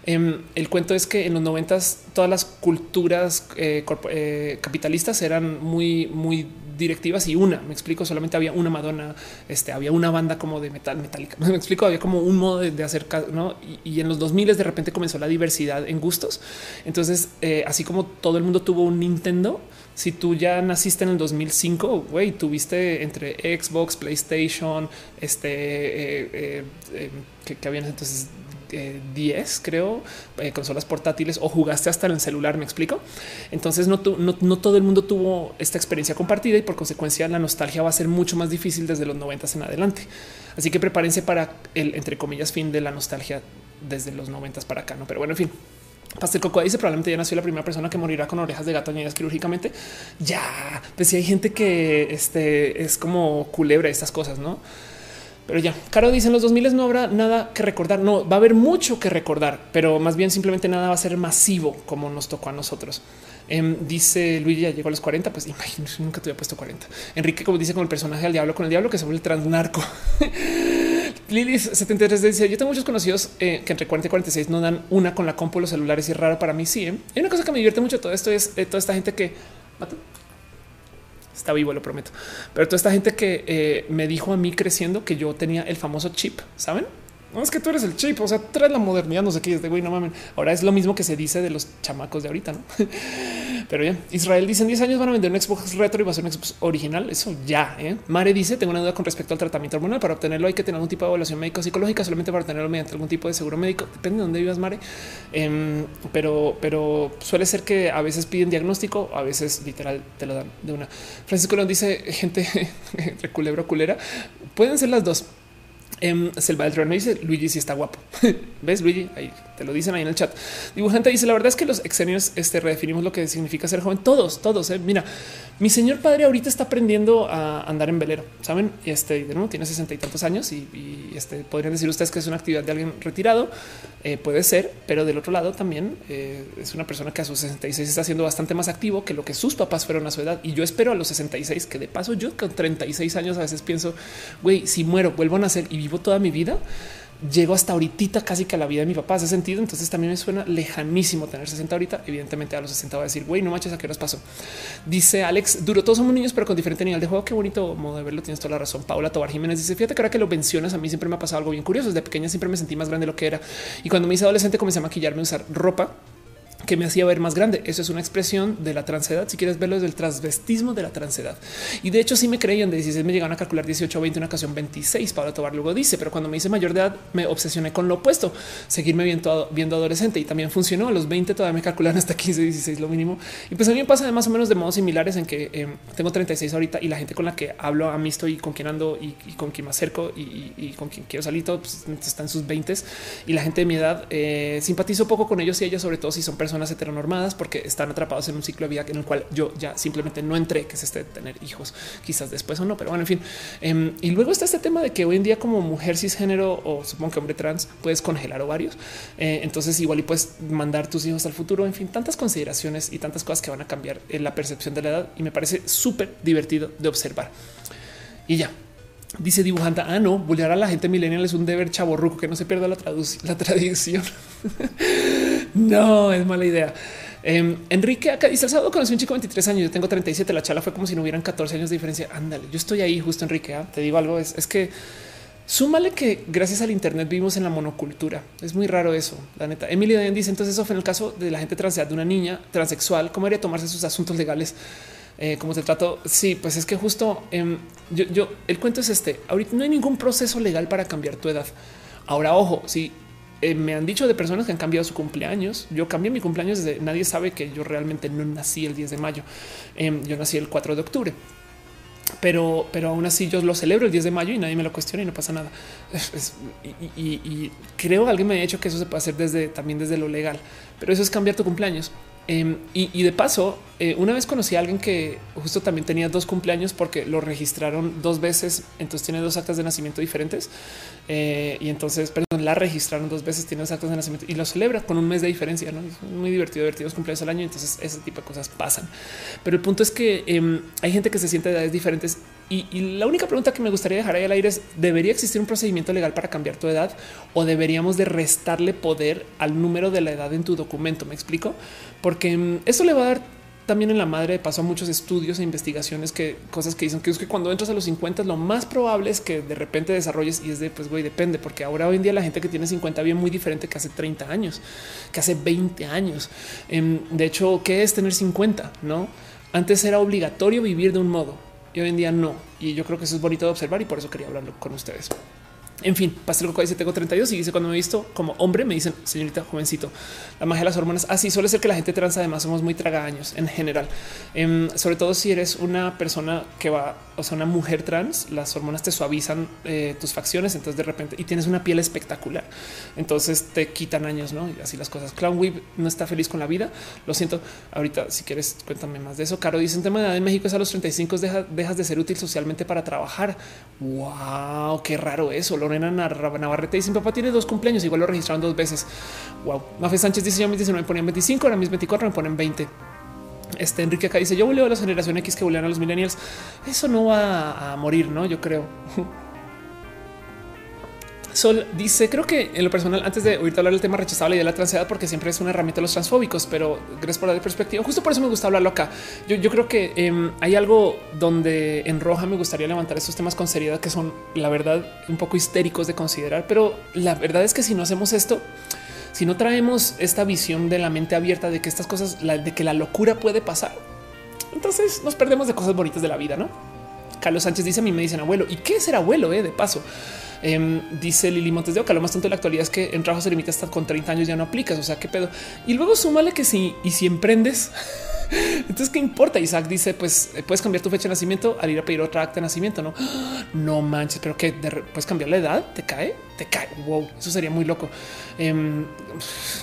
Em, el cuento es que en los noventas todas las culturas eh, eh, capitalistas eran muy muy directivas y una, me explico, solamente había una Madonna, este, había una banda como de metal metálica, me explico, había como un modo de, hacer, ¿no? Y, en los 2000 de repente comenzó la diversidad en gustos. Entonces, eh, así como todo el mundo tuvo un Nintendo, si tú ya naciste en el 2005, güey, tuviste entre Xbox, PlayStation, este, eh, eh, que, que habían entonces 10, creo, eh, consolas portátiles o jugaste hasta en el celular. Me explico. Entonces, no, no, todo el mundo tuvo esta experiencia compartida y por consecuencia la nostalgia va a ser mucho más difícil desde los 90 en adelante. Así que prepárense para el entre comillas fin de la nostalgia desde los 90 para acá. No, pero bueno, en fin. Pastel Cocoa dice probablemente ya nació la primera persona que morirá con orejas de gato añadidas quirúrgicamente. Ya, pues si hay gente que este, es como culebra estas cosas, no? Pero ya, Caro dice en los 2000 no habrá nada que recordar. No, va a haber mucho que recordar, pero más bien simplemente nada va a ser masivo como nos tocó a nosotros. Em, dice Luis, ya llegó a los 40, pues imagínate, nunca te había puesto 40. Enrique, como dice con el personaje del diablo, con el diablo que se vuelve transnarco. Lilis 73 dice: Yo tengo muchos conocidos eh, que entre 40 y 46 no dan una con la compu, los celulares y es raro para mí. Sí, ¿eh? hay una cosa que me divierte mucho todo esto es eh, toda esta gente que está vivo, lo prometo. Pero toda esta gente que eh, me dijo a mí creciendo que yo tenía el famoso chip, saben? No es que tú eres el chip, o sea, traes la modernidad, no sé qué, de güey, no mames. Ahora es lo mismo que se dice de los chamacos de ahorita, ¿no? Pero ya, Israel dice en 10 años van a vender un Xbox retro y va a ser un Xbox original. Eso ya, ¿eh? Mare dice, tengo una duda con respecto al tratamiento hormonal. Para obtenerlo hay que tener algún tipo de evaluación médico psicológica, solamente para tenerlo mediante algún tipo de seguro médico. Depende de dónde vivas, Mare. Em, pero, pero suele ser que a veces piden diagnóstico, a veces literal te lo dan de una. Francisco nos dice, gente, entre culebro culera, pueden ser las dos. Eh, Selva del Trono dice Luigi si está guapo. ¿Ves Luigi? Ahí te lo dicen ahí en el chat. Dibujante dice la verdad es que los exenios este, redefinimos lo que significa ser joven. Todos, todos. Eh. Mira, mi señor padre ahorita está aprendiendo a andar en velero, saben? Este de nuevo tiene sesenta y tantos años y, este podrían decir ustedes que es una actividad de alguien retirado. Eh, puede ser, pero del otro lado también eh, es una persona que a sus 66 está siendo bastante más activo que lo que sus papás fueron a su edad. Y yo espero a los 66 que de paso yo con 36 años a veces pienso, güey, si muero, vuelvo a nacer y vivo toda mi vida llego hasta ahorita casi que a la vida de mi papá. Hace sentido. Entonces también me suena lejanísimo tener 60 ahorita. Evidentemente a los 60 va a decir, güey, no manches, a qué horas pasó. Dice Alex Duro, todos somos niños, pero con diferente nivel de juego. Qué bonito modo de verlo. Tienes toda la razón. Paula Tobar Jiménez dice, fíjate que ahora que lo mencionas, a mí siempre me ha pasado algo bien curioso. Desde pequeña siempre me sentí más grande de lo que era. Y cuando me hice adolescente comencé a maquillarme, a usar ropa que me hacía ver más grande. Eso es una expresión de la transedad. Si quieres verlo, es del transvestismo de la transedad. Y de hecho, sí me creían de 16, me llegaron a calcular 18 o 20, una ocasión 26. Pablo Tobar luego dice, pero cuando me hice mayor de edad, me obsesioné con lo opuesto, seguirme viendo, viendo adolescente y también funcionó. A los 20 todavía me calculan hasta 15, 16 lo mínimo. Y pues a mí me pasa de más o menos de modos similares en que eh, tengo 36 ahorita y la gente con la que hablo, amisto y con quien ando y, con quien me acerco y, con quien quiero salir, todo pues, está en sus 20 y la gente de mi edad eh, simpatizo poco con ellos y ellas, sobre todo si son personas personas heteronormadas porque están atrapados en un ciclo de vida en el cual yo ya simplemente no entré, que es este de tener hijos, quizás después o no, pero bueno, en fin. Em, y luego está este tema de que hoy en día como mujer cisgénero o supongo que hombre trans puedes congelar ovarios. Eh, entonces igual y puedes mandar tus hijos al futuro. En fin, tantas consideraciones y tantas cosas que van a cambiar en la percepción de la edad y me parece súper divertido de observar. Y ya, Dice dibujante, ah, no, bullear a la gente millennial es un deber chaborruco, que no se pierda la, la tradición. no, es mala idea. Em, Enrique acá dice el sábado conocí un chico de 23 años. Yo tengo 37. La charla fue como si no hubieran 14 años de diferencia. Ándale, yo estoy ahí justo. Enrique, ¿ah? te digo algo. Es, es, que súmale que gracias al Internet vivimos en la monocultura. Es muy raro eso. La neta, Emily dice entonces eso fue en el caso de la gente trans de una niña transexual. ¿Cómo haría tomarse sus asuntos legales? Eh, ¿Cómo se trató? Sí, pues es que justo em, yo, yo, el cuento es este. Ahorita no hay ningún proceso legal para cambiar tu edad. Ahora, ojo, si eh, me han dicho de personas que han cambiado su cumpleaños. Yo cambié mi cumpleaños desde nadie sabe que yo realmente no nací el 10 de mayo. Em, yo nací el 4 de octubre. Pero, pero aún así yo lo celebro el 10 de mayo y nadie me lo cuestiona y no pasa nada. y, y, creo que alguien me ha dicho que eso se puede hacer desde también desde lo legal, pero eso es cambiar tu cumpleaños. Em, y, de paso, eh, una vez conocí a alguien que justo también tenía dos cumpleaños porque lo registraron dos veces, entonces tiene dos actas de nacimiento diferentes eh, y entonces, perdón, la registraron dos veces, tiene dos actas de nacimiento y lo celebra con un mes de diferencia. ¿no? Es muy divertido, divertidos cumpleaños al año, entonces ese tipo de cosas pasan. Pero el punto es que em, hay gente que se siente de edades diferentes y, la única pregunta que me gustaría dejar ahí al aire es, ¿debería existir un procedimiento legal para cambiar tu edad o deberíamos de restarle poder al número de la edad en tu documento? ¿Me explico? Porque mm, eso le va a dar también en la madre pasó muchos estudios e investigaciones que cosas que dicen que es que cuando entras a los 50 lo más probable es que de repente desarrolles y es de pues güey depende porque ahora hoy en día la gente que tiene 50 vive muy diferente que hace 30 años, que hace 20 años. Em, de hecho, ¿qué es tener 50? No, antes era obligatorio vivir de un modo y hoy en día no. Y yo creo que eso es bonito de observar y por eso quería hablarlo con ustedes. En fin, Pastel Coco dice tengo 32 y dice cuando me he visto como hombre me dicen señorita jovencito. La magia de las hormonas. Así ah, suele ser que la gente trans además somos muy tragaños en general. Em, sobre todo si eres una persona que va, o sea, una mujer trans, las hormonas te suavizan eh, tus facciones. Entonces de repente y tienes una piel espectacular. Entonces te quitan años, no? Y así las cosas. Clown Weave no está feliz con la vida. Lo siento. Ahorita, si quieres, cuéntame más de eso. Caro dice en tema de edad en México es a los 35 dejas de ser útil socialmente para trabajar. Wow, qué raro eso. Lorena Navarrete dice: Mi papá tiene dos cumpleaños, igual lo registraron dos veces. Wow. Mafe Sánchez dice: Yo mis 19 me ponían 25, ahora mis 24 me ponen 20. Este Enrique acá dice: Yo voleo a la generación X que volean a los millennials. Eso no va a morir, no? Yo creo. Sol dice, creo que en lo personal, antes de oírte hablar del tema, rechazaba la idea de la transidad porque siempre es una herramienta de los transfóbicos, pero gracias por la perspectiva. Justo por eso me gusta hablarlo acá. Yo, yo creo que em, hay algo donde en roja me gustaría levantar estos temas con seriedad que son, la verdad, un poco histéricos de considerar, pero la verdad es que si no hacemos esto, si no traemos esta visión de la mente abierta de que estas cosas, de que la locura puede pasar, entonces nos perdemos de cosas bonitas de la vida, ¿no? Carlos Sánchez dice a mí me dicen abuelo y qué es ser abuelo eh, de paso. Em, dice Lili Montes de Oca. Lo más tanto de la actualidad es que en trabajo se limita hasta con 30 años ya no aplicas. O sea, qué pedo. Y luego súmale que si y si emprendes, entonces qué importa. Isaac dice: Pues eh, puedes cambiar tu fecha de nacimiento al ir a pedir otra acta de nacimiento. No, no manches, pero que puedes cambiar la edad. Te cae, te cae. Wow, eso sería muy loco. Em,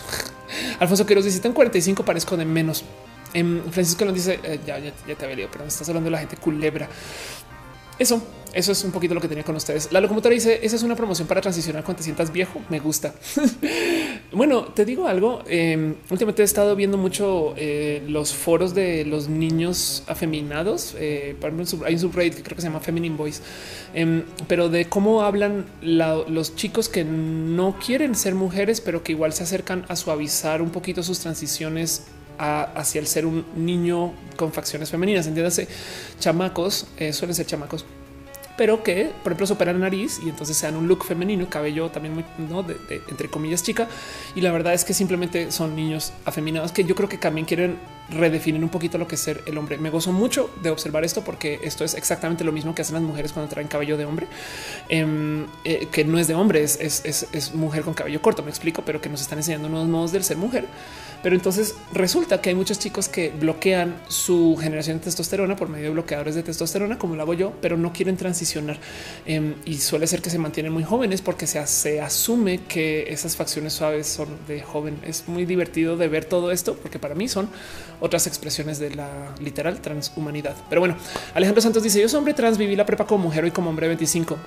Alfonso Quiroz dice: 45, parezco de menos. Em, Francisco nos dice: eh, Ya, ya, ya te había leído, pero estás hablando de la gente culebra. Eso, eso es un poquito lo que tenía con ustedes. La locomotora dice: Esa es una promoción para transicionar cuando te sientas viejo. Me gusta. bueno, te digo algo. Em, últimamente he estado viendo mucho eh, los foros de los niños afeminados. Eh, hay un subreddit que creo que se llama Feminine Boys, em, pero de cómo hablan los chicos que no quieren ser mujeres, pero que igual se acercan a suavizar un poquito sus transiciones hacia el ser un niño con facciones femeninas. Entiéndase, chamacos eh, suelen ser chamacos pero que por ejemplo se operan nariz y entonces sean un look femenino, cabello también muy ¿no? de, entre comillas chica. Y la verdad es que simplemente son niños afeminados que yo creo que también quieren redefinir un poquito lo que es ser el hombre. Me gozo mucho de observar esto porque esto es exactamente lo mismo que hacen las mujeres cuando traen cabello de hombre, em, eh, que no es de hombre, es, es, mujer con cabello corto. Me explico, pero que nos están enseñando nuevos modos del ser mujer. Pero entonces resulta que hay muchos chicos que bloquean su generación de testosterona por medio de bloqueadores de testosterona, como lo hago yo, pero no quieren transicionar. Em, y suele ser que se mantienen muy jóvenes porque se, se asume que esas facciones suaves son de joven. Es muy divertido de ver todo esto porque para mí son otras expresiones de la literal transhumanidad. Pero bueno, Alejandro Santos dice: Yo soy hombre trans, viví la prepa como mujer y como hombre 25.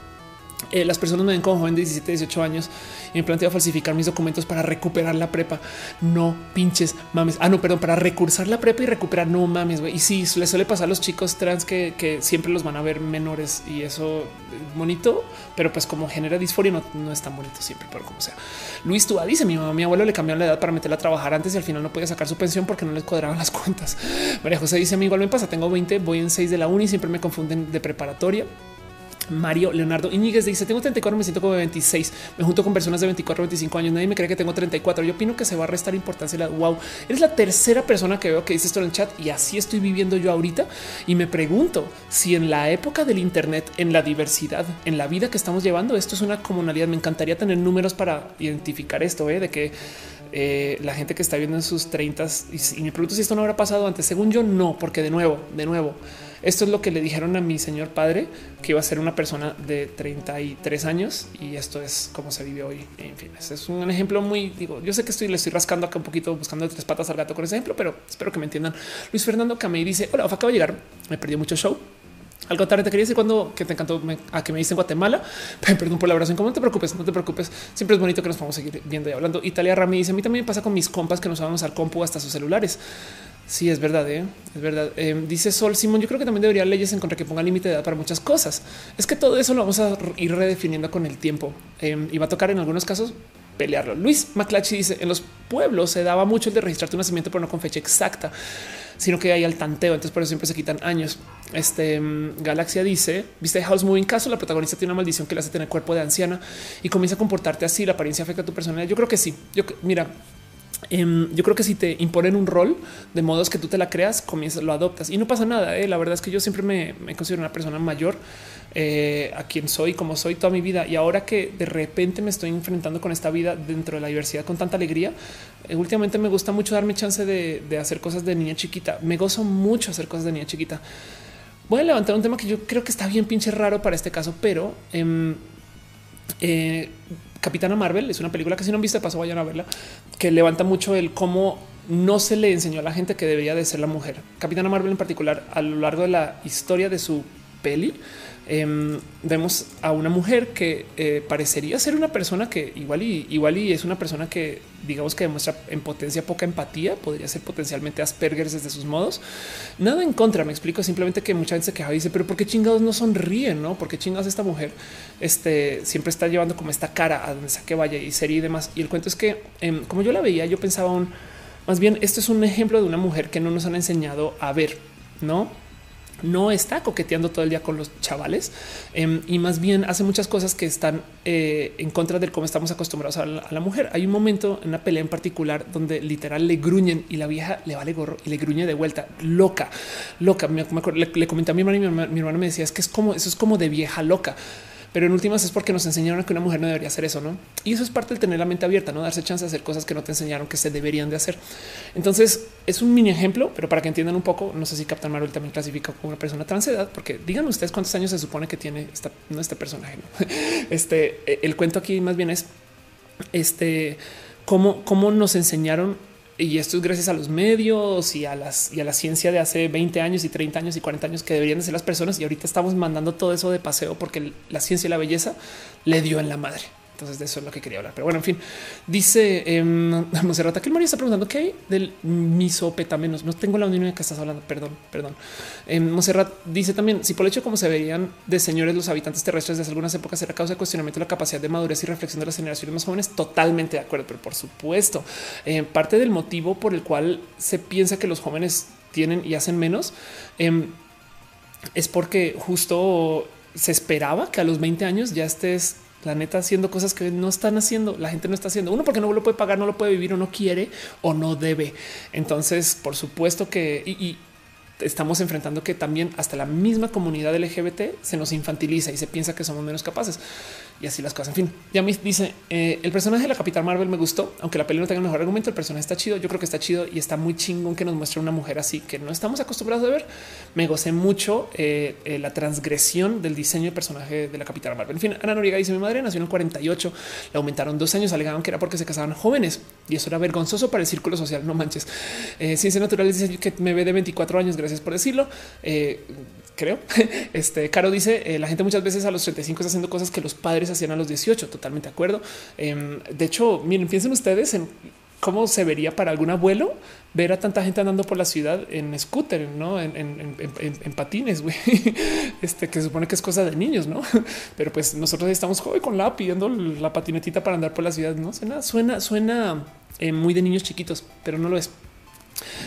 Eh, las personas me ven como joven de 17, 18 años y me planteo falsificar mis documentos para recuperar la prepa. No pinches mames. Ah, no, perdón, para recursar la prepa y recuperar. No mames. Y sí, le suele pasar a los chicos trans que, siempre los van a ver menores y eso bonito, pero pues como genera disforia, no, no es tan bonito siempre, pero como sea. Luis Tua dice: Mi mamá, mi abuelo le cambiaron la edad para meterla a trabajar antes y al final no podía sacar su pensión porque no les cuadraban las cuentas. María José dice: A mí igual me pasa, tengo 20, voy en 6 de la uni, siempre me confunden de preparatoria. Mario Leonardo Iñiguez dice tengo 34, me siento como 26, me junto con personas de 24, 25 años, nadie me cree que tengo 34. Yo opino que se va a restar importancia. La wow, eres la tercera persona que veo que dice esto en el chat y así estoy viviendo yo ahorita. Y me pregunto si en la época del Internet, en la diversidad, en la vida que estamos llevando, esto es una comunalidad. Me encantaría tener números para identificar esto ¿eh? de que eh, la gente que está viendo en sus 30 y, y me pregunto si esto no habrá pasado antes. Según yo, no, porque de nuevo, de nuevo, esto es lo que le dijeron a mi señor padre, que iba a ser una persona de 33 años y esto es como se vive hoy. En fin, es un ejemplo muy, digo, yo sé que estoy, le estoy rascando acá un poquito buscando tres patas al gato con ese ejemplo, pero espero que me entiendan. Luis Fernando Camey dice, hola, acabo de llegar, me perdió mucho show. Algo tarde te quería decir cuando que te encantó a que me dice en Guatemala. Perdón por la. Como no te preocupes, no te preocupes. Siempre es bonito que nos podamos seguir viendo y hablando. Italia Rami dice: A mí también pasa con mis compas que no saben usar compu hasta sus celulares. Sí, es verdad, ¿eh? es verdad. Eh, dice Sol Simón, yo creo que también debería leyes en contra que ponga límite de edad para muchas cosas. Es que todo eso lo vamos a ir redefiniendo con el tiempo eh, y va a tocar en algunos casos pelearlo. Luis McClatchy dice en los pueblos se daba mucho el de registrar tu nacimiento, pero no con fecha exacta, sino que hay al tanteo. Entonces por eso siempre se quitan años. Este mm, Galaxia dice viste House Moving caso. La protagonista tiene una maldición que le hace tener cuerpo de anciana y comienza a comportarte así. La apariencia afecta a tu personalidad. Yo creo que sí. Yo mira, Em, yo creo que si te imponen un rol de modos que tú te la creas, comienzas, lo adoptas y no pasa nada. ¿eh? La verdad es que yo siempre me, considero una persona mayor eh, a quien soy, como soy toda mi vida. Y ahora que de repente me estoy enfrentando con esta vida dentro de la diversidad con tanta alegría, eh, últimamente me gusta mucho darme chance de, hacer cosas de niña chiquita. Me gozo mucho hacer cosas de niña chiquita. Voy a levantar un tema que yo creo que está bien pinche raro para este caso, pero em, Capitana Marvel es una película que si no han visto de paso vayan a verla, que levanta mucho el cómo no se le enseñó a la gente que debería de ser la mujer. Capitana Marvel en particular a lo largo de la historia de su peli Em, vemos a una mujer que eh, parecería ser una persona que igual y igual y es una persona que digamos que demuestra en potencia poca empatía, podría ser potencialmente Asperger desde sus modos. Nada en contra, me explico simplemente que mucha gente se queja y dice, pero ¿por qué chingados no sonríen? No, porque chingados esta mujer este, siempre está llevando como esta cara a donde sea que vaya y serie y demás. Y el cuento es que em, como yo la veía, yo pensaba un más bien esto es un ejemplo de una mujer que no nos han enseñado a ver, no? No está coqueteando todo el día con los chavales em, y más bien hace muchas cosas que están eh, en contra de cómo estamos acostumbrados a la, mujer. Hay un momento en una pelea en particular donde literal le gruñen y la vieja le vale gorro y le gruñe de vuelta, loca, loca. Me, le, comenté a mi hermano y mi, mi hermano me decía es que es como eso es como de vieja loca pero en últimas es porque nos enseñaron que una mujer no debería hacer eso, ¿no? Y eso es parte del tener la mente abierta, no darse chance de hacer cosas que no te enseñaron que se deberían de hacer. Entonces es un mini ejemplo, pero para que entiendan un poco, no sé si Captain Marvel también clasifica como una persona transedad, porque digan ustedes cuántos años se supone que tiene esta, no este personaje. Este el cuento aquí más bien es este cómo, cómo nos enseñaron y esto es gracias a los medios y a las y a la ciencia de hace 20 años y 30 años y 40 años que deberían de ser las personas. Y ahorita estamos mandando todo eso de paseo porque la ciencia y la belleza le dio en la madre. Entonces de eso es lo que quería hablar. Pero bueno, en fin, dice eh, Monserrat que el Mario está preguntando qué hay del misopetamenos. No tengo la unión de que estás hablando. Perdón, perdón. Eh, Monserrat dice también si por el hecho como se veían de señores los habitantes terrestres desde algunas épocas era causa de cuestionamiento de la capacidad de madurez y reflexión de las generaciones más jóvenes. Totalmente de acuerdo, pero por supuesto, eh, parte del motivo por el cual se piensa que los jóvenes tienen y hacen menos em, es porque justo se esperaba que a los 20 años ya estés la neta haciendo cosas que no están haciendo, la gente no está haciendo. Uno porque no lo puede pagar, no lo puede vivir o no quiere o no debe. Entonces, por supuesto que y, estamos enfrentando que también hasta la misma comunidad LGBT se nos infantiliza y se piensa que somos menos capaces y así las cosas. En fin, ya me dice eh, el personaje de la Capitán Marvel me gustó, aunque la película no tenga el mejor argumento. El personaje está chido. Yo creo que está chido y está muy chingón que nos muestre una mujer así que no estamos acostumbrados a ver. Me gocé mucho eh, eh, la transgresión del diseño de personaje de la Capitana Marvel. En fin, Ana Noriega dice: Mi madre nació en el 48, le aumentaron dos años, alegaban que era porque se casaban jóvenes y eso era vergonzoso para el círculo social. No manches. Ciencia Natural dice que me ve de 24 años. Gracias por decirlo creo. Este Caro dice eh, la gente muchas veces a los 35 está haciendo cosas que los padres hacían a los 18. Totalmente de acuerdo. Em, de hecho, miren, piensen ustedes en cómo se vería para algún abuelo ver a tanta gente andando por la ciudad en scooter, no en, patines, güey. Este que se supone que es cosa de niños, no? Pero pues nosotros estamos joven con la pidiendo la patinetita para andar por la ciudad. No suena, suena, suena eh, muy de niños chiquitos, pero no lo es.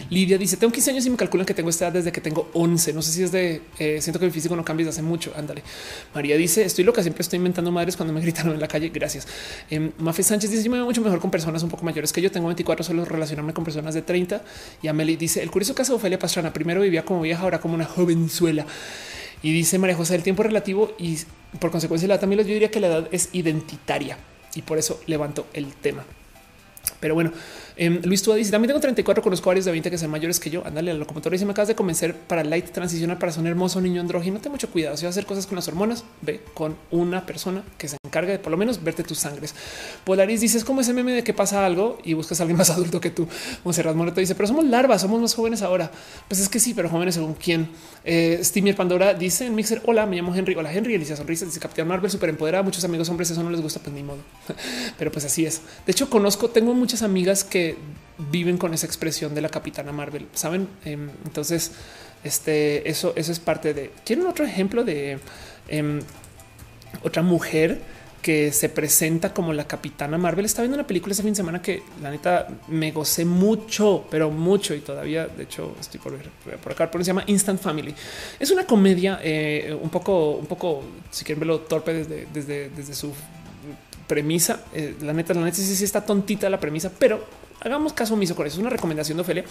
Lidia dice: Tengo 15 años y me calculan que tengo esta edad desde que tengo 11. No sé si es de eh, siento que el físico no cambia desde hace mucho. Ándale. María dice: Estoy loca, siempre estoy inventando madres cuando me gritaron en la calle. Gracias. Eh, Mafe Sánchez dice: Yo me veo mucho mejor con personas un poco mayores que yo. Tengo 24, solo relacionarme con personas de 30. Y Amelie dice: El curioso caso de Ofelia Pastrana primero vivía como vieja, ahora como una jovenzuela. Y dice María José: El tiempo relativo y por consecuencia la también yo diría que la edad es identitaria y por eso levanto el tema. Pero bueno, Em, Luis tú dice también tengo 34, conozco varios de 20 que son mayores que yo. Ándale, la locomotora dice me acabas de convencer para light transicional para ser un hermoso niño andrógino. Ten mucho cuidado. Si vas a hacer cosas con las hormonas, ve con una persona que se encargue de por lo menos verte tus sangres. Polaris dice es como ese meme de que pasa algo y buscas a alguien más adulto que tú. Monserrat Moreto dice, pero somos larvas, somos más jóvenes ahora. Pues es que sí, pero jóvenes según quién. Eh, Stimier Pandora dice en Mixer: Hola, me llamo Henry. Hola, Henry. Alicia Sonrisa dice Capitán Marvel, súper empoderada. Muchos amigos hombres, eso no les gusta, pues ni modo. pero pues así es. De hecho, conozco, tengo muchas amigas que viven con esa expresión de la capitana Marvel. Saben? Em, entonces, este, eso, eso es parte de. ¿Quieren otro ejemplo de em, otra mujer que se presenta como la capitana Marvel? Está viendo una película ese fin de semana que la neta me gocé mucho, pero mucho y todavía, de hecho, estoy por ver por acá, pero se llama Instant Family. Es una comedia eh, un poco, un poco, si quieren verlo torpe desde, desde, desde su premisa. Eh, la neta, la neta sí, sí está tontita la premisa, pero hagamos caso omiso con eso. Es una recomendación de Ofelia,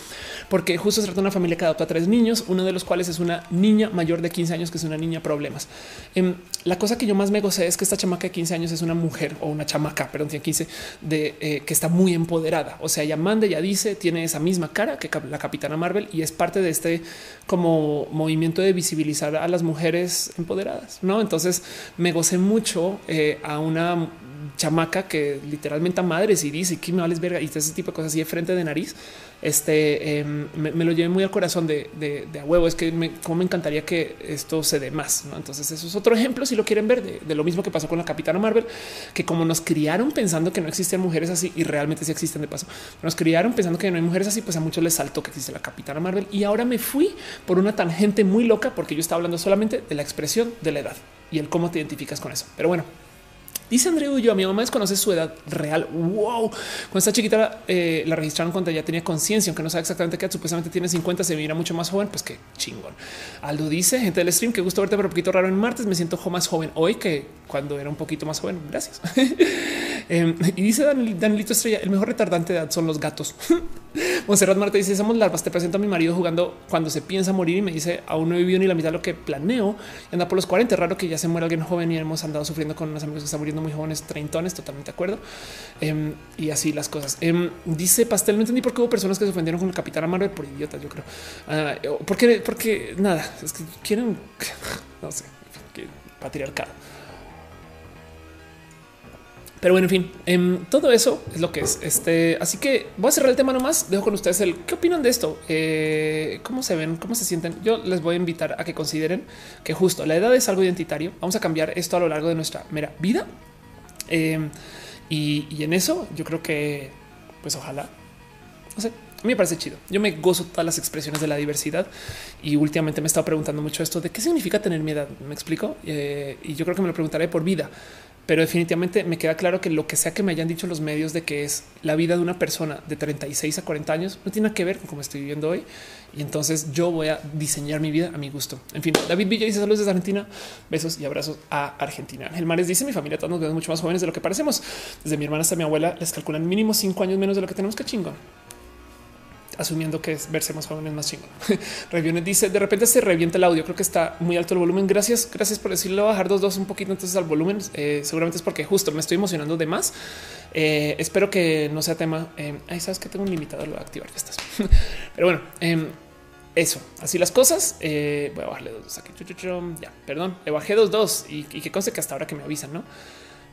porque justo se trata de una familia que adopta a tres niños, uno de los cuales es una niña mayor de 15 años, que es una niña problemas. Em, la cosa que yo más me gocé es que esta chamaca de 15 años es una mujer o una chamaca, perdón, tiene 15, de eh, que está muy empoderada. O sea, ella manda, ella dice, tiene esa misma cara que la capitana Marvel y es parte de este como movimiento de visibilizar a las mujeres empoderadas. No, entonces me gocé mucho eh, a una chamaca que literalmente a madres y dice que me vales verga y ese tipo de cosas así de frente de nariz. Este em, me, lo llevé muy al corazón de, a huevo. Es que me, me encantaría que esto se dé más. Entonces, eso es otro ejemplo. Si lo quieren ver de, lo mismo que pasó con la capitana Marvel, que como nos criaron pensando que no existían mujeres así y realmente sí existen de paso, nos criaron pensando que no hay mujeres así, pues a muchos les saltó que existe la capitana Marvel. Y ahora me fui por una tangente muy loca porque yo estaba hablando solamente de la expresión de la edad y el cómo te identificas con eso. Pero bueno, Dice André yo, mi mamá desconoce su edad real. Wow. Cuando esta chiquita eh, la registraron cuando ya tenía conciencia, aunque no sabe exactamente qué supuestamente tiene 50, se mira mucho más joven. Pues qué chingón. Aldo dice gente del stream que gusto verte, pero un poquito raro en martes. Me siento más joven hoy que cuando era un poquito más joven. Gracias. Em, y dice Danilito Estrella, el mejor retardante de edad son los gatos. Monserrat Marta dice: Somos larvas. Te presento a mi marido jugando cuando se piensa morir y me dice: Aún no he vivido ni la mitad de lo que planeo. anda por los 40. Raro que ya se muera alguien joven y hemos andado sufriendo con unos amigos que están muriendo muy jóvenes, treintones. Totalmente de acuerdo. Em, y así las cosas. Em, dice Pastel: No entendí por qué hubo personas que se ofendieron con el capitán Marvel por idiotas. Yo creo ah, porque, porque nada, es que quieren, no sé, patriarcado. Pero bueno, en fin, em, todo eso es lo que es. Este, así que voy a cerrar el tema nomás. Dejo con ustedes el qué opinan de esto, eh, cómo se ven, cómo se sienten. Yo les voy a invitar a que consideren que justo la edad es algo identitario. Vamos a cambiar esto a lo largo de nuestra mera vida. Em, y, en eso yo creo que, pues ojalá, no sé, a mí me parece chido. Yo me gozo todas las expresiones de la diversidad y últimamente me he estado preguntando mucho esto de qué significa tener mi edad. Me explico eh, y yo creo que me lo preguntaré por vida pero definitivamente me queda claro que lo que sea que me hayan dicho los medios de que es la vida de una persona de 36 a 40 años no tiene que ver con cómo estoy viviendo hoy. Y entonces yo voy a diseñar mi vida a mi gusto. En fin, David Villa dice saludos desde Argentina, besos y abrazos a Argentina. Ángel Mares dice mi familia todos nos vemos mucho más jóvenes de lo que parecemos. Desde mi hermana hasta mi abuela les calculan mínimo cinco años menos de lo que tenemos que chingón asumiendo que es verse más jóvenes más chingón. Reviones dice de repente se revienta el audio. Creo que está muy alto el volumen. Gracias, gracias por decirlo. Bajar dos, dos un poquito entonces al volumen. Eh, seguramente es porque justo me estoy emocionando de más. Eh, espero que no sea tema. Eh, ahí sabes que tengo un limitador, lo voy a activar. Ya estás, pero bueno, em, eso así las cosas. voy a bajarle dos, aquí. Ya, perdón, le bajé dos, dos y, y que conste que hasta ahora que me avisan, no?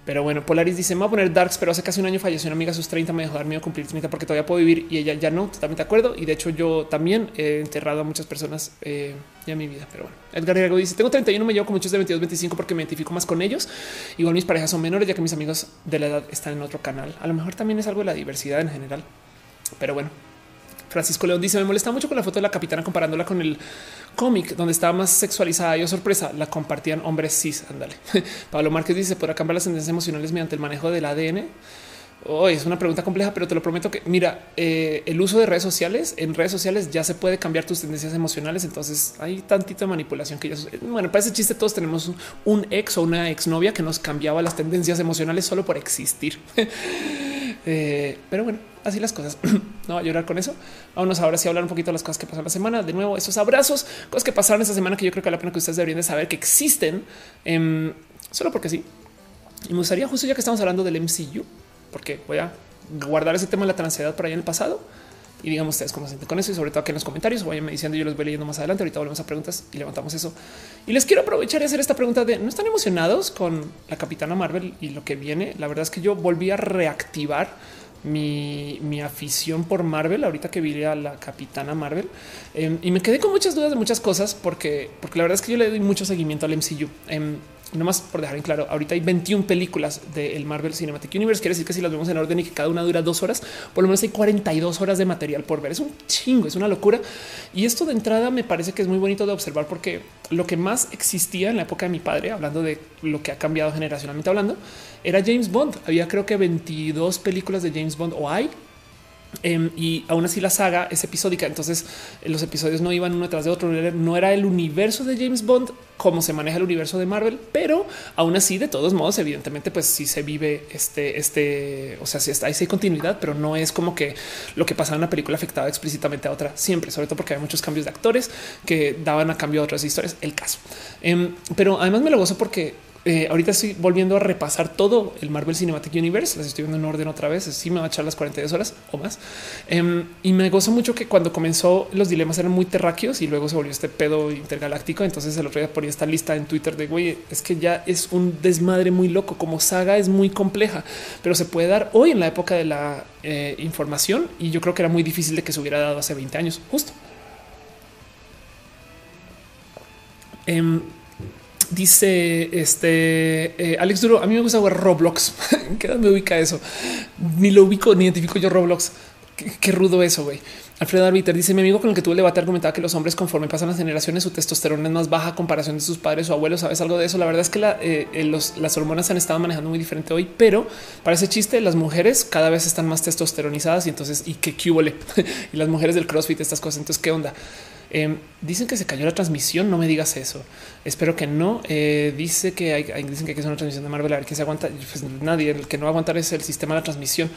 Pero bueno, Polaris dice: Me voy a poner Darks, pero hace casi un año falleció una amiga a sus 30. Me dejó dar miedo cumplir 30 porque todavía puedo vivir y ella ya no. Totalmente de acuerdo. Y de hecho, yo también he enterrado a muchas personas eh, ya en mi vida. Pero bueno, Edgar Hidalgo dice: Tengo 31, me llevo con muchos de 22, 25 porque me identifico más con ellos. Igual mis parejas son menores, ya que mis amigos de la edad están en otro canal. A lo mejor también es algo de la diversidad en general. Pero bueno, Francisco León dice: Me molesta mucho con la foto de la capitana comparándola con el cómic donde estaba más sexualizada. Yo sorpresa la compartían hombres cis. Ándale. Pablo Márquez dice: ¿Podrá cambiar las tendencias emocionales mediante el manejo del ADN? Hoy es una pregunta compleja, pero te lo prometo que mira, eh, el uso de redes sociales en redes sociales ya se puede cambiar tus tendencias emocionales. Entonces hay tantito de manipulación que ya bueno, para ese chiste todos tenemos un ex o una exnovia que nos cambiaba las tendencias emocionales solo por existir. Eh, pero bueno, así las cosas. no va a llorar con eso. Vámonos ahora sí a hablar un poquito de las cosas que pasaron la semana. De nuevo, esos abrazos, cosas que pasaron esta semana que yo creo que la pena que ustedes deberían de saber que existen em, solo porque sí. Y me gustaría justo ya que estamos hablando del MCU, porque voy a guardar ese tema de la transidad por ahí en el pasado y digamos ustedes cómo se sienten con eso y sobre todo aquí en los comentarios vayan diciendo yo los voy leyendo más adelante. Ahorita volvemos a preguntas y levantamos eso. Y les quiero aprovechar y hacer esta pregunta de no están emocionados con la Capitana Marvel y lo que viene. La verdad es que yo volví a reactivar mi, afición por Marvel ahorita que vi a la Capitana Marvel em, y me quedé con muchas dudas de muchas cosas porque, porque la verdad es que yo le doy mucho seguimiento al MCU. Em, no más por dejar en claro, ahorita hay 21 películas del Marvel Cinematic Universe. Quiere decir que si las vemos en orden y que cada una dura dos horas, por lo menos hay 42 horas de material por ver. Es un chingo, es una locura. Y esto de entrada me parece que es muy bonito de observar porque lo que más existía en la época de mi padre, hablando de lo que ha cambiado generacionalmente hablando, era James Bond. Había creo que 22 películas de James Bond o hay Em, y aún así la saga es episódica. Entonces los episodios no iban uno tras de otro. No era el universo de James Bond como se maneja el universo de Marvel, pero aún así, de todos modos, evidentemente, pues sí se vive este, este, o sea, si está ahí, sí hay continuidad, pero no es como que lo que pasaba en una película afectaba explícitamente a otra siempre, sobre todo porque hay muchos cambios de actores que daban a cambio a otras historias. El caso, em, pero además me lo gozo porque eh, ahorita estoy volviendo a repasar todo el Marvel Cinematic Universe. Las estoy viendo en orden otra vez. Sí, me va a echar las 42 horas o más. Em, y me gozo mucho que cuando comenzó los dilemas eran muy terráqueos y luego se volvió este pedo intergaláctico. Entonces el otro día ponía esta lista en Twitter de güey, es que ya es un desmadre muy loco. Como saga es muy compleja, pero se puede dar hoy en la época de la eh, información. Y yo creo que era muy difícil de que se hubiera dado hace 20 años, justo. Em, Dice este eh, Alex Duro. A mí me gusta jugar Roblox. ¿Qué me ubica eso? Ni lo ubico ni identifico yo Roblox. Qué, rudo eso, güey. Alfredo Arbiter dice: Mi amigo con el que tuve el debate argumentaba que los hombres, conforme pasan las generaciones, su testosterona es más baja a comparación de sus padres o abuelos. ¿Sabes algo de eso? La verdad es que eh, eh, las hormonas se han estado manejando muy diferente hoy, pero para ese chiste, las mujeres cada vez están más testosteronizadas y entonces, y qué cubole. y las mujeres del CrossFit, estas cosas. Entonces, ¿qué onda? Em, dicen que se cayó la transmisión. No me digas eso. Espero que no. Eh, dice que hay, dicen que hacer una transmisión de Marvel. A ver qué se aguanta. Pues nadie. El que no va a aguantar es el sistema de la transmisión.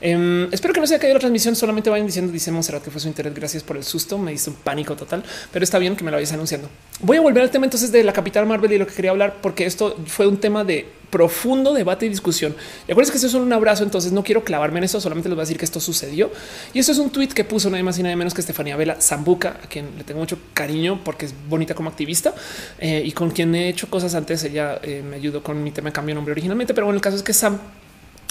Em, espero que no se haya caído la transmisión. Solamente vayan diciendo, dice Monserrat que fue su interés. Gracias por el susto. Me hizo un pánico total, pero está bien que me lo vayas anunciando. Voy a volver al tema entonces de la Capitana Marvel y lo que quería hablar, porque esto fue un tema de profundo debate y discusión. Y acuérdense que esto es un abrazo, entonces no quiero clavarme en eso, solamente les voy a decir que esto sucedió. Y esto es un tweet que puso nada más y nada menos que Estefanía Vela Zambuca, a quien le tengo mucho cariño porque es bonita como activista eh, y con quien he hecho cosas antes. Ella eh, me ayudó con mi tema de cambio de nombre originalmente, pero bueno, el caso es que Sam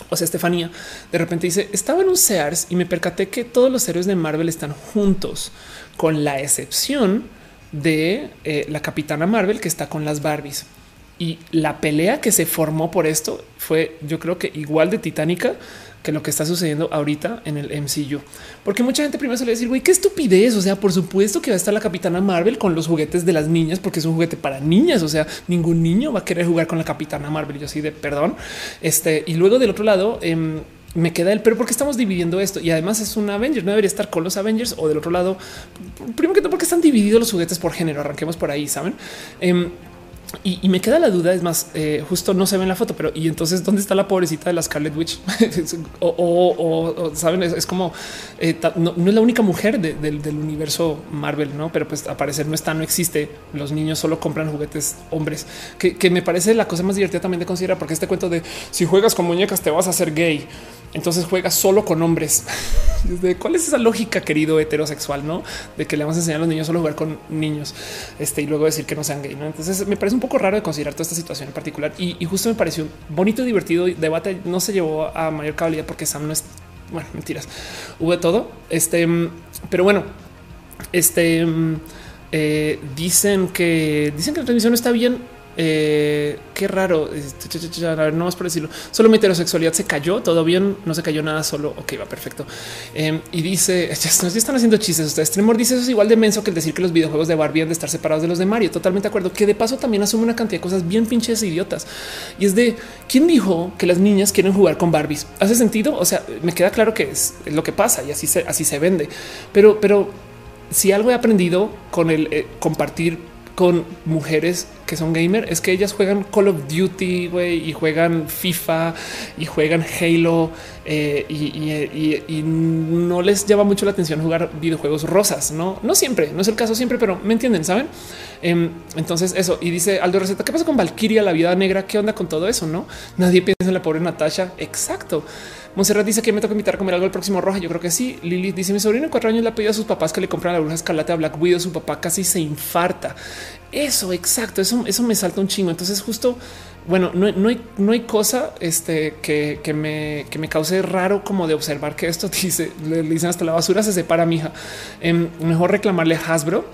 o sea, Estefanía de repente dice estaba en un Sears y me percaté que todos los héroes de Marvel están juntos, con la excepción de eh, la capitana Marvel que está con las Barbies. Y la pelea que se formó por esto fue, yo creo que igual de titánica que lo que está sucediendo ahorita en el MCU. Porque mucha gente primero se le decir, güey, qué estupidez. O sea, por supuesto que va a estar la capitana Marvel con los juguetes de las niñas, porque es un juguete para niñas. O sea, ningún niño va a querer jugar con la capitana Marvel. Yo así de perdón. Este, y luego del otro lado, em, me queda el pero porque estamos dividiendo esto y además es un Avengers, no debería estar con los Avengers o del otro lado. Primero que todo, porque están divididos los juguetes por género. Arranquemos por ahí, saben? Em, y, me queda la duda, es más, eh, justo no se ve en la foto, pero y entonces dónde está la pobrecita de la Scarlet Witch? o, saben, es, como eh, no, es la única mujer del, universo Marvel, no? Pero pues aparecer no está, no existe. Los niños solo compran juguetes hombres, que, me parece la cosa más divertida también de considerar, porque este cuento de si juegas con muñecas te vas a hacer gay entonces juega solo con hombres. ¿Cuál es esa lógica, querido heterosexual, no? De que le vamos a enseñar a los niños solo jugar con niños este, y luego decir que no sean gay. ¿no? Entonces me parece un poco raro de considerar toda esta situación en particular y, justo me pareció bonito y divertido. Debate no se llevó a mayor cabalidad porque Sam no es bueno, mentiras. Hubo todo. Este, pero bueno, este eh, dicen que dicen que la transmisión está bien eh, qué raro. A ver, no más por decirlo. Solo mi heterosexualidad se cayó. Todo bien. No se cayó nada. Solo ok, va perfecto. Em, y dice ya, están haciendo chistes. Ustedes Tremor dice eso es igual de menso que el decir que los videojuegos de Barbie han de estar separados de los de Mario. Totalmente de acuerdo. Que de paso también asume una cantidad de cosas bien pinches idiotas. Y es de quién dijo que las niñas quieren jugar con Barbies. Hace sentido. O sea, me queda claro que es, lo que pasa y así se, así se vende. Pero, pero si algo he aprendido con el eh, compartir con mujeres que son gamer es que ellas juegan Call of Duty y juegan FIFA y juegan Halo eh, y, no les llama mucho la atención jugar videojuegos rosas. No, no siempre, no es el caso siempre, pero me entienden, saben? Em, entonces, eso y dice Aldo Receta: ¿Qué pasa con Valkyria, la vida negra? ¿Qué onda con todo eso? No, nadie piensa en la pobre Natasha. Exacto. Monserrat dice que me toca invitar a comer algo el próximo roja. Yo creo que sí. Lili dice mi sobrino de cuatro años le ha pedido a sus papás que le compran la bruja escarlata a Black Widow. Su papá casi se infarta. Eso, exacto. Eso, eso me salta un chingo. Entonces, justo, bueno, no, no, hay, no hay cosa este, que, que, me, que me cause raro como de observar que esto dice, le dicen hasta la basura se separa, mija. Eh, mejor reclamarle Hasbro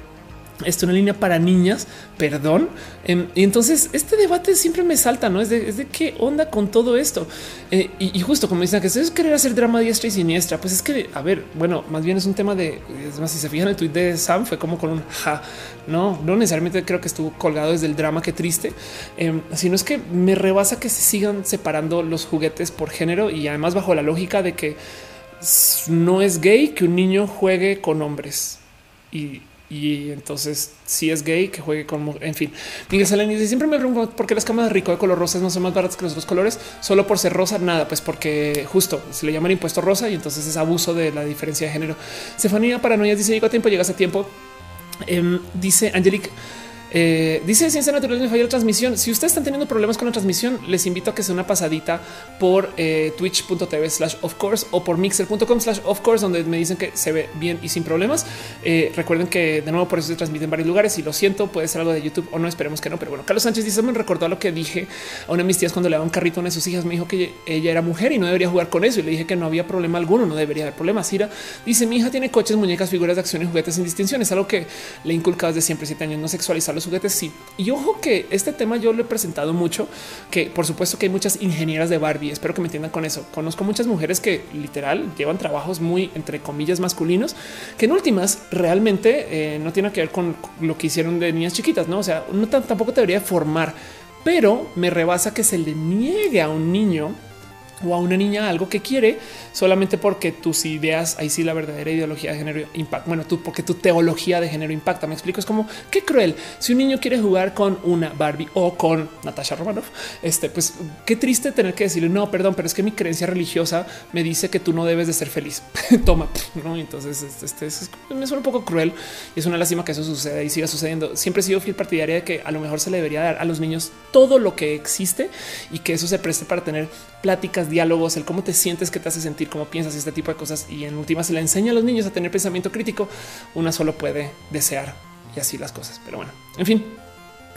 esto una línea para niñas, perdón. Em, y entonces este debate siempre me salta, no es de, qué onda con todo esto. Eh, y, justo como dicen que eso es querer hacer drama diestra y siniestra, pues es que, a ver, bueno, más bien es un tema de, más, si se fijan el tweet de Sam fue como con un ja, no, no necesariamente creo que estuvo colgado desde el drama, que triste, em, sino es que me rebasa que se sigan separando los juguetes por género y además bajo la lógica de que no es gay que un niño juegue con hombres y, entonces si es gay que juegue con, en fin. Miguel dice siempre me pregunto por qué las camas de rico de color rosa no son más baratas que los otros colores solo por ser rosa. Nada, pues porque justo se le llama el impuesto rosa y entonces es abuso de la diferencia de género. Stefanía Paranoia dice llegó a tiempo, llegas a tiempo. Em, dice Angelique eh, dice Ciencia Natural me falla la transmisión. Si ustedes están teniendo problemas con la transmisión, les invito a que sea una pasadita por eh, twitch.tv slash of course o por mixer.com slash of course, donde me dicen que se ve bien y sin problemas. Eh, recuerden que de nuevo por eso se transmite en varios lugares y lo siento, puede ser algo de YouTube o no, esperemos que no. Pero bueno, Carlos Sánchez dice: Me recordó lo que dije a una de mis tías cuando le daba un carrito a una de sus hijas. Me dijo que ella era mujer y no debería jugar con eso. Y le dije que no había problema alguno, no debería haber problemas. Ira dice: Mi hija tiene coches, muñecas, figuras de acción y juguetes sin distinciones, algo que le inculcado desde siempre siete años, no sexualizar los. Sí, y ojo que este tema yo lo he presentado mucho, que por supuesto que hay muchas ingenieras de Barbie, espero que me entiendan con eso. Conozco muchas mujeres que literal llevan trabajos muy, entre comillas, masculinos, que en últimas realmente eh, no tiene que ver con lo que hicieron de niñas chiquitas, ¿no? O sea, no tampoco debería formar, pero me rebasa que se le niegue a un niño o a una niña algo que quiere solamente porque tus ideas, ahí sí la verdadera ideología de género impacta. Bueno, tú porque tu teología de género impacta. Me explico. Es como qué cruel. Si un niño quiere jugar con una Barbie o con Natasha Romanoff, este, pues qué triste tener que decirle no, perdón, pero es que mi creencia religiosa me dice que tú no debes de ser feliz. Toma, no? Entonces, este, es, me suena un poco cruel y es una lástima que eso suceda y siga sucediendo. Siempre he sido fiel partidaria de que a lo mejor se le debería dar a los niños todo lo que existe y que eso se preste para tener pláticas, diálogos, el cómo te sientes, qué te hace sentir, cómo piensas este tipo de cosas. Y en última se le enseña a los niños a tener pensamiento crítico. Una solo puede desear y así las cosas. Pero bueno, en fin,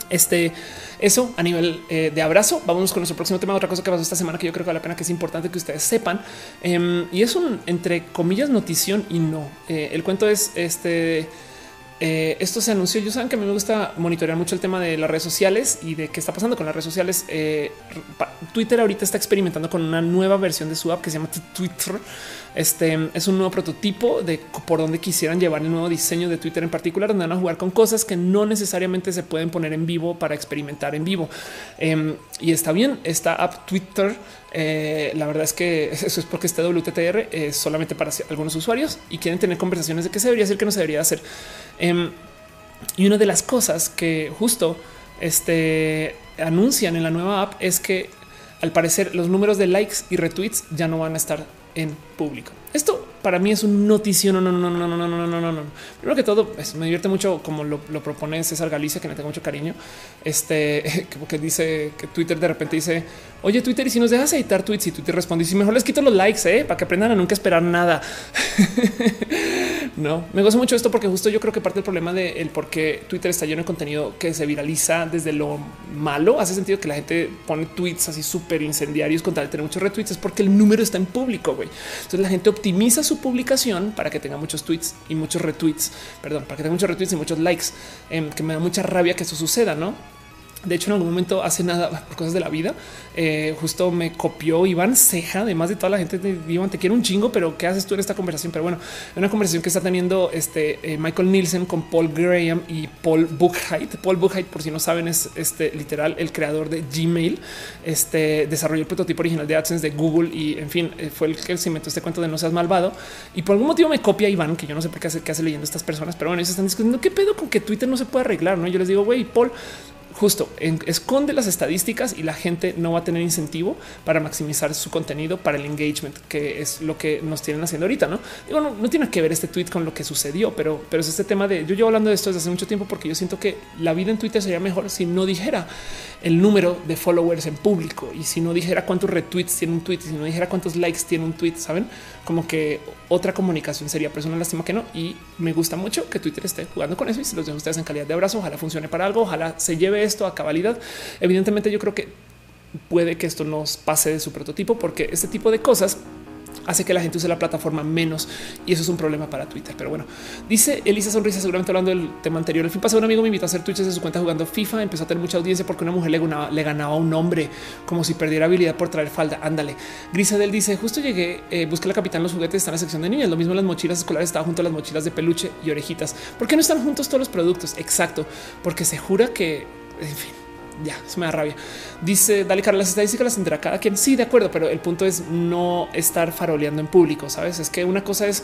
este, eso a nivel eh, de abrazo. Vámonos con nuestro próximo tema. Otra cosa que pasó esta semana que yo creo que vale la pena que es importante que ustedes sepan. Em, y es un entre comillas notición y no. Eh, el cuento es este eh, esto se anunció. Yo saben que a mí me gusta monitorear mucho el tema de las redes sociales y de qué está pasando con las redes sociales. Eh, Twitter ahorita está experimentando con una nueva versión de su app que se llama Twitter. Este es un nuevo prototipo de por donde quisieran llevar el nuevo diseño de Twitter en particular, donde van a jugar con cosas que no necesariamente se pueden poner en vivo para experimentar en vivo. Em, y está bien, esta app Twitter eh, la verdad es que eso es porque este WTTR es solamente para algunos usuarios y quieren tener conversaciones de qué se debería hacer, qué no se debería hacer. Em, y una de las cosas que justo este, anuncian en la nueva app es que al parecer los números de likes y retweets ya no van a estar en público. Esto para mí es un noticio. No, no, no, no, no, no, no, no, no, no. Primero que todo, pues, me divierte mucho como lo, propone César Galicia, que me tengo mucho cariño. Este que dice que Twitter de repente dice, oye, Twitter, y si nos dejas editar tweets y Twitter responde, y si mejor les quito los likes, eh, para que aprendan a nunca esperar nada. no me gozo mucho esto porque justo yo creo que parte del problema de el por qué Twitter está lleno de contenido que se viraliza desde lo malo hace sentido que la gente pone tweets así súper incendiarios con tal de tener muchos retweets es porque el número está en público. güey. Entonces la gente optimiza su publicación para que tenga muchos tweets y muchos retweets, perdón, para que tenga muchos retweets y muchos likes, em, que me da mucha rabia que eso suceda, no? De hecho, en algún momento hace nada por cosas de la vida, eh, justo me copió Iván Ceja, además de toda la gente de Iván, te quiero un chingo, pero ¿qué haces tú en esta conversación? Pero bueno, una conversación que está teniendo este eh, Michael Nielsen con Paul Graham y Paul Buchheit. Paul Buchheit, por si no saben, es este literal el creador de Gmail, este desarrolló el prototipo original de AdSense de Google y en fin, eh, fue el que se este cuento de no seas malvado. Y por algún motivo me copia Iván, que yo no sé por qué hace, qué hace leyendo estas personas, pero bueno, ellos están discutiendo qué pedo con que Twitter no se puede arreglar. No, yo les digo, güey, Paul, justo esconde las estadísticas y la gente no va a tener incentivo para maximizar su contenido para el engagement, que es lo que nos tienen haciendo ahorita. No digo, no, tiene que ver este tweet con lo que sucedió, pero, pero es este tema de yo llevo hablando de esto desde hace mucho tiempo porque yo siento que la vida en Twitter sería mejor si no dijera el número de followers en público y si no dijera cuántos retweets tiene un tweet, si no dijera cuántos likes tiene un tweet, saben como que otra comunicación sería, pero es una lástima que no. Y me gusta mucho que Twitter esté jugando con eso y se los dejo ustedes en calidad de abrazo. Ojalá funcione para algo, ojalá se lleve esto a cabalidad. Evidentemente, yo creo que puede que esto nos pase de su prototipo, porque este tipo de cosas hace que la gente use la plataforma menos y eso es un problema para Twitter. Pero bueno, dice Elisa Sonrisa, seguramente hablando del tema anterior. El fin pasado, un amigo me invitó a hacer Twitch de su cuenta jugando FIFA. Empezó a tener mucha audiencia porque una mujer le ganaba, le ganaba a un hombre como si perdiera habilidad por traer falda. Ándale. Grisadel dice: Justo llegué, eh, busqué la capitán. Los juguetes están en la sección de niñas. Lo mismo las mochilas escolares estaba junto a las mochilas de peluche y orejitas. ¿Por qué no están juntos todos los productos? Exacto, porque se jura que, en fin ya se me da rabia. Dice Dale Carlos, las estadísticas las tendrá cada quien. Sí, de acuerdo, pero el punto es no estar faroleando en público. Sabes, es que una cosa es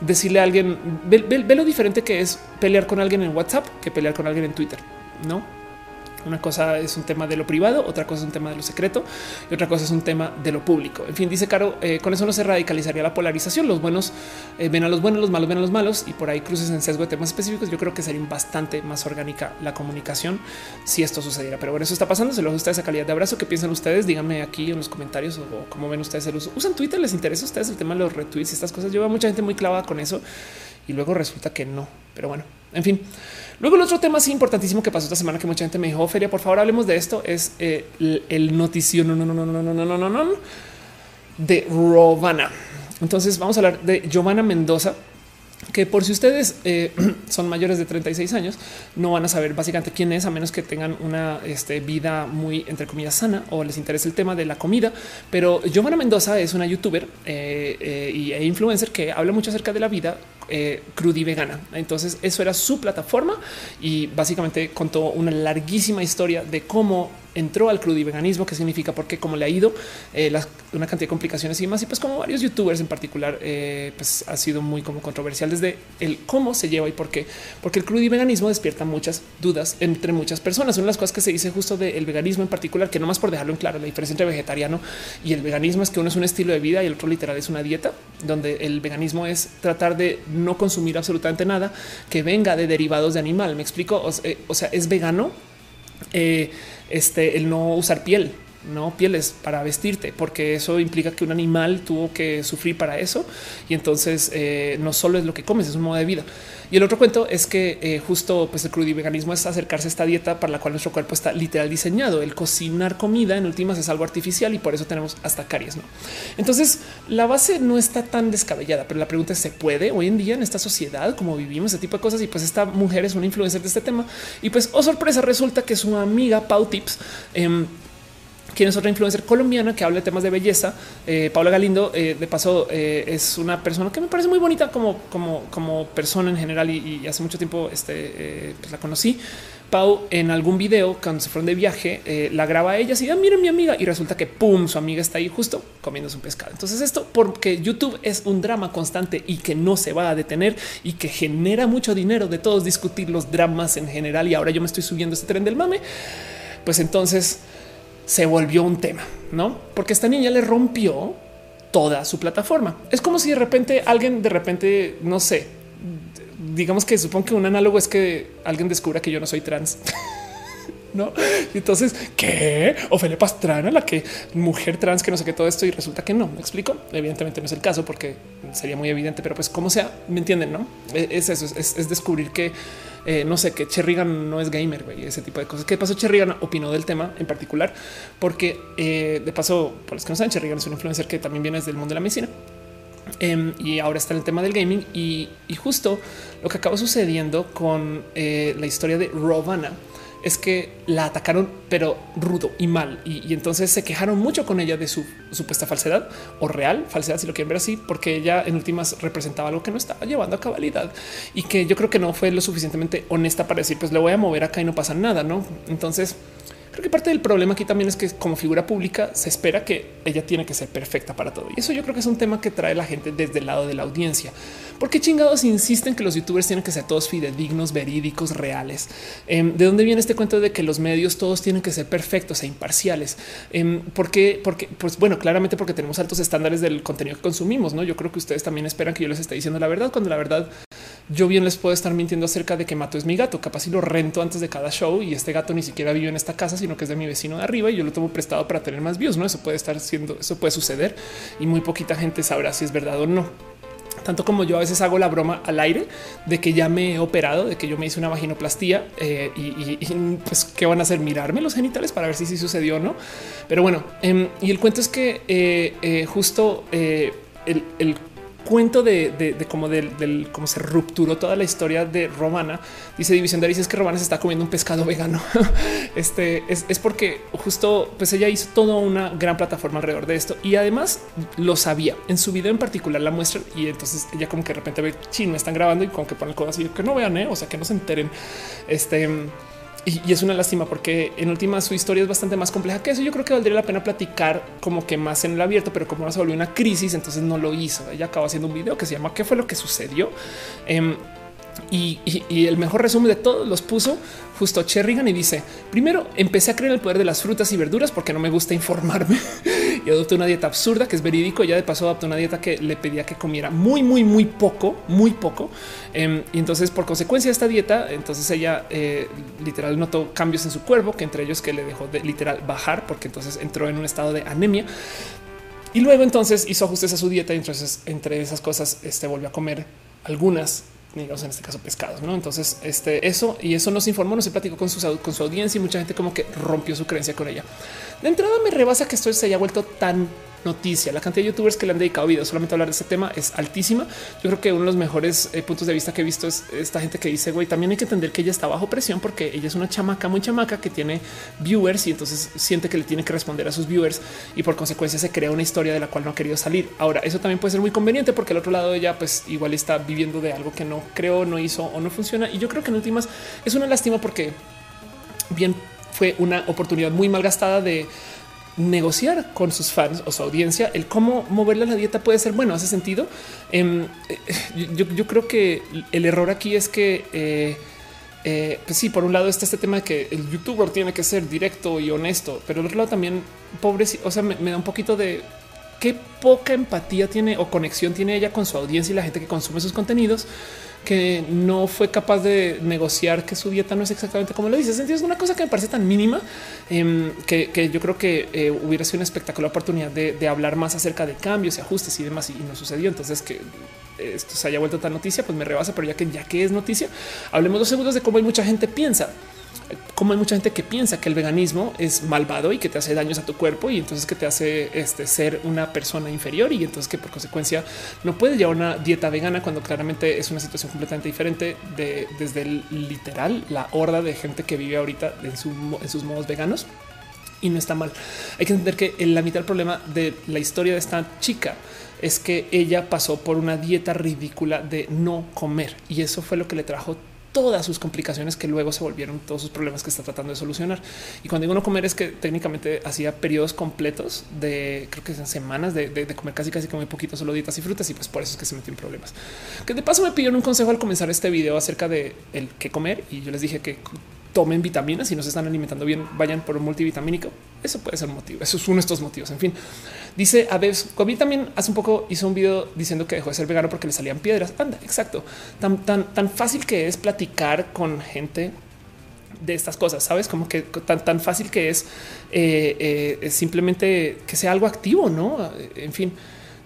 decirle a alguien, ve, ve lo diferente que es pelear con alguien en WhatsApp que pelear con alguien en Twitter, no? Una cosa es un tema de lo privado, otra cosa es un tema de lo secreto y otra cosa es un tema de lo público. En fin, dice Caro, eh, con eso no se radicalizaría la polarización. Los buenos eh, ven a los buenos, los malos ven a los malos y por ahí cruces en sesgo de temas específicos. Yo creo que sería bastante más orgánica la comunicación si esto sucediera. Pero bueno, eso está pasando. Se lo gusta esa calidad de abrazo. ¿Qué piensan ustedes? Díganme aquí en los comentarios o, cómo ven ustedes el uso. ¿Usan Twitter? ¿Les interesa a ustedes el tema de los retweets y estas cosas? Yo veo mucha gente muy clavada con eso y luego resulta que no. Pero bueno, en fin. Luego el otro tema así importantísimo que pasó esta semana que mucha gente me dijo, Feria, por favor hablemos de esto, es eh, el noticio no, no, no, no, no, no, no, no, no, de Rovana. Entonces vamos a hablar de Giovanna Mendoza, que por si ustedes eh, son mayores de 36 años, no van a saber básicamente quién es, a menos que tengan una este, vida muy, entre comillas, sana o les interese el tema de la comida. Pero Giovanna Mendoza es una youtuber eh, e influencer que habla mucho acerca de la vida eh, crudi vegana. Entonces eso era su plataforma y básicamente contó una larguísima historia de cómo entró al crudiveganismo, qué significa, porque cómo le ha ido, eh, una cantidad de complicaciones y más. Y pues como varios youtubers en particular, eh, pues ha sido muy como controversial desde el cómo se lleva y por qué, porque el crudiveganismo despierta muchas dudas entre muchas personas. Una de las cosas que se dice justo del veganismo en particular, que no más por dejarlo en claro, la diferencia entre vegetariano y el veganismo es que uno es un estilo de vida y el otro literal es una dieta, donde el veganismo es tratar de no consumir absolutamente nada que venga de derivados de animal. Me explico. O, eh, sea, es vegano eh, este, el no usar piel, no pieles para vestirte, porque eso implica que un animal tuvo que sufrir para eso. Y entonces eh, no solo es lo que comes, es un modo de vida. Y el otro cuento es que eh, justo pues el crudiveganismo es acercarse a esta dieta para la cual nuestro cuerpo está literal diseñado. El cocinar comida en últimas es algo artificial y por eso tenemos hasta caries. ¿no? Entonces la base no está tan descabellada, pero la pregunta es ¿se puede hoy en día en esta sociedad como vivimos ese tipo de cosas? Y pues esta mujer es una influencer de este tema y pues oh sorpresa resulta que su amiga Pau Tips em, quien es otra influencer colombiana que habla de temas de belleza. Eh, Paula Galindo, eh, de paso, eh, es una persona que me parece muy bonita como, como, como persona en general y, hace mucho tiempo este, pues la conocí. Pau en algún video cuando se fueron de viaje la graba a ella y ah, miren mi amiga y resulta que pum su amiga está ahí justo comiendo su pescado. Entonces esto porque YouTube es un drama constante y que no se va a detener y que genera mucho dinero de todos discutir los dramas en general y ahora yo me estoy subiendo este tren del mame. Pues entonces se volvió un tema, no? Porque esta niña le rompió toda su plataforma. Es como si de repente alguien, de repente, no sé, digamos que supongo que un análogo es que alguien descubra que yo no soy trans. no? Y entonces, ¿qué? Ofelia Pastrana, la que mujer trans, que no sé qué todo esto, y resulta que no. Me explico. Evidentemente no es el caso porque sería muy evidente, pero pues como sea, me entienden, no? Es eso, es descubrir que eh, no sé, que Cherrigan no es gamer, y ese tipo de cosas. ¿Qué pasó? Cherrigan opinó del tema en particular, porque eh, de paso, por los que no saben, Cherrigan es un influencer que también viene desde el mundo de la medicina. Em, y ahora está en el tema del gaming y, justo lo que acaba sucediendo con eh, la historia de Rovana es que la atacaron, pero rudo y mal. Y, entonces se quejaron mucho con ella de su supuesta falsedad o real falsedad, si lo quieren ver así, porque ella en últimas representaba algo que no estaba llevando a cabalidad y que yo creo que no fue lo suficientemente honesta para decir, pues le voy a mover acá y no pasa nada. No, entonces Creo que parte del problema aquí también es que como figura pública se espera que ella tiene que ser perfecta para todo. Y eso yo creo que es un tema que trae la gente desde el lado de la audiencia. Porque chingados insisten que los youtubers tienen que ser todos fidedignos, verídicos, reales. Em, ¿De dónde viene este cuento de que los medios todos tienen que ser perfectos e imparciales? Em, porque, porque, pues bueno, claramente porque tenemos altos estándares del contenido que consumimos. No, yo creo que ustedes también esperan que yo les esté diciendo la verdad cuando la verdad yo bien les puedo estar mintiendo acerca de que Mato es mi gato. Capaz si lo rento antes de cada show y este gato ni siquiera vive en esta casa, que es de mi vecino de arriba y yo lo tomo prestado para tener más views. No, eso puede estar siendo, eso puede suceder y muy poquita gente sabrá si es verdad o no. Tanto como yo a veces hago la broma al aire de que ya me he operado, de que yo me hice una vaginoplastía eh, y, pues qué van a hacer mirarme los genitales para ver si sí sucedió o no. Pero bueno, em, y el cuento es que eh, eh, justo el, el cuento de, cómo del, cómo se rupturó toda la historia de Romana. Dice División de dice que Romana se está comiendo un pescado vegano. este es, porque justo pues ella hizo toda una gran plataforma alrededor de esto y además lo sabía en su video en particular la muestra y entonces ella como que de repente ve chino están grabando y como que pone el codo así que no vean, ¿eh? o sea que no se enteren. Este y, es una lástima porque en última su historia es bastante más compleja que eso. Yo creo que valdría la pena platicar como que más en el abierto, pero como no se volvió una crisis, entonces no lo hizo. Ella acabó haciendo un video que se llama ¿Qué fue lo que sucedió? Em, y, el mejor resumen de todos los puso justo Cherrigan y dice primero empecé a creer en el poder de las frutas y verduras porque no me gusta informarme y adopté una dieta absurda que es verídico. Ya de paso adopté una dieta que le pedía que comiera muy, muy, muy poco, muy poco. Em, y entonces por consecuencia de esta dieta, entonces ella eh, literal notó cambios en su cuerpo, que entre ellos que le dejó de literal bajar porque entonces entró en un estado de anemia. Y luego entonces hizo ajustes a su dieta y entonces entre esas cosas este volvió a comer algunas digamos en este caso pescados, ¿no? Entonces, este, eso y eso nos informó, nos platicó con su, con su audiencia y mucha gente como que rompió su creencia con ella. De entrada me rebasa que esto se haya vuelto tan noticia. La cantidad de youtubers que le han dedicado videos solamente a hablar de este tema es altísima. Yo creo que uno de los mejores eh, puntos de vista que he visto es esta gente que dice, güey, también hay que entender que ella está bajo presión porque ella es una chamaca muy chamaca que tiene viewers y entonces siente que le tiene que responder a sus viewers y por consecuencia se crea una historia de la cual no ha querido salir. Ahora, eso también puede ser muy conveniente porque al otro lado ella, pues igual está viviendo de algo que no creo, no hizo o no funciona. Y yo creo que en últimas es una lástima porque bien fue una oportunidad muy mal gastada de negociar con sus fans o su audiencia el cómo moverle la dieta puede ser bueno. Hace sentido. Em, eh, yo, creo que el error aquí es que, eh, eh, pues sí, por un lado está este tema de que el youtuber tiene que ser directo y honesto, pero el otro lado también pobre. O sea, me, me da un poquito de qué poca empatía tiene o conexión tiene ella con su audiencia y la gente que consume sus contenidos que no fue capaz de negociar que su dieta no es exactamente como lo dice. Es una cosa que me parece tan mínima em, que, yo creo que eh, hubiera sido una espectacular oportunidad de, hablar más acerca de cambios y ajustes y demás. Y, no sucedió. Entonces que esto se haya vuelto tan noticia, pues me rebasa. Pero ya que ya que es noticia, hablemos dos segundos de cómo hay mucha gente piensa como hay mucha gente que piensa que el veganismo es malvado y que te hace daños a tu cuerpo y entonces que te hace este, ser una persona inferior y entonces que por consecuencia no puedes llevar una dieta vegana cuando claramente es una situación completamente diferente de desde el literal la horda de gente que vive ahorita en, en sus modos veganos y no está mal. Hay que entender que la mitad del problema de la historia de esta chica es que ella pasó por una dieta ridícula de no comer y eso fue lo que le trajo todas sus complicaciones que luego se volvieron todos sus problemas que está tratando de solucionar. Y cuando digo no comer es que técnicamente hacía periodos completos de creo que son semanas de, comer casi casi como muy poquito solo dietas y frutas y pues por eso es que se metió en problemas. Que de paso me pidieron un consejo al comenzar este video acerca de el qué comer y yo les dije que tomen vitaminas y no se están alimentando bien, vayan por un multivitamínico. Eso puede ser un motivo. Eso es uno de estos motivos. En fin, dice a veces Kobe también hace un poco hizo un video diciendo que dejó de ser vegano porque le salían piedras. Anda, exacto. Tan, tan, tan fácil que es platicar con gente de estas cosas, sabes como que tan, tan fácil que es eh, eh, simplemente que sea algo activo, no? En fin,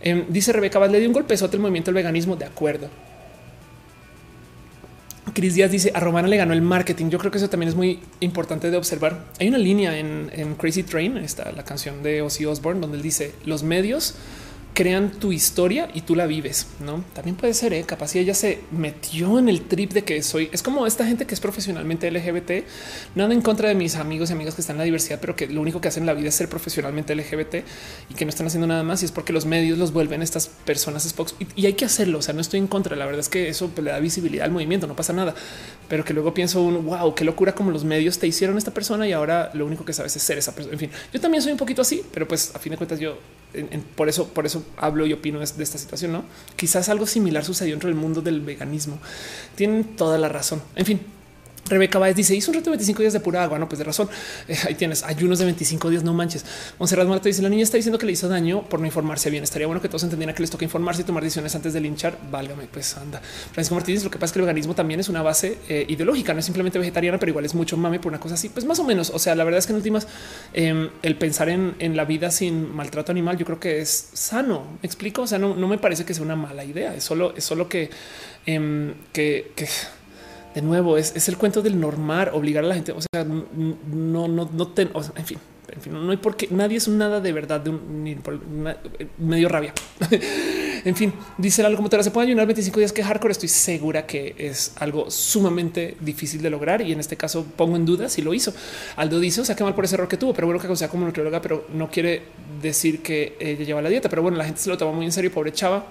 em, dice Rebeca, le dio un golpezote el movimiento del veganismo. De acuerdo. Cris Díaz dice a Romana le ganó el marketing. Yo creo que eso también es muy importante de observar. Hay una línea en, Crazy Train, está la canción de Ozzy Osbourne, donde él dice los medios crean tu historia y tú la vives, ¿no? También puede ser, ¿eh? capaz si ella se metió en el trip de que soy, es como esta gente que es profesionalmente LGBT, nada en contra de mis amigos y amigas que están en la diversidad, pero que lo único que hacen en la vida es ser profesionalmente LGBT y que no están haciendo nada más y es porque los medios los vuelven estas personas Spox y, hay que hacerlo, o sea, no estoy en contra, la verdad es que eso pues, le da visibilidad al movimiento, no pasa nada, pero que luego pienso un wow, qué locura como los medios te hicieron esta persona y ahora lo único que sabes es ser esa persona, en fin, yo también soy un poquito así, pero pues a fin de cuentas yo por eso, por eso hablo y opino de, esta situación. No, quizás algo similar sucedió dentro del mundo del veganismo. Tienen toda la razón. En fin, Rebeca Baez dice hizo un reto de 25 días de pura agua. No, pues de razón. Eh, ahí tienes ayunos de 25 días. No manches. Monserrat Marta dice la niña está diciendo que le hizo daño por no informarse bien. Estaría bueno que todos entendieran que les toca informarse y tomar decisiones antes de linchar. Válgame, pues anda. Francisco Martínez. Lo que pasa es que el organismo también es una base eh, ideológica, no es simplemente vegetariana, pero igual es mucho mame por una cosa así. Pues más o menos. O sea, la verdad es que en últimas em, el pensar en, la vida sin maltrato animal, yo creo que es sano. ¿Me explico? O sea, no, me parece que sea una mala idea. Es solo, es solo que, em, que, que de nuevo, es, el cuento del normar, obligar a la gente. O sea, no, no, no ten, en fin, en fin, no hay por qué nadie es nada de verdad de un ni medio rabia. en fin, dice algo como te se puede ayunar 25 días que hardcore. Estoy segura que es algo sumamente difícil de lograr y en este caso pongo en duda si lo hizo. Aldo dice, o sea, qué mal por ese error que tuvo, pero bueno, que sea como nutrióloga, pero no quiere decir que ella lleva la dieta. Pero bueno, la gente se lo toma muy en serio. Pobre chava,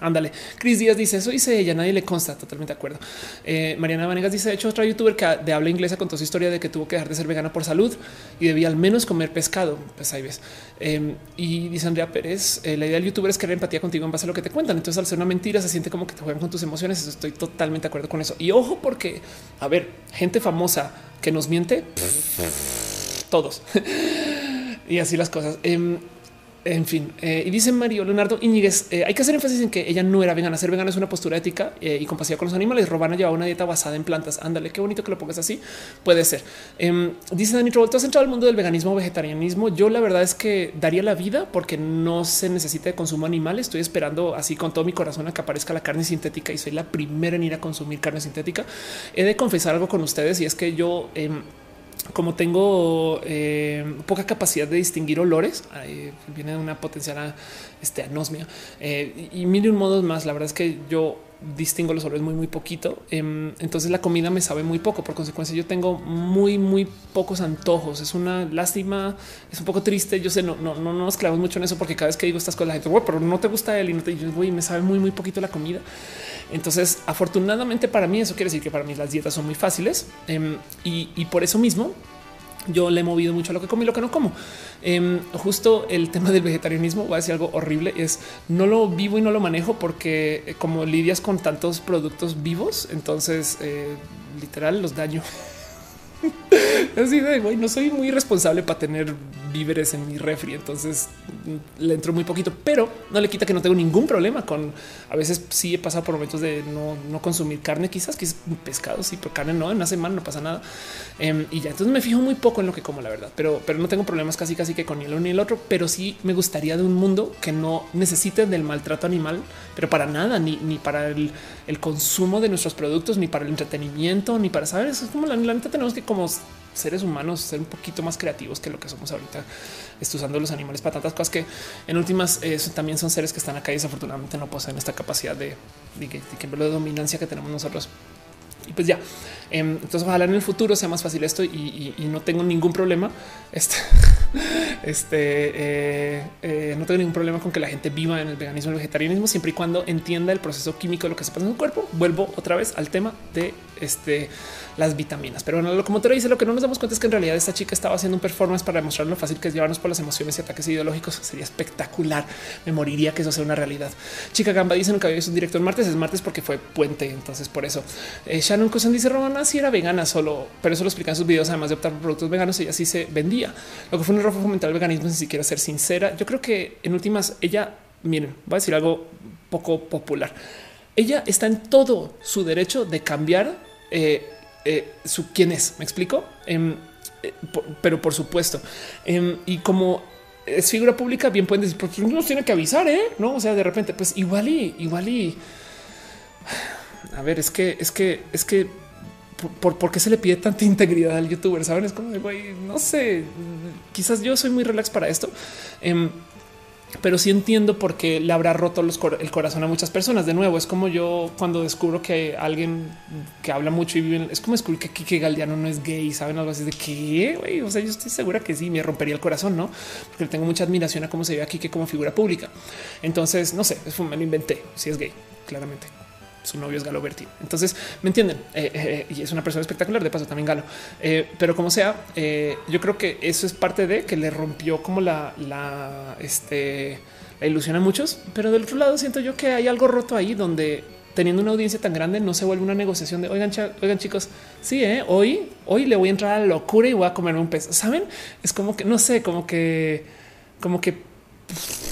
Ándale. Cris Díaz dice eso dice ella, nadie le consta. Totalmente de acuerdo. Eh, Mariana Vanegas dice: De hecho, otra youtuber que de habla inglesa contó su historia de que tuvo que dejar de ser vegana por salud y debía al menos comer pescado. Pues ahí ves. Em, y dice Andrea Pérez: eh, La idea del youtuber es crear empatía contigo en base a lo que te cuentan. Entonces, al ser una mentira, se siente como que te juegan con tus emociones. estoy totalmente de acuerdo con eso. Y ojo, porque a ver, gente famosa que nos miente, todos y así las cosas. Em, en fin, eh, y dice Mario Leonardo Iñiguez, eh, hay que hacer énfasis en que ella no era vegana. Ser vegana es una postura ética eh, y compasiva con los animales. Robana llevaba una dieta basada en plantas. Ándale, qué bonito que lo pongas así. Puede ser. Em, dice Dani Trobol, tú has entrado al mundo del veganismo o vegetarianismo. Yo la verdad es que daría la vida porque no se necesita de consumo animal. Estoy esperando así con todo mi corazón a que aparezca la carne sintética y soy la primera en ir a consumir carne sintética. He de confesar algo con ustedes y es que yo... Como tengo eh, poca capacidad de distinguir olores, viene una potencial este, anosmia eh, y mil un modos más. La verdad es que yo distingo los olores muy, muy poquito. Em, entonces la comida me sabe muy poco. Por consecuencia, yo tengo muy, muy pocos antojos. Es una lástima, es un poco triste. Yo sé, no, no, no nos clavamos mucho en eso porque cada vez que digo estas cosas, la gente, pero no te gusta él y no te digo, me sabe muy, muy poquito la comida. Entonces, afortunadamente para mí, eso quiere decir que para mí las dietas son muy fáciles em, y, por eso mismo yo le he movido mucho a lo que como y lo que no como. Em, justo el tema del vegetarianismo va a decir algo horrible. Es no lo vivo y no lo manejo porque eh, como lidias con tantos productos vivos, entonces eh, literal los daño. Así de güey, no soy muy responsable para tener víveres en mi refri, entonces mm, le entro muy poquito, pero no le quita que no tengo ningún problema con. A veces sí he pasado por momentos de no, consumir carne, quizás que es pescado, sí, pero carne no en una semana no pasa nada em, y ya. Entonces me fijo muy poco en lo que como, la verdad, pero, pero no tengo problemas casi, casi que con el uno ni el otro. Pero sí me gustaría de un mundo que no necesite del maltrato animal, pero para nada, ni, ni para el, consumo de nuestros productos, ni para el entretenimiento, ni para saber. Eso es como la, neta tenemos que como seres humanos ser un poquito más creativos que lo que somos ahorita, usando los animales para tantas cosas que en últimas eso también son seres que están acá y desafortunadamente no poseen esta capacidad de, de, de, de dominancia que tenemos nosotros. Y pues ya, em, entonces ojalá en el futuro sea más fácil esto y, no tengo ningún problema. Este, este eh, eh, no tengo ningún problema con que la gente viva en el veganismo y el vegetarianismo siempre y cuando entienda el proceso químico de lo que se pasa en su cuerpo. Vuelvo otra vez al tema de este las vitaminas. Pero bueno, como te lo dice, lo que no nos damos cuenta es que en realidad esta chica estaba haciendo un performance para demostrar lo fácil que es llevarnos por las emociones y ataques ideológicos. Sería espectacular. Me moriría que eso sea una realidad. Chica Gamba dice que había un directo el martes. Es martes porque fue puente. Entonces, por eso eh, Shannon Cousin dice Romana si era vegana solo, pero eso lo explica en sus videos. Además de optar por productos veganos, ella sí se vendía. Lo que fue un error fomentar el veganismo sin siquiera ser sincera. Yo creo que en últimas ella, miren, voy a decir algo poco popular. Ella está en todo su derecho de cambiar eh, eh, su quién es. Me explico, em, eh, pero por supuesto, em, y como es figura pública, bien pueden decir, porque nos tiene que avisar, ¿eh? no? O sea, de repente, pues igual y igual y a ver, es que es que es que por, por qué se le pide tanta integridad al youtuber. Saben, es como güey, no sé, quizás yo soy muy relax para esto. Em, pero sí entiendo por qué le habrá roto el corazón a muchas personas. De nuevo, es como yo cuando descubro que alguien que habla mucho y vive, es como descubrir que Kike Galdiano no es gay, saben algo así de qué, o sea, yo estoy segura que sí me rompería el corazón, no? Porque tengo mucha admiración a cómo se ve a Kike como figura pública. Entonces, no sé, me lo inventé, si es gay, claramente su novio es Galo Berti. Entonces me entienden eh, eh, y es una persona espectacular. De paso, también Galo, eh, pero como sea, yo creo que eso es parte de que le rompió como la, la, este, la ilusión a muchos. Pero del otro lado, siento yo que hay algo roto ahí donde teniendo una audiencia tan grande no se vuelve una negociación de oigan, oigan chicos, sí, hoy, hoy le voy a entrar a la locura y voy a comer un pez. Saben, es como que no sé, como que, como que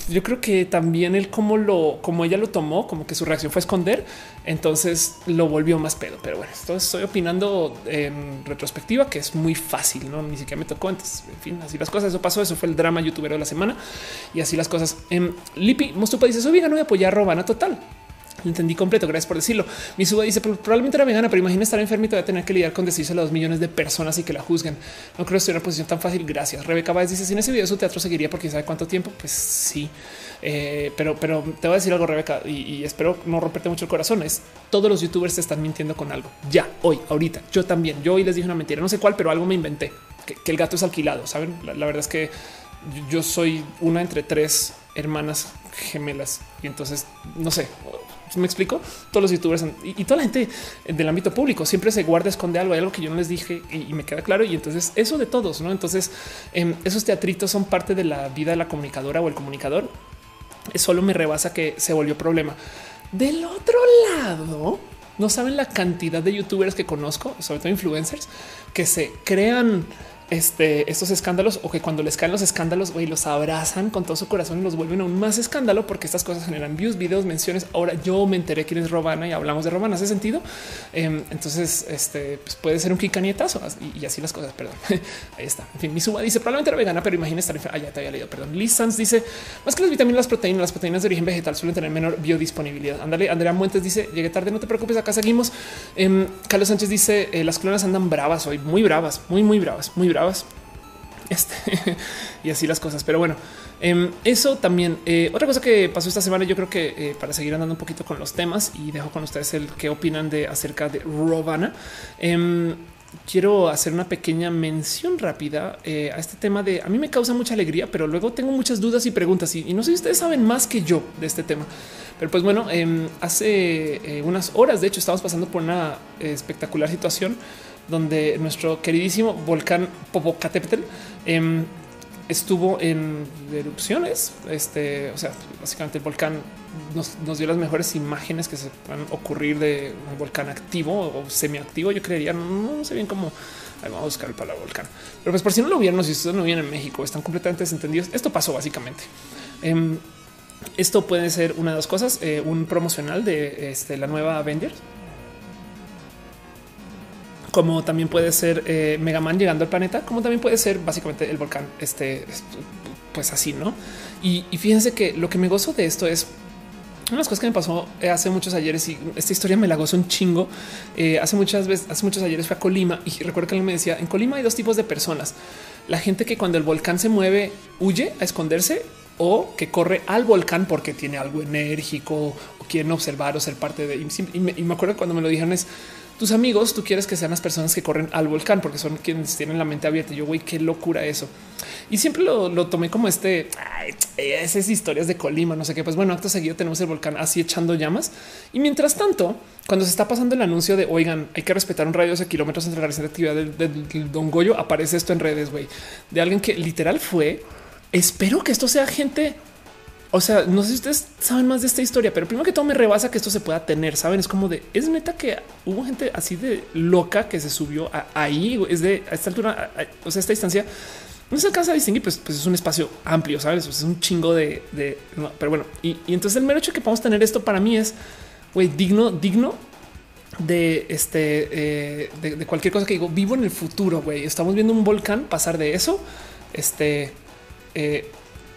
yo creo que también él como lo, como ella lo tomó, como que su reacción fue esconder, entonces lo volvió más pedo. Pero bueno, esto estoy opinando en retrospectiva, que es muy fácil, no ni siquiera me tocó antes. En fin, así las cosas. Eso pasó. Eso fue el drama youtuber de la semana y así las cosas. En em, Lipi Mostupa dice: Soy vegano y apoyar a Robana total. Entendí completo. Gracias por decirlo. Mi suba dice probablemente era vegana, pero imagina estar enfermito de tener que lidiar con decirse a dos millones de personas y que la juzguen. No creo que esté en una posición tan fácil. Gracias. Rebeca Baez dice: Si en ese video su teatro seguiría porque sabe cuánto tiempo. Pues sí, eh, pero, pero te voy a decir algo, Rebeca, y, espero no romperte mucho el corazón. Es todos los youtubers te están mintiendo con algo ya hoy, ahorita. Yo también. Yo hoy les dije una mentira, no sé cuál, pero algo me inventé que, el gato es alquilado. Saben, la, verdad es que yo soy una entre tres hermanas gemelas. Y entonces, no sé, me explico. Todos los youtubers y, toda la gente del ámbito público siempre se guarda, esconde algo. Hay algo que yo no les dije y, me queda claro. Y entonces eso de todos, no? Entonces em, esos teatritos son parte de la vida de la comunicadora o el comunicador. Solo me rebasa que se volvió problema. Del otro lado, no saben la cantidad de youtubers que conozco, sobre todo influencers, que se crean este, estos escándalos o que cuando les caen los escándalos, güey, los abrazan con todo su corazón y los vuelven aún más escándalo porque estas cosas generan views, videos, menciones. Ahora yo me enteré quién es Robana y hablamos de Robana. Hace sentido. Em, entonces, este pues puede ser un kikanietazo y, así las cosas. Perdón. Ahí está. En fin, mi suba dice probablemente era vegana, pero imagina estar. Ah, ya te había leído. Perdón. Liz Sanz dice más que las vitaminas, las proteínas, las proteínas de origen vegetal suelen tener menor biodisponibilidad. Ándale. Andrea Muentes dice llegué tarde, no te preocupes. Acá seguimos. Em, Carlos Sánchez dice eh, las clonas andan bravas hoy, muy bravas, muy, muy bravas, muy bravas. Este, y así las cosas. Pero bueno, em, eso también. Eh, otra cosa que pasó esta semana, yo creo que eh, para seguir andando un poquito con los temas y dejo con ustedes el que opinan de acerca de Robana. Em, quiero hacer una pequeña mención rápida eh, a este tema de a mí me causa mucha alegría, pero luego tengo muchas dudas y preguntas y, no sé si ustedes saben más que yo de este tema. Pero pues bueno, em, hace unas horas, de hecho, estamos pasando por una espectacular situación donde nuestro queridísimo volcán Popocatépetl em, estuvo en erupciones. Este, o sea, básicamente el volcán nos, dio las mejores imágenes que se pueden ocurrir de un volcán activo o semiactivo. Yo creería, no, sé bien cómo. vamos a buscar el palabra volcán. Pero pues por si no lo vieron, si ustedes no vienen en México, están completamente desentendidos. Esto pasó básicamente. Em, esto puede ser una de las cosas, eh, un promocional de este, la nueva Avengers como también puede ser eh, Mega Man llegando al planeta, como también puede ser básicamente el volcán, este, pues así, ¿no? Y, fíjense que lo que me gozo de esto es una de las cosas que me pasó eh, hace muchos ayeres y esta historia me la gozo un chingo. Eh, hace muchas veces, hace muchos ayeres fue a Colima y recuerdo que él me decía en Colima hay dos tipos de personas. La gente que cuando el volcán se mueve huye a esconderse o que corre al volcán porque tiene algo enérgico o quieren observar o ser parte de. Y me acuerdo cuando me lo dijeron es tus amigos, tú quieres que sean las personas que corren al volcán porque son quienes tienen la mente abierta. Yo, güey, qué locura eso. Y siempre lo, tomé como este, esas historias de Colima, no sé qué. Pues bueno, acto seguido tenemos el volcán así echando llamas. Y mientras tanto, cuando se está pasando el anuncio de oigan, hay que respetar un radio de kilómetros entre la reciente actividad del, Don Goyo, aparece esto en redes, güey, de alguien que literal fue. Espero que esto sea gente o sea, no sé si ustedes saben más de esta historia, pero primero que todo me rebasa que esto se pueda tener. Saben, es como de es neta que hubo gente así de loca que se subió ahí. Es de a esta altura, o sea, esta distancia no se alcanza a distinguir, pues, pues es un espacio amplio, sabes? es un chingo de, pero bueno, y, entonces el mero hecho que podamos tener esto para mí es güey, digno, digno de este, eh, de, cualquier cosa que digo. Vivo en el futuro. Güey, estamos viendo un volcán pasar de eso. Este, eh,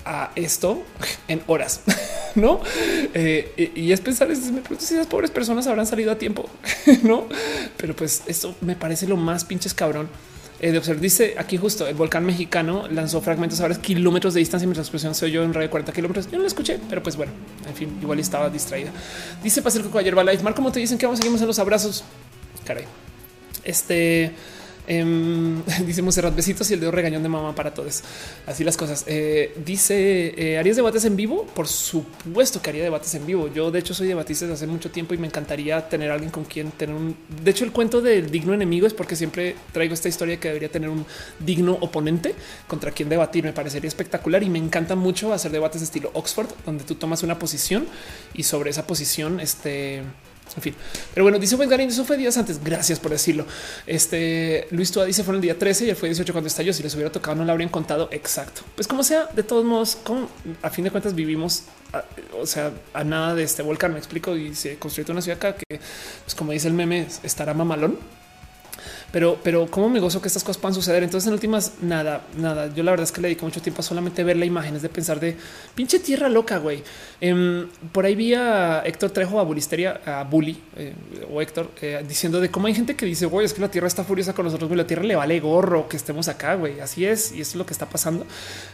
a esto en horas, no? Eh, y es pensar, pregunto si esas pobres personas habrán salido a tiempo, no? Pero pues esto me parece lo más pinches cabrón eh, de observar. Dice aquí justo el volcán mexicano lanzó fragmentos a kilómetros de distancia mientras la explosión se oyó en radio de 40 kilómetros. Yo no lo escuché, pero pues bueno, en fin, igual estaba distraída. Dice Pasel Coco ayer va. Marco, ¿cómo te dicen que vamos a seguir en los abrazos? Caray. Este Eh, dice Monserrat, besitos y el dedo regañón de mamá para todos. Así las cosas. Eh, dice, eh, ¿harías debates en vivo? Por supuesto que haría debates en vivo. Yo, de hecho, soy debatista desde hace mucho tiempo y me encantaría tener alguien con quien tener un... De hecho, el cuento del digno enemigo es porque siempre traigo esta historia que debería tener un digno oponente contra quien debatir. Me parecería espectacular y me encanta mucho hacer debates de estilo Oxford, donde tú tomas una posición y sobre esa posición, este en fin, pero bueno, dice Garín, eso fue días antes. Gracias por decirlo. Este Luis Tua dice fue el día 13 y él fue 18 cuando estalló. Si les hubiera tocado, no lo habrían contado exacto. Pues como sea, de todos modos, como a fin de cuentas vivimos, o sea, a nada de este volcán. Me explico y se construyó una ciudad acá que, pues como dice el meme, estará mamalón pero, pero cómo me gozo que estas cosas puedan suceder. Entonces, en últimas, nada, nada. Yo la verdad es que le dedico mucho tiempo a solamente ver la imagen, es de pensar de pinche tierra loca, güey. Em, por ahí vi a Héctor Trejo, a Bulisteria, a Bully eh, o Héctor, eh, diciendo de cómo hay gente que dice, güey, es que la tierra está furiosa con nosotros, güey, la tierra le vale gorro que estemos acá, güey. Así es. Y es lo que está pasando.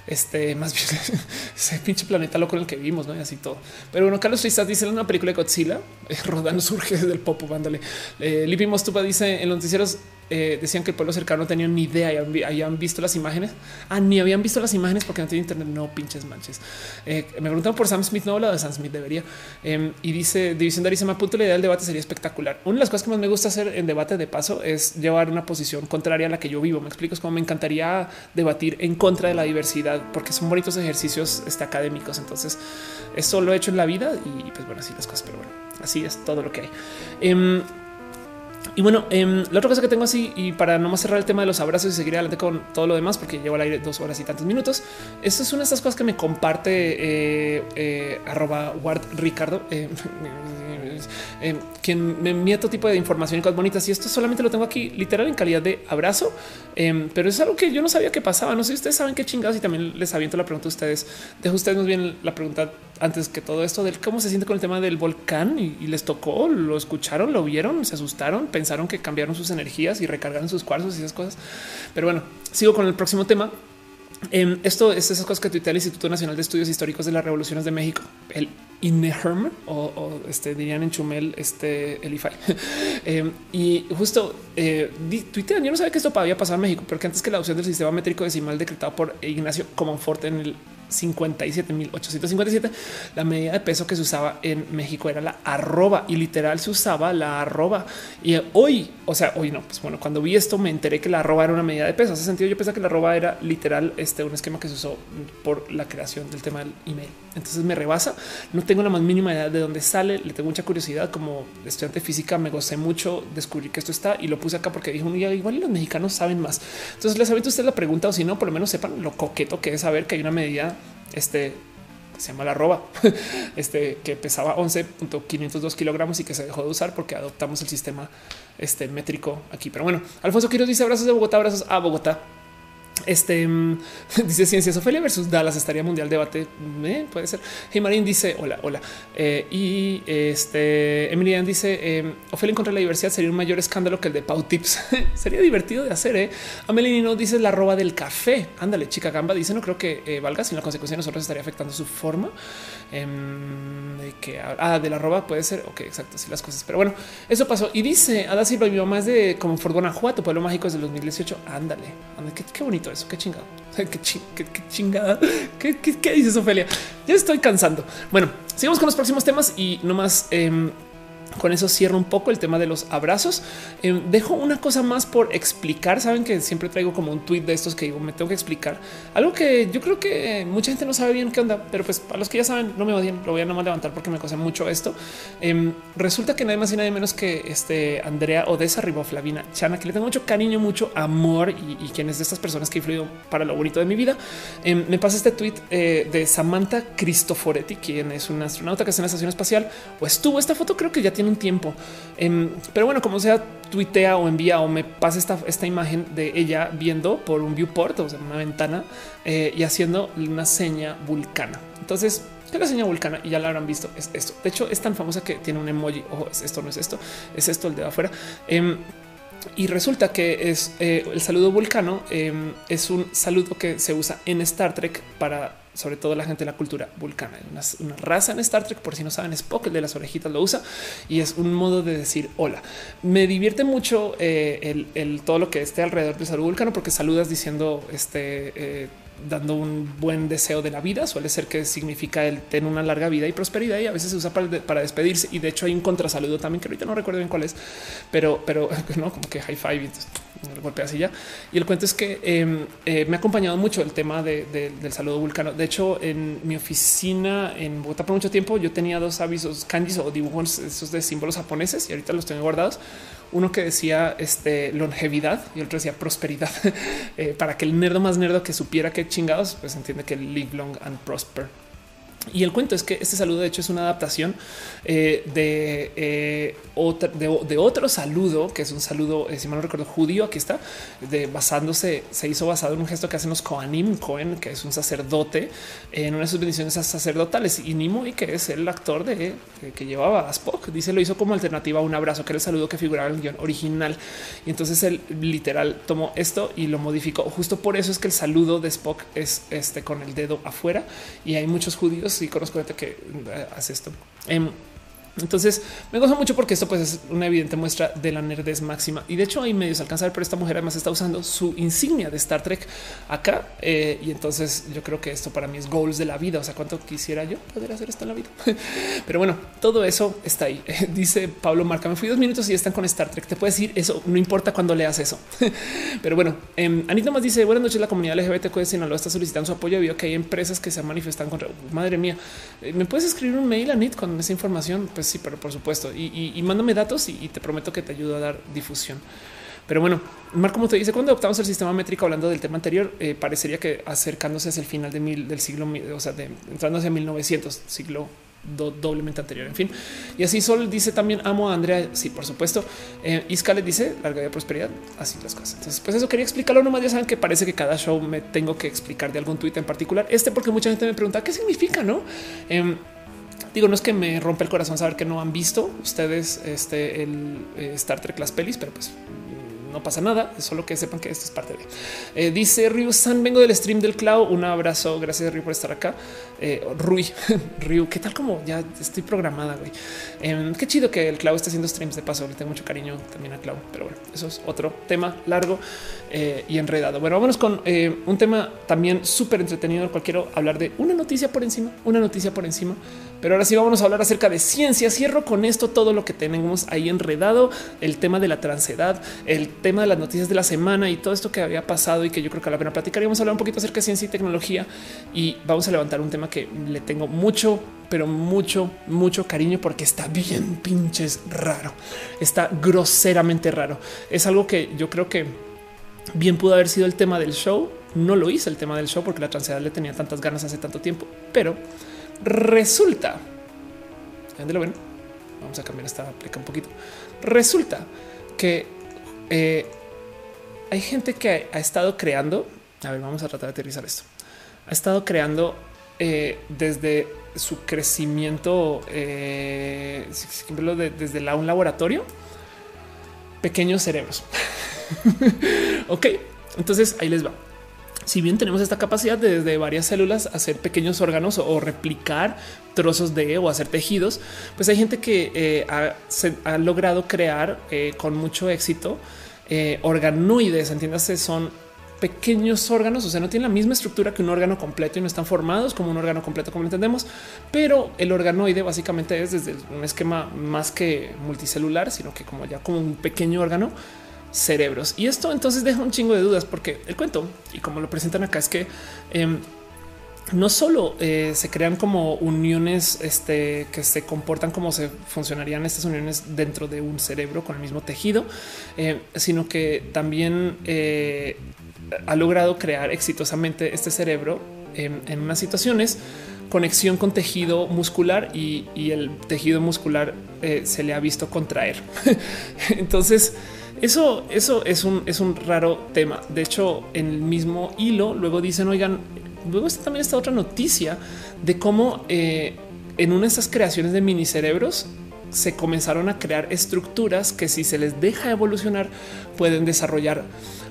Este, más bien, ese pinche planeta loco en el que vivimos, ¿no? Y así todo. Pero bueno, Carlos Tristas dice en una película de Godzilla, rodando surge desde el popo, vándale. Eh, Lipi Mostupa dice en los noticieros eh, decían que el pueblo cercano no tenía ni idea y habían visto las imágenes. Ah, ni habían visto las imágenes porque no tiene internet. No pinches manches. Eh, me preguntan por Sam Smith. No habla de Sam Smith, debería. Em, y dice División de me apunto la idea del debate sería espectacular. Una de las cosas que más me gusta hacer en debate de paso es llevar una posición contraria a la que yo vivo. Me explico, es como me encantaría debatir en contra de la diversidad porque son bonitos ejercicios este, académicos. Entonces, eso lo he hecho en la vida y pues bueno, así las cosas, pero bueno, así es todo lo que hay. Y bueno, em, la otra cosa que tengo así, y para no más cerrar el tema de los abrazos y seguir adelante con todo lo demás, porque llevo al aire dos horas y tantos minutos, esto es una de estas cosas que me comparte eh, eh, arroba Ward Ricardo. Eh, quien me envía todo tipo de información y cosas bonitas. Y esto solamente lo tengo aquí literal en calidad de abrazo, em, pero es algo que yo no sabía que pasaba. No sé si ustedes saben qué chingados y también les aviento la pregunta a ustedes. Dejo ustedes más bien la pregunta antes que todo esto del cómo se siente con el tema del volcán y, les tocó, lo escucharon, lo vieron, se asustaron, pensaron que cambiaron sus energías y recargaron sus cuarzos y esas cosas. Pero bueno, sigo con el próximo tema Em, esto es esas cosas que tuitea el Instituto Nacional de Estudios Históricos de las Revoluciones de México, el INEHRM o, este dirían en Chumel, este el IFAI. Em, y justo eh, tuitean, yo no sabía que esto había pasado en México, pero que antes que la adopción del sistema métrico decimal decretado por Ignacio Comonfort en el 57.857. La medida de peso que se usaba en México era la arroba y literal se usaba la arroba. Y hoy, o sea, hoy no, pues bueno, cuando vi esto me enteré que la arroba era una medida de peso. Hace sentido, yo pensaba que la arroba era literal este, un esquema que se usó por la creación del tema del email. Entonces me rebasa. No tengo la más mínima idea de dónde sale. Le tengo mucha curiosidad. Como estudiante de física, me gocé mucho descubrir que esto está y lo puse acá porque dijo igual los mexicanos saben más. Entonces les aviento usted la pregunta o si no, por lo menos sepan lo coqueto que es saber que hay una medida este se llama la arroba, este que pesaba 11.502 kilogramos y que se dejó de usar porque adoptamos el sistema este métrico aquí. Pero bueno, Alfonso Quiroz dice abrazos de Bogotá, abrazos a Bogotá. Este mm, dice Ciencias Ofelia versus Dallas estaría mundial debate. Eh, puede ser. Marín dice hola, hola. Eh, y este Emilian dice eh, Ofelia contra la diversidad sería un mayor escándalo que el de Pau Tips. sería divertido de hacer. Eh. no dice la roba del café. Ándale, chica gamba dice no creo que eh, valga sin la consecuencia de nosotros estaría afectando su forma em, de que ah, de la roba puede ser. Ok, exacto. Así las cosas, pero bueno, eso pasó y dice Ada Silva, mi mamá es de como Fort Guanajuato, pueblo mágico es de 2018. Ándale, ándale, qué bonito eso. Qué chingado. Qué, chingada. ¿Qué, qué, dices, Ofelia? Ya estoy cansando. Bueno, sigamos con los próximos temas y nomás eh, con eso cierro un poco el tema de los abrazos. Eh, dejo una cosa más por explicar. Saben que siempre traigo como un tweet de estos que digo, me tengo que explicar algo que yo creo que mucha gente no sabe bien qué onda, pero pues para los que ya saben, no me odien, lo voy a nomás levantar porque me cosa mucho esto. Em, resulta que nada más y nada menos que este Andrea Odessa Ribo Flavina Chana, que le tengo mucho cariño, mucho amor y, quien es de estas personas que influido para lo bonito de mi vida. Em, me pasa este tweet eh, de Samantha Cristoforetti, quien es una astronauta que está en la estación espacial o estuvo esta foto, creo que ya tiene un tiempo. Em, pero bueno, como sea, tuitea o envía o me pasa esta, esta imagen de ella viendo por un viewport, o sea, una ventana eh, y haciendo una seña vulcana. Entonces, ¿qué la seña vulcana? Y ya la habrán visto. Es esto. De hecho, es tan famosa que tiene un emoji. Ojo, es esto, no es esto, es esto el de afuera. Em, y resulta que es eh, el saludo vulcano. Em, es un saludo que se usa en Star Trek para sobre todo la gente de la cultura vulcana. Una, raza en Star Trek, por si no saben, Spock, el de las orejitas, lo usa y es un modo de decir hola. Me divierte mucho eh, el, todo lo que esté alrededor del saludo vulcano porque saludas diciendo este. Eh, dando un buen deseo de la vida. Suele ser que significa el tener una larga vida y prosperidad y a veces se usa para, despedirse. Y de hecho hay un contrasaludo también que ahorita no recuerdo bien cuál es, pero, pero no como que high five. El golpe así ya. Y el cuento es que em, eh, me ha acompañado mucho el tema del saludo vulcano. De hecho, en mi oficina en Bogotá por mucho tiempo yo tenía dos avisos kanjis o dibujos esos de símbolos japoneses y ahorita los tengo guardados uno que decía este longevidad y otro decía prosperidad eh, para que el nerdo más nerdo que supiera que chingados, pues entiende que live long and prosper. Y el cuento es que este saludo, de hecho, es una adaptación eh, de, eh, otra, de, otro saludo, que es un saludo, eh, si mal no recuerdo, judío. Aquí está, de basándose, se hizo basado en un gesto que hacen los Kohanim, Cohen, que es un sacerdote, en una de sus bendiciones sacerdotales. Y Nimoy, que es el actor de que llevaba a Spock, dice lo hizo como alternativa a un abrazo, que era el saludo que figuraba en el guion original. Y entonces él literal tomó esto y lo modificó. Justo por eso es que el saludo de Spock es este con el dedo afuera. Y hay muchos judíos y conozco gente que eh, hace esto. Em, Entonces me gozo mucho porque esto pues es una evidente muestra de la nerdez máxima y de hecho hay medios alcanzar, pero esta mujer además está usando su insignia de Star Trek acá eh, y entonces yo creo que esto para mí es goals de la vida. O sea, cuánto quisiera yo poder hacer esto en la vida. Pero bueno, todo eso está ahí. Dice Pablo Marca, me fui dos minutos y están con Star Trek. Te puedes decir eso, no importa cuando leas eso. Pero bueno, eh, Anita dice buenas noches. La comunidad LGBTQ de Sinaloa está solicitando su apoyo. Vio que hay empresas que se manifestan contra madre mía. Eh, Me puedes escribir un mail a Nit con esa información. Pues sí, pero por supuesto. Y, mándame datos y, te prometo que te ayudo a dar difusión. Pero bueno, Marco como te dice, cuando adoptamos el sistema métrico hablando del tema anterior, eh, parecería que acercándose hacia el final de mil, del siglo, o sea, de, entrando hacia 1900, siglo doblemente anterior. En fin, y así Sol dice también amo a Andrea. Sí, por supuesto. Eh, Isca dice larga vida prosperidad. Así las cosas. Entonces, pues eso quería explicarlo nomás. Ya saben que parece que cada show me tengo que explicar de algún tuit en particular. Este, porque mucha gente me pregunta qué significa, no? Eh, Digo, no es que me rompe el corazón saber que no han visto ustedes este el eh, Star Trek las pelis, pero pues no pasa nada, solo que sepan que esto es parte de. Eh, dice Ryu San, vengo del stream del Cloud. Un abrazo, gracias Ryu por estar acá. Eh, Rui, Ryu, ¿qué tal como ya estoy programada? Güey? Eh, qué chido que el Cloud esté haciendo streams de paso. Le tengo mucho cariño también a Cloud, pero bueno, eso es otro tema largo eh, y enredado. Bueno, vámonos con eh, un tema también súper entretenido, cual quiero hablar de una noticia por encima, una noticia por encima. Pero ahora sí vamos a hablar acerca de ciencia. Cierro con esto todo lo que tenemos ahí enredado, el tema de la transedad, el tema de las noticias de la semana y todo esto que había pasado y que yo creo que a la pena platicar. Vamos a hablar un poquito acerca de ciencia y tecnología y vamos a levantar un tema que le tengo mucho, pero mucho, mucho cariño porque está bien pinches raro. Está groseramente raro. Es algo que yo creo que bien pudo haber sido el tema del show. No lo hice el tema del show porque la transedad le tenía tantas ganas hace tanto tiempo, pero resulta. Vamos a cambiar esta aplica un poquito. Resulta que eh, hay gente que ha estado creando. A ver, vamos a tratar de aterrizar esto. Ha estado creando eh, desde su crecimiento, eh, de, desde un laboratorio, pequeños cerebros. ok, entonces ahí les va si bien tenemos esta capacidad de desde varias células hacer pequeños órganos o, replicar trozos de o hacer tejidos, pues hay gente que eh, ha, se, ha, logrado crear eh, con mucho éxito eh, organoides. Entiéndase, son pequeños órganos, o sea, no tienen la misma estructura que un órgano completo y no están formados como un órgano completo, como entendemos, pero el organoide básicamente es desde un esquema más que multicelular, sino que como ya como un pequeño órgano cerebros. Y esto entonces deja un chingo de dudas porque el cuento y como lo presentan acá es que eh, no solo eh, se crean como uniones este, que se comportan como se funcionarían estas uniones dentro de un cerebro con el mismo tejido, eh, sino que también eh, ha logrado crear exitosamente este cerebro en, en unas situaciones conexión con tejido muscular y, el tejido muscular se le ha visto contraer. Entonces, eso, eso es un, es un raro tema. De hecho, en el mismo hilo, luego dicen, oigan, luego está también esta otra noticia de cómo eh, en una de estas creaciones de mini cerebros se comenzaron a crear estructuras que si se les deja evolucionar pueden desarrollar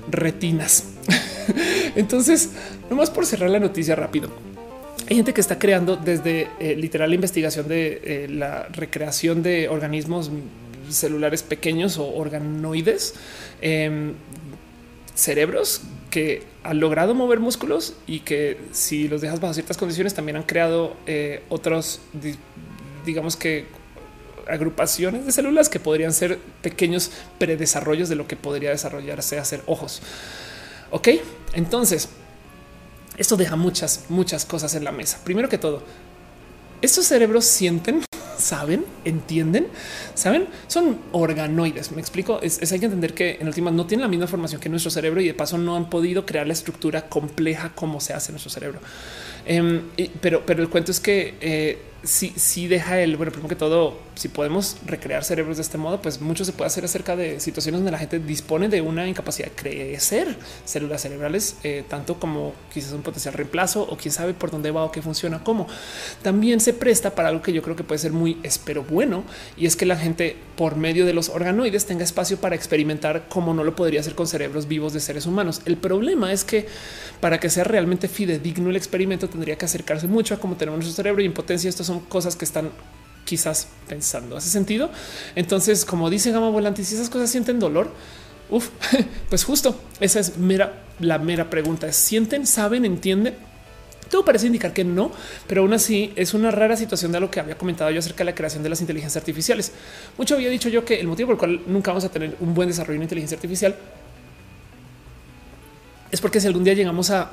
retinas. Entonces, nomás por cerrar la noticia rápido. Hay gente que está creando desde eh, literal la investigación de eh, la recreación de organismos celulares pequeños o organoides, eh, cerebros que han logrado mover músculos y que si los dejas bajo ciertas condiciones también han creado eh, otros, digamos que agrupaciones de células que podrían ser pequeños predesarrollos de lo que podría desarrollarse a ser ojos. Ok, entonces esto deja muchas, muchas cosas en la mesa. Primero que todo, estos cerebros sienten saben, entienden, saben, son organoides. Me explico. Es, hay que entender que en últimas no tienen la misma formación que nuestro cerebro y de paso no han podido crear la estructura compleja como se hace en nuestro cerebro. Eh, pero, pero el cuento es que eh, si, si deja el bueno, primero que todo, si podemos recrear cerebros de este modo, pues mucho se puede hacer acerca de situaciones donde la gente dispone de una incapacidad de crecer células cerebrales, eh, tanto como quizás un potencial reemplazo o quién sabe por dónde va o qué funciona, cómo también se presta para algo que yo creo que puede ser muy espero bueno y es que la gente por medio de los organoides tenga espacio para experimentar como no lo podría hacer con cerebros vivos de seres humanos. El problema es que para que sea realmente fidedigno el experimento tendría que acercarse mucho a cómo tenemos nuestro cerebro y en potencia estos son cosas que están quizás pensando. ¿Hace sentido? Entonces, como dice Gama Volante, si esas cosas sienten dolor, uf, pues justo esa es mera, la mera pregunta. ¿Sienten, saben, entienden? Todo parece indicar que no, pero aún así es una rara situación de lo que había comentado yo acerca de la creación de las inteligencias artificiales. Mucho había dicho yo que el motivo por el cual nunca vamos a tener un buen desarrollo de inteligencia artificial es porque si algún día llegamos a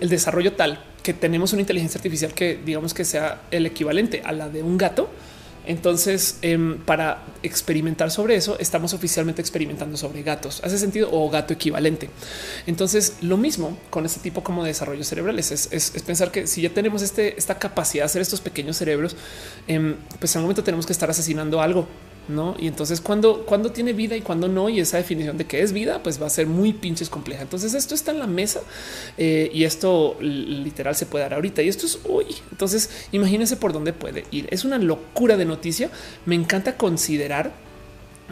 el desarrollo tal que tenemos una inteligencia artificial que digamos que sea el equivalente a la de un gato, entonces, em, para experimentar sobre eso, estamos oficialmente experimentando sobre gatos. Hace sentido o gato equivalente. Entonces, lo mismo con este tipo como de desarrollos cerebrales es, pensar que si ya tenemos este, esta capacidad de hacer estos pequeños cerebros, em, pues en momento tenemos que estar asesinando algo no? Y entonces cuando, cuando tiene vida y cuando no, y esa definición de qué es vida, pues va a ser muy pinches compleja. Entonces esto está en la mesa eh, y esto literal se puede dar ahorita y esto es hoy. Entonces imagínense por dónde puede ir. Es una locura de noticia. Me encanta considerar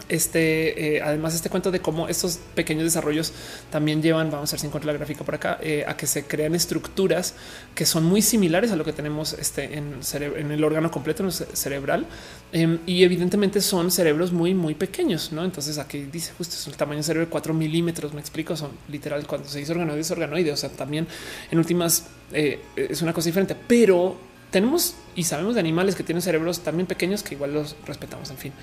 este, eh, además, este cuento de cómo estos pequeños desarrollos también llevan, vamos a ver si encuentro la gráfica por acá, eh, a que se crean estructuras que son muy similares a lo que tenemos este, en, el órgano completo en cerebral. Em, y evidentemente son cerebros muy, muy pequeños. No, entonces aquí dice justo es el tamaño del cerebro de 4 milímetros. Me explico, son literal cuando se dice organoide, es organoide. O sea, también en últimas eh, es una cosa diferente, pero tenemos y sabemos de animales que tienen cerebros también pequeños que igual los respetamos. En fin,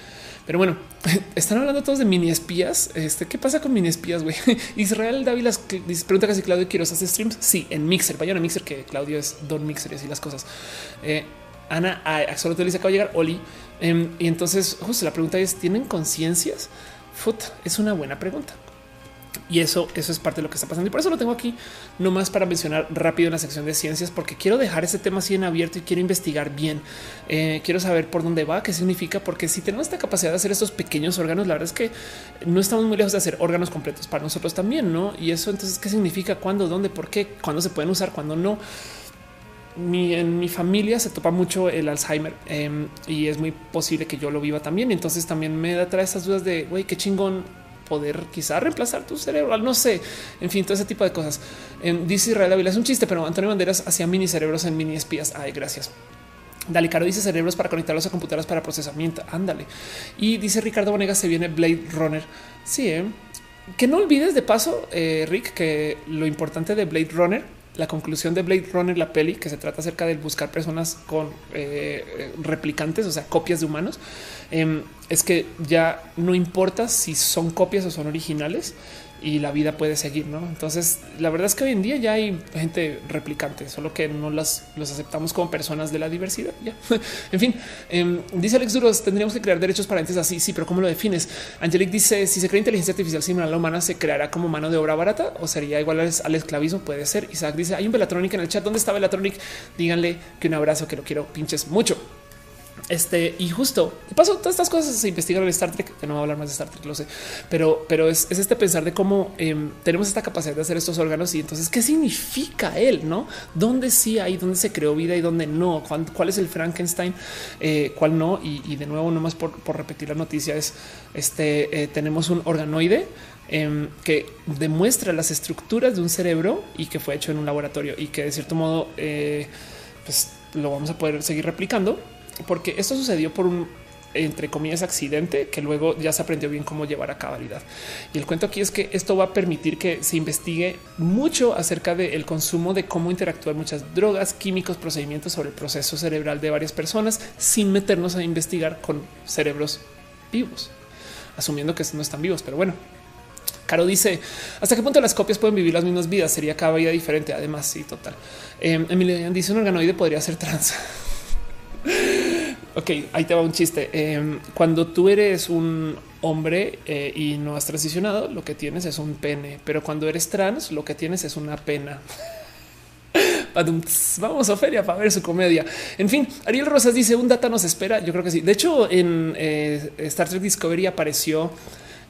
pero bueno, están hablando todos de mini espías. Este, ¿qué pasa con mini espías? Güey? Israel Dávila pregunta casi Claudio quiero hacer streams. Sí, en Mixer. Vayan a Mixer, que Claudio es Don Mixer y así las cosas. Eh, Ana, te dice que va a llegar Oli. Em, y entonces, justo la pregunta es: ¿tienen conciencias? Es una buena pregunta. Y eso, eso es parte de lo que está pasando. Y por eso lo tengo aquí nomás para mencionar rápido en la sección de ciencias, porque quiero dejar este tema así en abierto y quiero investigar bien. Eh, quiero saber por dónde va, qué significa, porque si tenemos esta capacidad de hacer estos pequeños órganos, la verdad es que no estamos muy lejos de hacer órganos completos para nosotros también, ¿no? Y eso entonces, ¿qué significa? ¿Cuándo? ¿Dónde? ¿Por qué? ¿Cuándo se pueden usar? ¿Cuándo no? Mi, en mi familia se topa mucho el Alzheimer em, y es muy posible que yo lo viva también. Entonces también me trae esas dudas de güey, qué chingón poder quizá reemplazar tu cerebro. No sé, en fin, todo ese tipo de cosas. dice Israel Avila es un chiste, pero Antonio Banderas hacía mini cerebros en mini espías. Ay, gracias. Dale, Caro dice cerebros para conectarlos a computadoras para procesamiento. Ándale. Y dice Ricardo Bonegas se viene Blade Runner. Sí, ¿eh? que no olvides de paso, eh, Rick, que lo importante de Blade Runner la conclusión de Blade Runner, la peli, que se trata acerca de buscar personas con eh, replicantes, o sea, copias de humanos, em, es que ya no importa si son copias o son originales, y la vida puede seguir, ¿no? Entonces, la verdad es que hoy en día ya hay gente replicante, solo que no las los aceptamos como personas de la diversidad. Ya, en fin, em, dice Alex Duros, tendríamos que crear derechos para entes así. Sí, pero ¿cómo lo defines? Angelic dice: si se crea inteligencia artificial similar a la humana, se creará como mano de obra barata o sería igual al, esclavismo. Puede ser. Isaac dice: hay un Velatronic en el chat. ¿Dónde está Velatronic? Díganle que un abrazo, que lo quiero pinches mucho. Este y justo paso todas estas cosas se investigan en Star Trek, que no voy a hablar más de Star Trek, lo sé, pero, pero es, este pensar de cómo em, tenemos esta capacidad de hacer estos órganos y entonces qué significa él, no? Dónde sí hay, dónde se creó vida y dónde no, cuál, es el Frankenstein, eh, cuál no. Y, de nuevo, nomás por, por repetir la noticia, es este: eh, tenemos un organoide em, que demuestra las estructuras de un cerebro y que fue hecho en un laboratorio y que de cierto modo, eh, pues lo vamos a poder seguir replicando porque esto sucedió por un entre comillas accidente que luego ya se aprendió bien cómo llevar a cabalidad. Y el cuento aquí es que esto va a permitir que se investigue mucho acerca del consumo de cómo interactúan muchas drogas, químicos, procedimientos sobre el proceso cerebral de varias personas sin meternos a investigar con cerebros vivos, asumiendo que no están vivos. Pero bueno, Caro dice hasta qué punto las copias pueden vivir las mismas vidas. Sería cada vida diferente. Además, sí, total. Eh, dice un organoide podría ser trans. Ok, ahí te va un chiste. Em, cuando tú eres un hombre eh, y no has transicionado, lo que tienes es un pene, pero cuando eres trans, lo que tienes es una pena. Vamos a feria para ver su comedia. En fin, Ariel Rosas dice un data nos espera. Yo creo que sí. De hecho, en eh, Star Trek Discovery apareció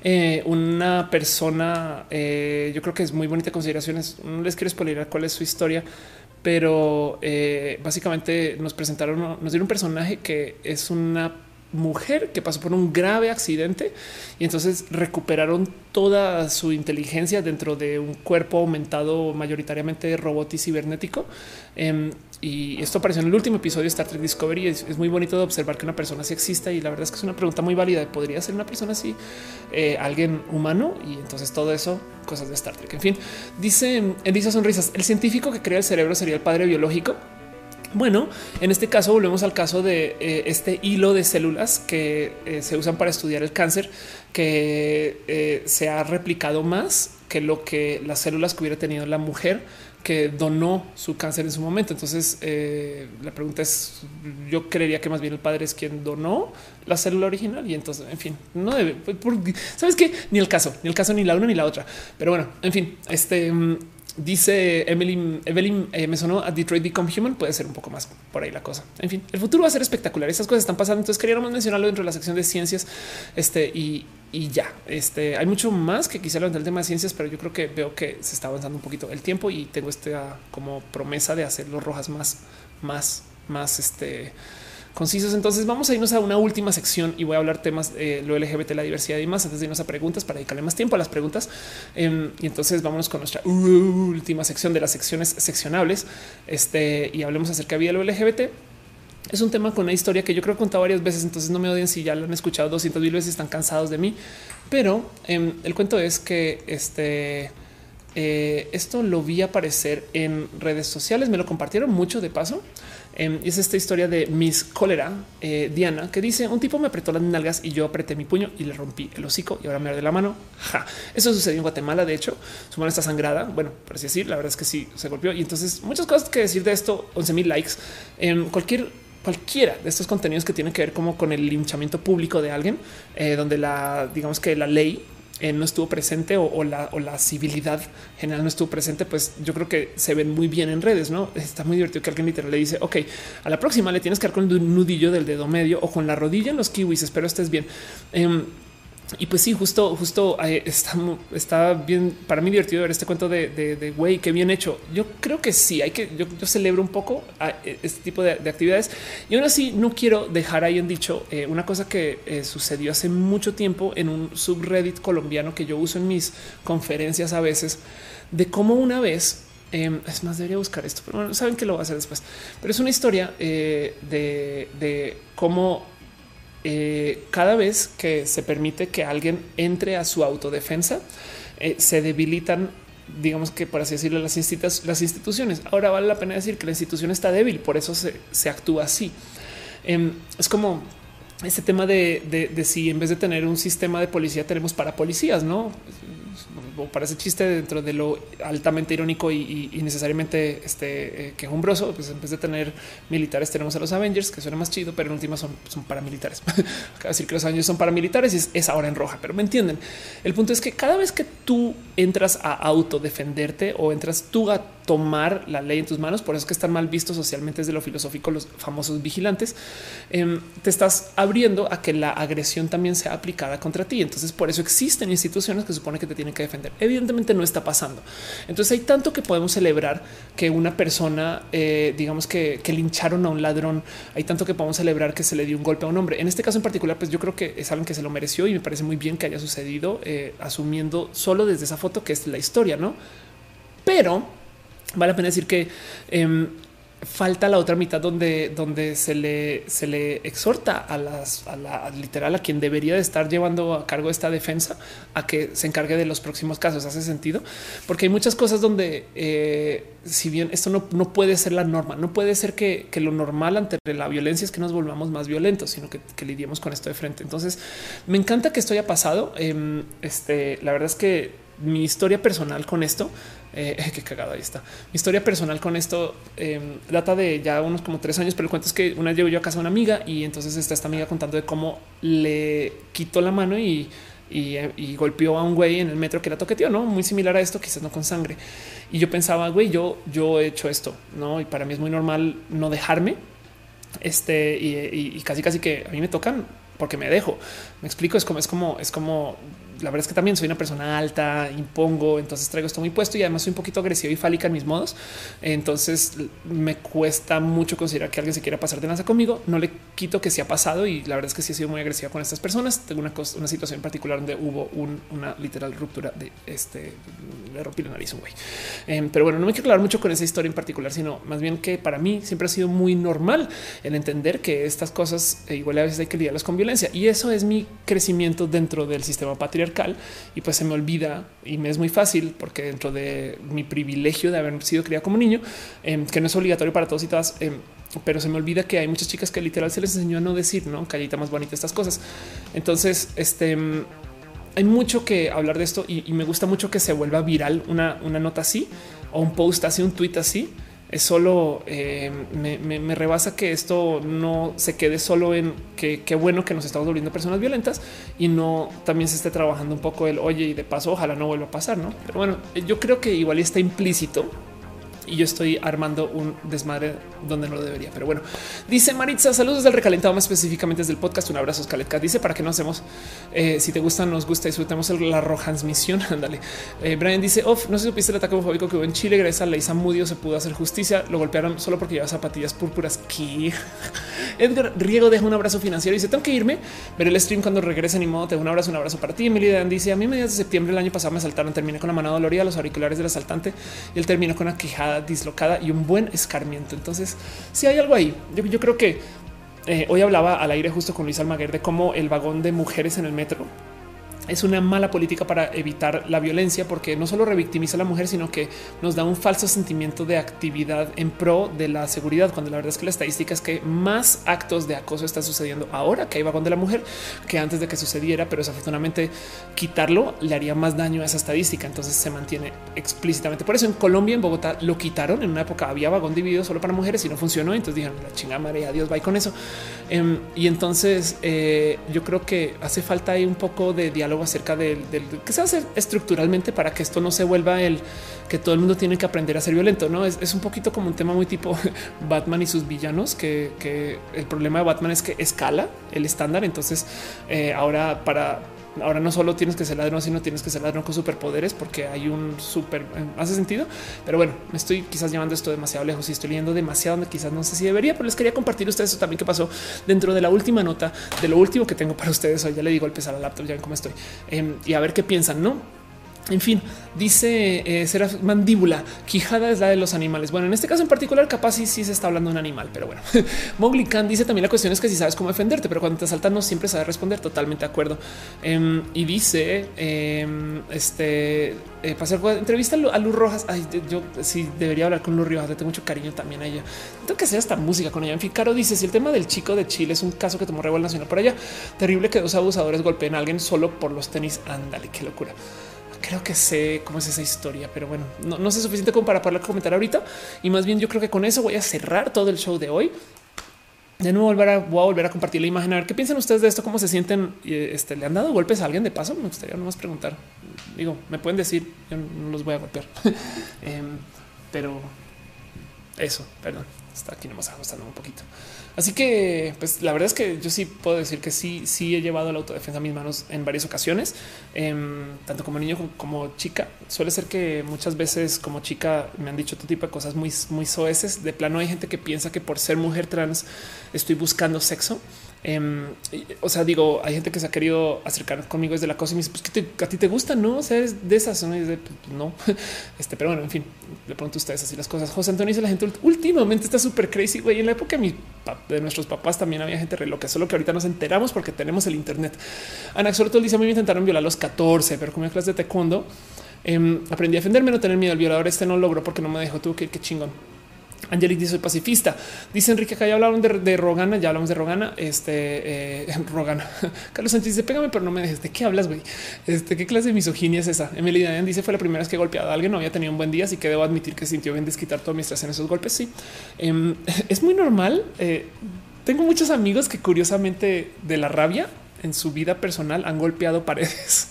eh, una persona. yo creo que es muy bonita consideraciones. No les quiero spoiler cuál es su historia, pero eh, básicamente nos presentaron, nos dieron un personaje que es una mujer que pasó por un grave accidente y entonces recuperaron toda su inteligencia dentro de un cuerpo aumentado mayoritariamente robot y cibernético. Em, y esto apareció en el último episodio de Star Trek Discovery. Es, muy bonito de observar que una persona así exista y la verdad es que es una pregunta muy válida. ¿Podría ser una persona así, eh, alguien humano? Y entonces todo eso, cosas de Star Trek. En fin, dice Elisa Sonrisas, el científico que crea el cerebro sería el padre biológico. Bueno, en este caso volvemos al caso de eh, este hilo de células que eh, se usan para estudiar el cáncer, que eh, se ha replicado más que lo que las células que hubiera tenido la mujer que donó su cáncer en su momento. Entonces, la pregunta es, yo creería que más bien el padre es quien donó la célula original y entonces, en fin, no debe, sabes que ni el caso, ni el caso, ni la una ni la otra. Pero bueno, en fin, este mm, Dice Emily, Evelyn, eh, me sonó a Detroit Become Human. Puede ser un poco más por ahí la cosa. En fin, el futuro va a ser espectacular. Esas cosas están pasando. Entonces queríamos mencionarlo dentro de la sección de ciencias. Este y, y ya este hay mucho más que quisiera hablar del tema de ciencias, pero yo creo que veo que se está avanzando un poquito el tiempo y tengo esta como promesa de hacer los rojas más, más, más este concisos. Entonces vamos a irnos a una última sección y voy a hablar temas de lo LGBT, la diversidad y más antes de irnos a preguntas para dedicarle más tiempo a las preguntas. Em, y entonces vámonos con nuestra última sección de las secciones seccionables este, y hablemos acerca de lo LGBT. Es un tema con una historia que yo creo que he contado varias veces, entonces no me odien si ya lo han escuchado 200 mil veces, están cansados de mí, pero em, el cuento es que este eh, esto lo vi aparecer en redes sociales, me lo compartieron mucho de paso. Em, es esta historia de Miss Cólera, eh, Diana, que dice un tipo me apretó las nalgas y yo apreté mi puño y le rompí el hocico y ahora me arde la mano. Ja. Eso sucedió en Guatemala. De hecho, su mano está sangrada. Bueno, por así decir, la verdad es que sí se golpeó. Y entonces muchas cosas que decir de esto. 11 mil likes en cualquier cualquiera de estos contenidos que tienen que ver como con el linchamiento público de alguien, eh, donde la digamos que la ley eh, no estuvo presente o, la, civilidad general no estuvo presente, pues yo creo que se ven muy bien en redes, ¿no? Está muy divertido que alguien literal le dice, ok, a la próxima le tienes que dar con el nudillo del dedo medio o con la rodilla en los kiwis, espero estés bien. Em, y pues sí, justo, justo eh, está, está bien para mí divertido ver este cuento de güey, qué bien hecho. Yo creo que sí, hay que yo, celebro un poco a e, este tipo de, actividades y aún así no quiero dejar ahí en dicho eh, una cosa que eh, sucedió hace mucho tiempo en un subreddit colombiano que yo uso en mis conferencias a veces de cómo una vez em, es más, debería buscar esto, pero bueno, saben que lo voy a hacer después. Pero es una historia de cómo eh, cada vez que se permite que alguien entre a su autodefensa, eh, se debilitan, digamos que por así decirlo, las, instituciones. Ahora vale la pena decir que la institución está débil, por eso se, actúa así. Em, es como este tema de, de, si en vez de tener un sistema de policía tenemos para policías, no? o parece chiste dentro de lo altamente irónico y, necesariamente este eh, quejumbroso, pues en vez de tener militares tenemos a los Avengers, que suena más chido, pero en última son, son paramilitares. Acaba de decir que los Avengers son paramilitares y es, es, ahora en roja, pero me entienden. El punto es que cada vez que tú entras a autodefenderte o entras tú a tomar la ley en tus manos, por eso es que están mal vistos socialmente desde lo filosófico los famosos vigilantes, em, te estás abriendo a que la agresión también sea aplicada contra ti. Entonces por eso existen instituciones que supone que te tienen que defender Evidentemente no está pasando. Entonces hay tanto que podemos celebrar que una persona, eh, digamos que, lincharon a un ladrón. Hay tanto que podemos celebrar que se le dio un golpe a un hombre. En este caso en particular, pues yo creo que es alguien que se lo mereció y me parece muy bien que haya sucedido eh, asumiendo solo desde esa foto que es la historia, no? Pero vale la pena decir que em, falta la otra mitad donde, donde se le, se le exhorta a las a la literal a quien debería de estar llevando a cargo esta defensa a que se encargue de los próximos casos. Hace sentido porque hay muchas cosas donde, eh, si bien esto no, no, puede ser la norma, no puede ser que, que, lo normal ante la violencia es que nos volvamos más violentos, sino que, que lidiemos con esto de frente. Entonces me encanta que esto haya pasado. Em, este, la verdad es que mi historia personal con esto eh, qué cagado ahí está. Mi historia personal con esto em, data de ya unos como tres años, pero el cuento es que una vez llego yo a casa de una amiga y entonces está esta amiga contando de cómo le quitó la mano y, y, golpeó a un güey en el metro que la toqueteó, no muy similar a esto, quizás no con sangre. Y yo pensaba, güey, yo, yo he hecho esto, no? Y para mí es muy normal no dejarme. Este y, y casi, casi que a mí me tocan porque me dejo. Me explico. Es como, es como, es como la verdad es que también soy una persona alta, impongo, entonces traigo esto muy puesto y además soy un poquito agresivo y fálica en mis modos. Entonces me cuesta mucho considerar que alguien se quiera pasar de lanza conmigo. No le quito que se ha pasado y la verdad es que sí he sido muy agresiva con estas personas. Tengo una, una situación en particular donde hubo una literal ruptura de este, le rompí la nariz un güey. Em, pero bueno, no me quiero hablar mucho con esa historia en particular, sino más bien que para mí siempre ha sido muy normal el entender que estas cosas eh, igual a veces hay que lidiarlas con violencia y eso es mi crecimiento dentro del sistema patriarcal y pues se me olvida y me es muy fácil porque dentro de mi privilegio de haber sido criada como niño, em, que no es obligatorio para todos y todas, em, pero se me olvida que hay muchas chicas que literal se les enseñó a no decir, no callita más bonita estas cosas. Entonces, este hay mucho que hablar de esto y, me gusta mucho que se vuelva viral una, una, nota así o un post así, un tweet así. Es solo eh, me, rebasa que esto no se quede solo en que qué bueno que nos estamos volviendo personas violentas y no también se esté trabajando un poco el oye y de paso ojalá no vuelva a pasar, no? Pero bueno, yo creo que igual está implícito y yo estoy armando un desmadre donde no lo debería. Pero bueno, dice Maritza, saludos del recalentado, más específicamente desde el podcast. Un abrazo, Scaletka. Dice para que no hacemos. Eh, si te gusta, nos gusta, disfrutemos la Rojansmisión. Ándale. Eh, Brian dice: Off, no si supiste el ataque homofóbico que hubo en Chile. Gracias a Leisa Mudio se pudo hacer justicia. Lo golpearon solo porque lleva zapatillas púrpuras. ¿Qué? Edgar Riego deja un abrazo financiero y dice: Tengo que irme, ver el stream cuando regrese. Ni modo, te un abrazo, un abrazo para ti. Emily Dan dice: A mí, mediados de septiembre del año pasado me asaltaron. Terminé con la mano dolorida, los auriculares del asaltante y él terminó con una quijada dislocada y un buen escarmiento. Entonces, si hay algo ahí, yo, creo que eh, hoy hablaba al aire justo con Luis Almaguer de cómo el vagón de mujeres en el metro es una mala política para evitar la violencia porque no solo revictimiza a la mujer, sino que nos da un falso sentimiento de actividad en pro de la seguridad, cuando la verdad es que la estadística es que más actos de acoso están sucediendo ahora que hay vagón de la mujer que antes de que sucediera, pero desafortunadamente quitarlo le haría más daño a esa estadística, entonces se mantiene explícitamente. Por eso en Colombia, en Bogotá, lo quitaron, en una época había vagón dividido solo para mujeres y no funcionó, entonces dijeron la chingada marea, adiós, va con eso. Em, y entonces eh, yo creo que hace falta ahí un poco de diálogo acerca del, que se hace estructuralmente para que esto no se vuelva el que todo el mundo tiene que aprender a ser violento. No es, un poquito como un tema muy tipo Batman y sus villanos, que, el problema de Batman es que escala el estándar. Entonces, eh, ahora para Ahora no solo tienes que ser ladrón, sino tienes que ser ladrón con superpoderes porque hay un super hace sentido. Pero bueno, me estoy quizás llevando esto demasiado lejos y estoy leyendo demasiado quizás no sé si debería, pero les quería compartir ustedes eso también que pasó dentro de la última nota de lo último que tengo para ustedes. Hoy ya le digo el a la laptop, ya ven cómo estoy em, y a ver qué piensan, no? En fin, dice eh, será mandíbula, quijada es la de los animales. Bueno, en este caso en particular, capaz sí, sí se está hablando de un animal, pero bueno. Mowgli Khan dice también la cuestión es que si sabes cómo defenderte, pero cuando te asaltan no siempre sabes responder. Totalmente de acuerdo. Em, y dice em, este eh, pasar entrevista a Luz Rojas. Ay, yo sí debería hablar con Luz Rojas. Le tengo mucho cariño también a ella. Tengo que hacer esta música con ella. En fin, Caro dice si el tema del chico de Chile es un caso que tomó revuelo nacional por allá. Terrible que dos abusadores golpeen a alguien solo por los tenis. Ándale, qué locura creo que sé cómo es esa historia, pero bueno, no, sé suficiente como para poder comentar ahorita. Y más bien yo creo que con eso voy a cerrar todo el show de hoy. De nuevo volver a, voy a volver a compartir la imagen. A ver qué piensan ustedes de esto, cómo se sienten. Este, ¿Le han dado golpes a alguien de paso? Me gustaría nomás preguntar. Digo, me pueden decir, yo no los voy a golpear. Em, pero eso, perdón, está aquí nomás ajustando un poquito. Así que, pues la verdad es que yo sí puedo decir que sí, sí he llevado la autodefensa a mis manos en varias ocasiones, em, tanto como niño como, chica. Suele ser que muchas veces como chica me han dicho todo tipo de cosas muy, muy soeces. De plano hay gente que piensa que por ser mujer trans estoy buscando sexo. Em, o sea, digo, hay gente que se ha querido acercar conmigo desde la cosa y me dice, pues que a ti te gusta, no? O sea, es de esas, ¿no? de, pues, no. Este, pero bueno, en fin, le pregunto a ustedes así las cosas. José Antonio dice la gente últimamente está súper crazy, güey. En la época de, nuestros papás también había gente re loca, solo que ahorita nos enteramos porque tenemos el internet. Ana todo dice, a mí me intentaron violar a los 14, pero como clase de taekwondo, em, aprendí a defenderme, no tener miedo al violador. Este no logró porque no me dejó, tuvo que qué chingón. Angelic dice soy pacifista. Dice Enrique que ya hablaron de, Rogana, ya hablamos de Rogana. Este eh, Rogana. Carlos Sánchez dice pégame, pero no me dejes. ¿De qué hablas, güey? Este qué clase de misoginia es esa? Emily Dayan dice fue la primera vez que he golpeado a alguien. No había tenido un buen día, así que debo admitir que sintió bien desquitar toda mi estrés en esos golpes. Sí, em, es muy normal. Eh, tengo muchos amigos que curiosamente de la rabia en su vida personal han golpeado paredes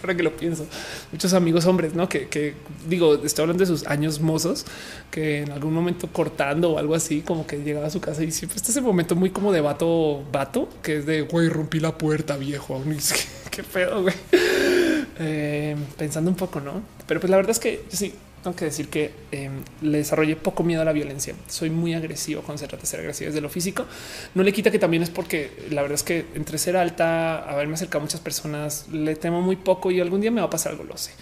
para que lo pienso. Muchos amigos hombres, no que, digo, estoy hablando de sus años mozos que en algún momento cortando o algo así, como que llegaba a su casa y siempre está ese momento muy como de vato, vato, que es de güey, rompí la puerta, viejo. Qué pedo, güey. eh, pensando un poco, no? Pero pues la verdad es que sí tengo que decir que em, le desarrollé poco miedo a la violencia. Soy muy agresivo con ser, ser agresivo desde lo físico. No le quita que también es porque la verdad es que entre ser alta, haberme acercado a muchas personas, le temo muy poco y algún día me va a pasar algo, lo sé.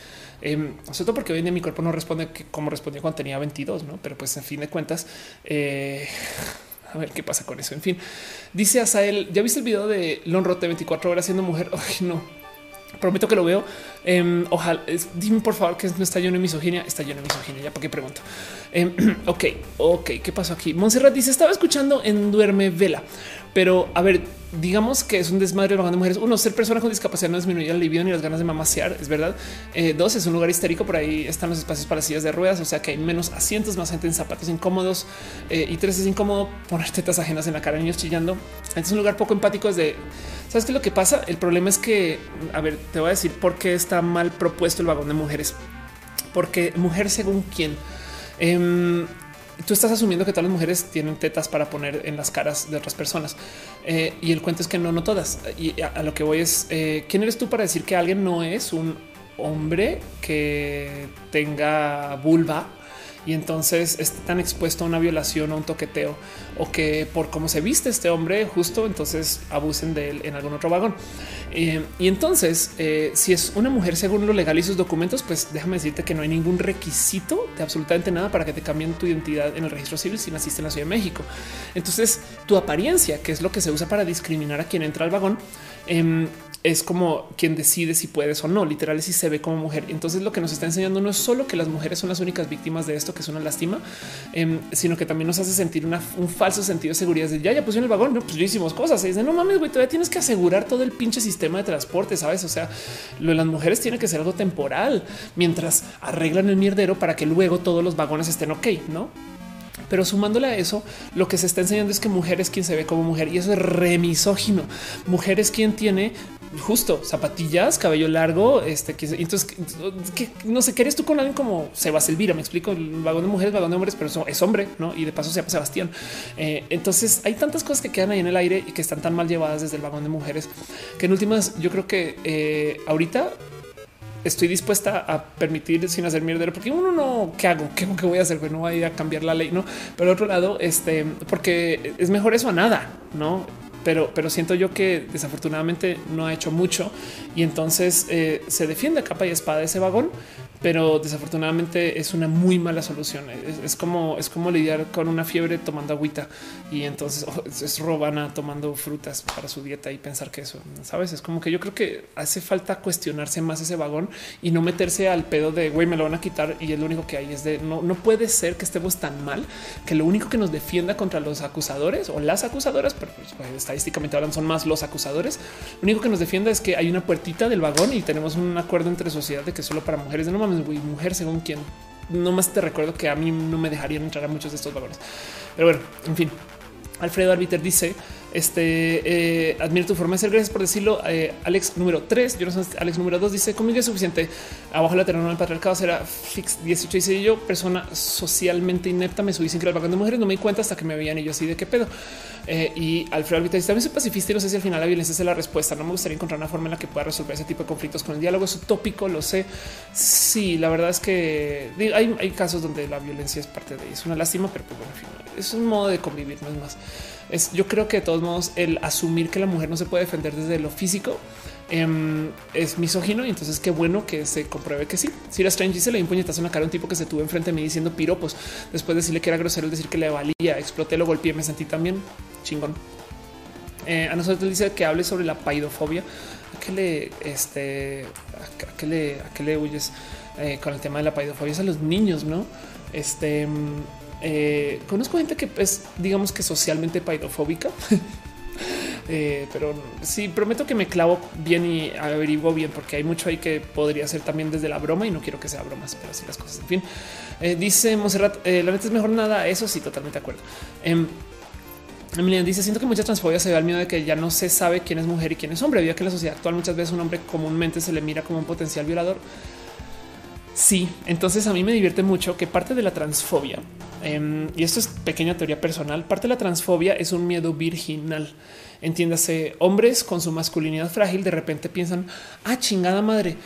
Eh, sobre todo porque hoy en día mi cuerpo no responde como respondió cuando tenía 22, no? Pero pues en fin de cuentas, eh, a ver qué pasa con eso. En fin, dice Asael, ¿ya viste el video de Lonrote 24 horas siendo mujer? Ay, no, prometo que lo veo. Em, ojalá dime por favor que no está lleno de misoginia. Está lleno de misoginia. Ya para qué pregunto. Em, ok, ok. ¿Qué pasó aquí? Montserrat dice: Estaba escuchando en Duerme Vela, pero a ver, digamos que es un desmadre de mujeres. Uno, ser persona con discapacidad no disminuye el libido ni las ganas de mamasear, es verdad. Eh, dos, es un lugar histérico. Por ahí están los espacios para sillas de ruedas, o sea que hay menos asientos, más gente en zapatos incómodos. Eh, y tres, es incómodo poner tetas ajenas en la cara niños chillando. es un lugar poco empático. Es de sabes qué lo que pasa. El problema es que, a ver, te voy a decir por qué está mal propuesto el vagón de mujeres, porque mujer según quién. Em, tú estás asumiendo que todas las mujeres tienen tetas para poner en las caras de otras personas. Eh, y el cuento es que no, no todas. Y a, lo que voy es, eh, ¿quién eres tú para decir que alguien no es un hombre que tenga vulva? Y entonces está tan expuesto a una violación o un toqueteo o que por cómo se viste este hombre justo entonces abusen de él en algún otro vagón. Eh, y entonces eh, si es una mujer según lo legal y sus documentos, pues déjame decirte que no hay ningún requisito de absolutamente nada para que te cambien tu identidad en el registro civil si naciste en la Ciudad de México. Entonces tu apariencia, que es lo que se usa para discriminar a quien entra al vagón, em, es como quien decide si puedes o no, literal, si se ve como mujer. Entonces lo que nos está enseñando no es solo que las mujeres son las únicas víctimas de esto, que es una lástima, em, sino que también nos hace sentir un falso sentido de seguridad de ya, ya pusieron el vagón, no, pues hicimos cosas. Y dice, no mames, güey, todavía tienes que asegurar todo el pinche sistema de transporte, sabes? O sea, lo de las mujeres tiene que ser algo temporal mientras arreglan el mierdero para que luego todos los vagones estén ok, no? Pero sumándole a eso, lo que se está enseñando es que mujer es quien se ve como mujer y eso es remisógino. Mujer es quien tiene justo zapatillas, cabello largo. Este que entonces que, no sé, qué eres tú con alguien como Sebas Elvira? Me explico el vagón de mujeres, vagón de hombres, pero es hombre, no? Y de paso se llama Sebastián. Eh, entonces hay tantas cosas que quedan ahí en el aire y que están tan mal llevadas desde el vagón de mujeres que en últimas yo creo que eh, ahorita estoy dispuesta a permitir sin hacer mierda, porque uno no, ¿qué hago? ¿Qué, voy a hacer? Pues no voy a ir a cambiar la ley, no? Pero otro lado, este, porque es mejor eso a nada, no? Pero, pero siento yo que desafortunadamente no ha hecho mucho. Y entonces eh, se defiende a capa y espada ese vagón pero desafortunadamente es una muy mala solución. Es, como es como lidiar con una fiebre tomando agüita y entonces oh, es robana tomando frutas para su dieta y pensar que eso sabes. Es como que yo creo que hace falta cuestionarse más ese vagón y no meterse al pedo de güey, me lo van a quitar y es lo único que hay. Es de no, no puede ser que estemos tan mal que lo único que nos defienda contra los acusadores o las acusadoras, pero pues, pues, estadísticamente hablan son más los acusadores. Lo único que nos defienda es que hay una puertita del vagón y tenemos un acuerdo entre sociedad de que solo para mujeres de no mujer según quien. No más te recuerdo que a mí no me dejarían entrar a muchos de estos vagones. Pero bueno, en fin. Alfredo Arbiter dice: Este eh, admiro tu forma de ser. Gracias por decirlo. Eh, Alex número 3, yo no sé, Alex número 2 dice: Conmigo es suficiente. Abajo la terreno del patriarcado será fix 18. Dice yo, persona socialmente inepta, me subí sin creer de mujeres. No me di cuenta hasta que me veían y yo así de qué pedo. Eh, y Alfredo Arbiter dice: También soy pacifista y no sé si al final la violencia es la respuesta. No me gustaría encontrar una forma en la que pueda resolver ese tipo de conflictos con el diálogo. Es utópico, lo sé. Sí, la verdad es que hay, hay casos donde la violencia es parte de eso. Es una lástima, pero pues, bueno, en fin, es un modo de convivir, no es más es yo creo que de todos modos el asumir que la mujer no se puede defender desde lo físico em, es misógino y entonces qué bueno que se compruebe que sí. Si la Strange se le dio un puñetazo en la cara a un tipo que se tuvo enfrente de mí diciendo piropos después de decirle que era grosero, decir que le valía, exploté, lo golpeé, me sentí también chingón. Eh, a nosotros dice que hable sobre la paidofobia. ¿A qué le, este, qué le, qué le huyes eh, con el tema de la paidofobia? Es a los niños, no? Este, eh, conozco gente que es, digamos que socialmente paidofóbica. Eh, pero sí prometo que me clavo bien y averiguo bien, porque hay mucho ahí que podría ser también desde la broma y no quiero que sea bromas, pero así las cosas. En fin, eh, dice Monserrat, la neta es mejor nada. Eso sí, totalmente de acuerdo. Em, Emilian dice: Siento que mucha transfobia se ve al miedo de que ya no se sabe quién es mujer y quién es hombre, debido a que en la sociedad actual muchas veces un hombre comúnmente se le mira como un potencial violador. Sí, entonces a mí me divierte mucho que parte de la transfobia, em, y esto es pequeña teoría personal, parte de la transfobia es un miedo virginal. Entiéndase, hombres con su masculinidad frágil de repente piensan, ah, chingada madre,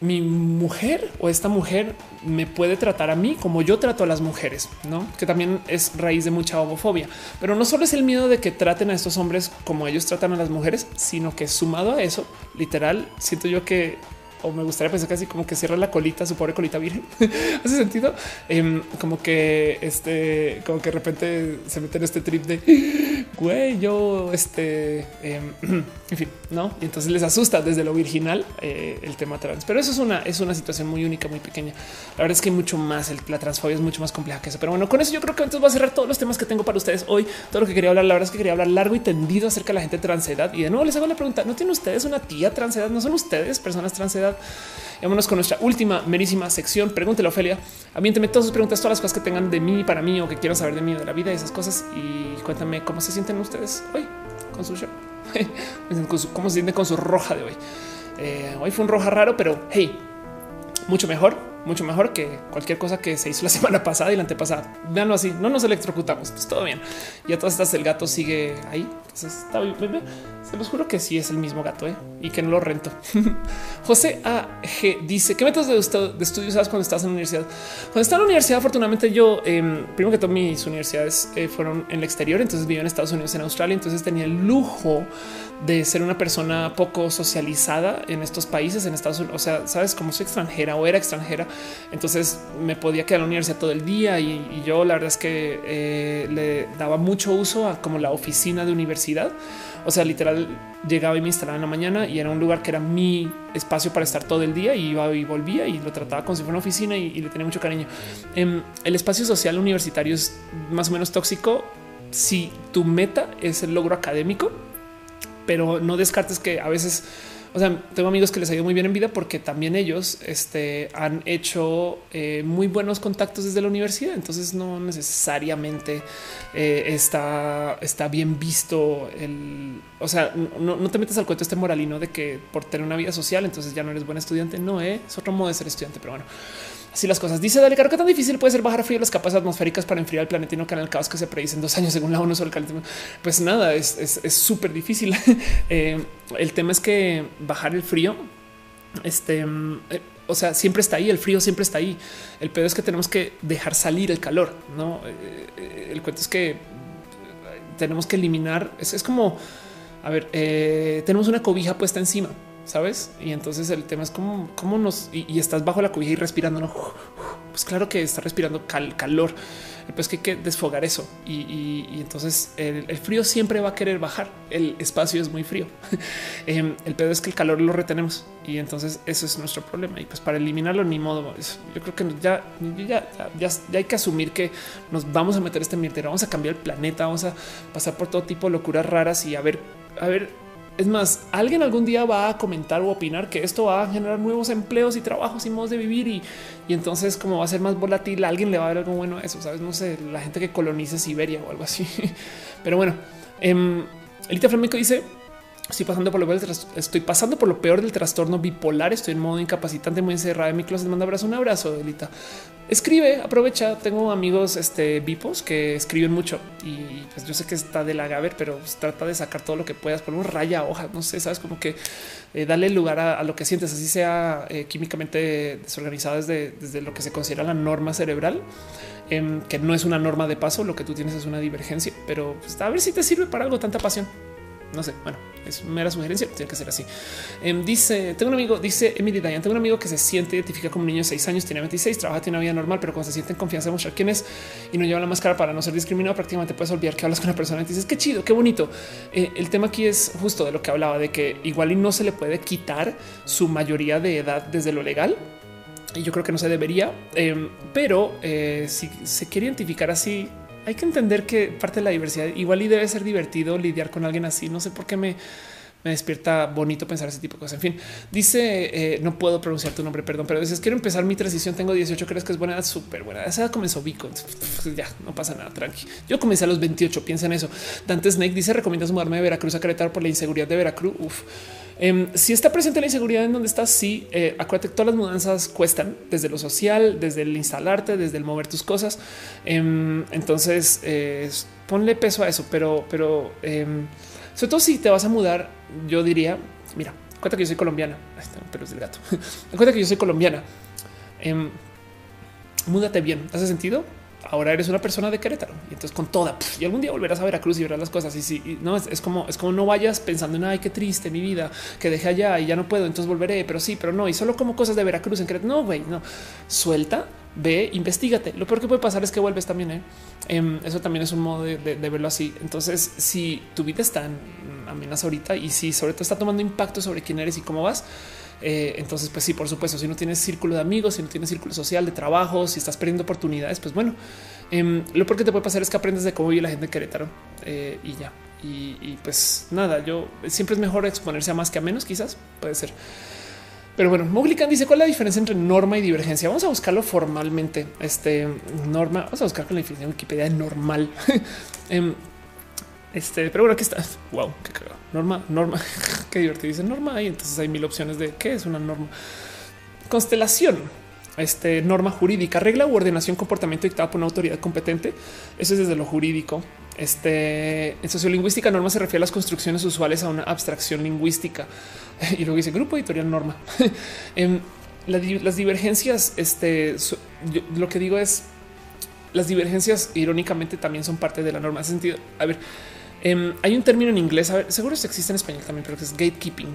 mi mujer o esta mujer me puede tratar a mí como yo trato a las mujeres, no? Que también es raíz de mucha homofobia, pero no solo es el miedo de que traten a estos hombres como ellos tratan a las mujeres, sino que sumado a eso, literal, siento yo que o me gustaría pensar casi como que cierra la colita, su pobre colita virgen. Hace sentido em, como que este, como que de repente se mete en este trip de güey, yo este, em, en fin, no? Y entonces les asusta desde lo virginal eh, el tema trans, pero eso es una, es una situación muy única, muy pequeña. La verdad es que hay mucho más. la transfobia es mucho más compleja que eso. Pero bueno, con eso yo creo que entonces voy a cerrar todos los temas que tengo para ustedes hoy. Todo lo que quería hablar, la verdad es que quería hablar largo y tendido acerca de la gente transedad. Y de nuevo les hago la pregunta: ¿No tienen ustedes una tía transedad? ¿No son ustedes personas transedad? Vámonos con nuestra última merísima sección. Pregúntele, Ofelia. Aviénteme todas sus preguntas, todas las cosas que tengan de mí, para mí o que quieran saber de mí, de la vida y esas cosas. Y cuéntame cómo se sienten ustedes hoy con su show. cómo se sienten con su roja de hoy. Eh, hoy fue un roja raro, pero hey, mucho mejor, mucho mejor que cualquier cosa que se hizo la semana pasada y la antepasada. Veanlo así, no nos electrocutamos, pues todo bien. Y a todas estas el gato sigue ahí. Entonces está bien. Se los juro que sí es el mismo gato ¿eh? y que no lo rento. José A.G. dice: ¿Qué métodos de, de estudio usas cuando estás en la universidad? Cuando estaba en la universidad, afortunadamente, yo, eh, primero que todo, mis universidades eh, fueron en el exterior. Entonces vivía en Estados Unidos, en Australia. Entonces tenía el lujo de ser una persona poco socializada en estos países, en Estados Unidos. O sea, sabes, como soy extranjera o era extranjera, entonces me podía quedar en la universidad todo el día y, yo la verdad es que eh, le daba mucho uso a como la oficina de universidad. O sea, literal llegaba y me instalaba en la mañana y era un lugar que era mi espacio para estar todo el día y iba y volvía y lo trataba como si fuera una oficina y, le tenía mucho cariño. Em, el espacio social universitario es más o menos tóxico si tu meta es el logro académico pero no descartes que a veces, o sea, tengo amigos que les ha ido muy bien en vida porque también ellos este, han hecho eh, muy buenos contactos desde la universidad. Entonces no necesariamente eh, está, está bien visto el, o sea, no, te metes al cuento este moralino de que por tener una vida social, entonces ya no eres buen estudiante. No eh, es otro modo de ser estudiante, pero bueno. Así las cosas. Dice Dale, claro que tan difícil puede ser bajar frío las capas atmosféricas para enfriar el planeta y no el caos que se predice en dos años según la ONU sobre el calentamiento. Pues nada, es súper difícil. Eh, el tema es que bajar el frío, este, eh, o sea, siempre está ahí, el frío siempre está ahí. El pedo es que tenemos que dejar salir el calor, ¿no? Eh, el cuento es que tenemos que eliminar, es, es como, a ver, tenemos una cobija puesta encima sabes? Y entonces el tema es cómo, cómo nos y, estás bajo la cubija y respirando. ¿no? Pues claro que está respirando calor, pues que hay que desfogar eso. Y, entonces el, frío siempre va a querer bajar. El espacio es muy frío. Em, el pedo es que el calor lo retenemos y entonces eso es nuestro problema. Y pues para eliminarlo, ni modo. Yo creo que ya, ya, ya, ya hay que asumir que nos vamos a meter este mierdero, vamos a cambiar el planeta, vamos a pasar por todo tipo de locuras raras y a ver, a ver es más, alguien algún día va a comentar o opinar que esto va a generar nuevos empleos y trabajos y modos de vivir y, entonces como va a ser más volátil, alguien le va a ver algo bueno a eso, sabes? No sé, la gente que colonice Siberia o algo así. Pero bueno, eh, Elita Flamenco dice Estoy pasando por lo peor, estoy pasando por lo peor del trastorno bipolar. Estoy en modo incapacitante, muy encerrada en mi closet. Manda abrazo, un abrazo, Elita. Escribe, aprovecha. Tengo amigos este, bipos que escriben mucho y pues yo sé que está de la Gaber, pero pues, trata de sacar todo lo que puedas, por un raya, hoja, no sé, sabes como que eh, darle lugar a, lo que sientes, así sea eh, químicamente desorganizado desde, desde lo que se considera la norma cerebral. Em, que no es una norma de paso, lo que tú tienes es una divergencia, pero pues, a ver si te sirve para algo tanta pasión. No sé, bueno, es mera sugerencia, tiene que ser así. Em, dice, tengo un amigo, dice Emily Dayan, tengo un amigo que se siente, identifica como un niño de 6 años, tiene 26, trabaja, tiene una vida normal, pero cuando se siente en confianza de mostrar quién es y no lleva la máscara para no ser discriminado, prácticamente puedes olvidar que hablas con una persona y dices, qué chido, qué bonito. Eh, el tema aquí es justo de lo que hablaba, de que igual y no se le puede quitar su mayoría de edad desde lo legal, y yo creo que no se debería, em, pero eh, si se quiere identificar así, hay que entender que parte de la diversidad igual y debe ser divertido lidiar con alguien así. No sé por qué me, me despierta bonito pensar ese tipo de cosas. En fin, dice eh, no puedo pronunciar tu nombre, perdón, pero dices quiero empezar mi transición. Tengo 18, crees que es buena edad, súper buena. Esa edad comenzó Vico. Ya no pasa nada. Tranqui. Yo comencé a los 28. Piensa en eso. Dante Snake dice recomiendas mudarme de Veracruz a Querétaro por la inseguridad de Veracruz. Uf. Em, si está presente la inseguridad en donde estás, sí, eh, acuérdate que todas las mudanzas cuestan desde lo social, desde el instalarte, desde el mover tus cosas. Em, entonces, eh, ponle peso a eso, pero, pero em, sobre todo si te vas a mudar, yo diría, mira, cuenta que yo soy colombiana, pero es del gato. cuenta que yo soy colombiana. Em, múdate bien. ¿Hace sentido? ahora eres una persona de Querétaro y entonces con toda y algún día volverás a Veracruz y verás las cosas. Y si no es, como es como no vayas pensando en ay, qué triste mi vida que dejé allá y ya no puedo, entonces volveré, pero sí, pero no. Y solo como cosas de Veracruz en Querétaro. No, güey, no suelta, ve, investigate. Lo peor que puede pasar es que vuelves también. ¿eh? Em, eso también es un modo de, verlo así. Entonces, si tu vida está en amenaza ahorita y si sobre todo está tomando impacto sobre quién eres y cómo vas, eh, entonces, pues sí, por supuesto, si no tienes círculo de amigos, si no tienes círculo social de trabajo, si estás perdiendo oportunidades, pues bueno, em, lo que te puede pasar es que aprendes de cómo vive la gente de Querétaro eh, y ya. Y, pues nada, yo siempre es mejor exponerse a más que a menos, quizás puede ser. Pero bueno, Moglican dice cuál es la diferencia entre norma y divergencia. Vamos a buscarlo formalmente. Este norma, vamos a buscar con la definición de Wikipedia normal. Em, este, pero bueno, aquí está. Wow, qué cagado. Norma, norma, qué divertido. Dice norma y entonces hay mil opciones de qué es una norma. Constelación. Este norma jurídica, regla u ordenación, comportamiento dictado por una autoridad competente. Eso es desde lo jurídico. Este en sociolingüística, norma se refiere a las construcciones usuales a una abstracción lingüística. Y luego dice grupo editorial norma. en em, las divergencias, este lo que digo es las divergencias irónicamente también son parte de la norma. En sentido, a ver, Em, hay un término en inglés, seguro se existe en español también, pero que es gatekeeping.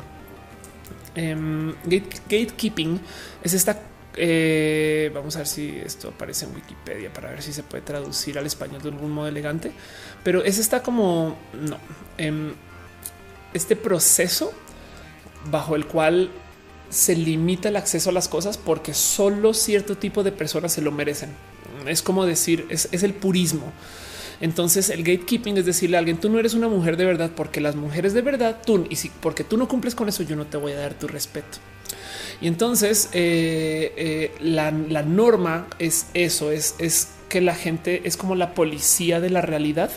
Em, gatekeeping es esta. Eh, vamos a ver si esto aparece en Wikipedia para ver si se puede traducir al español de algún modo elegante, pero es esta como no em, este proceso bajo el cual se limita el acceso a las cosas porque solo cierto tipo de personas se lo merecen. Es como decir, es el purismo. Entonces el gatekeeping es decirle a alguien tú no eres una mujer de verdad porque las mujeres de verdad tú y si porque tú no cumples con eso yo no te voy a dar tu respeto. Y entonces eh, eh, la, norma es eso, es, que la gente es como la policía de la realidad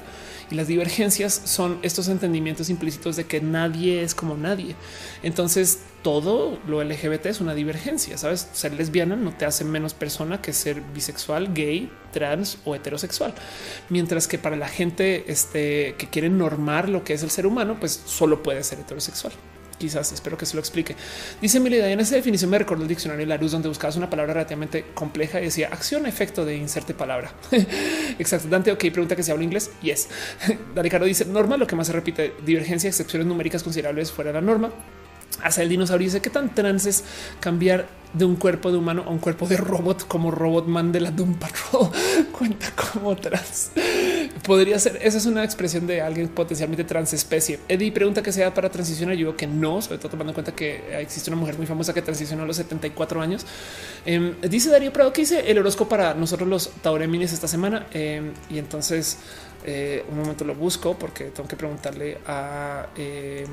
y las divergencias son estos entendimientos implícitos de que nadie es como nadie. Entonces todo lo LGBT es una divergencia. Sabes, ser lesbiana no te hace menos persona que ser bisexual, gay, trans o heterosexual. Mientras que para la gente este, que quiere normar lo que es el ser humano, pues solo puede ser heterosexual quizás espero que se lo explique. Dice Milida, en esa definición me recordó el diccionario de la luz donde buscabas una palabra relativamente compleja y decía acción, efecto de inserte palabra. Exacto. Dante, ok, pregunta que si habla inglés. Yes. Ricardo dice norma, lo que más se repite, divergencia, excepciones numéricas considerables fuera de la norma. Hacia el dinosaurio dice qué tan trans es cambiar de un cuerpo de humano a un cuerpo de robot como Robotman de la Doom Patrol cuenta como trans. Podría ser. Esa es una expresión de alguien potencialmente transespecie. Eddie pregunta que sea para transicionar. Yo digo que no, sobre todo tomando en cuenta que existe una mujer muy famosa que transicionó a los 74 años. Em, dice Darío Prado que hice el horóscopo para nosotros los Taureminis esta semana. Em, y entonces eh, un momento lo busco porque tengo que preguntarle a eh,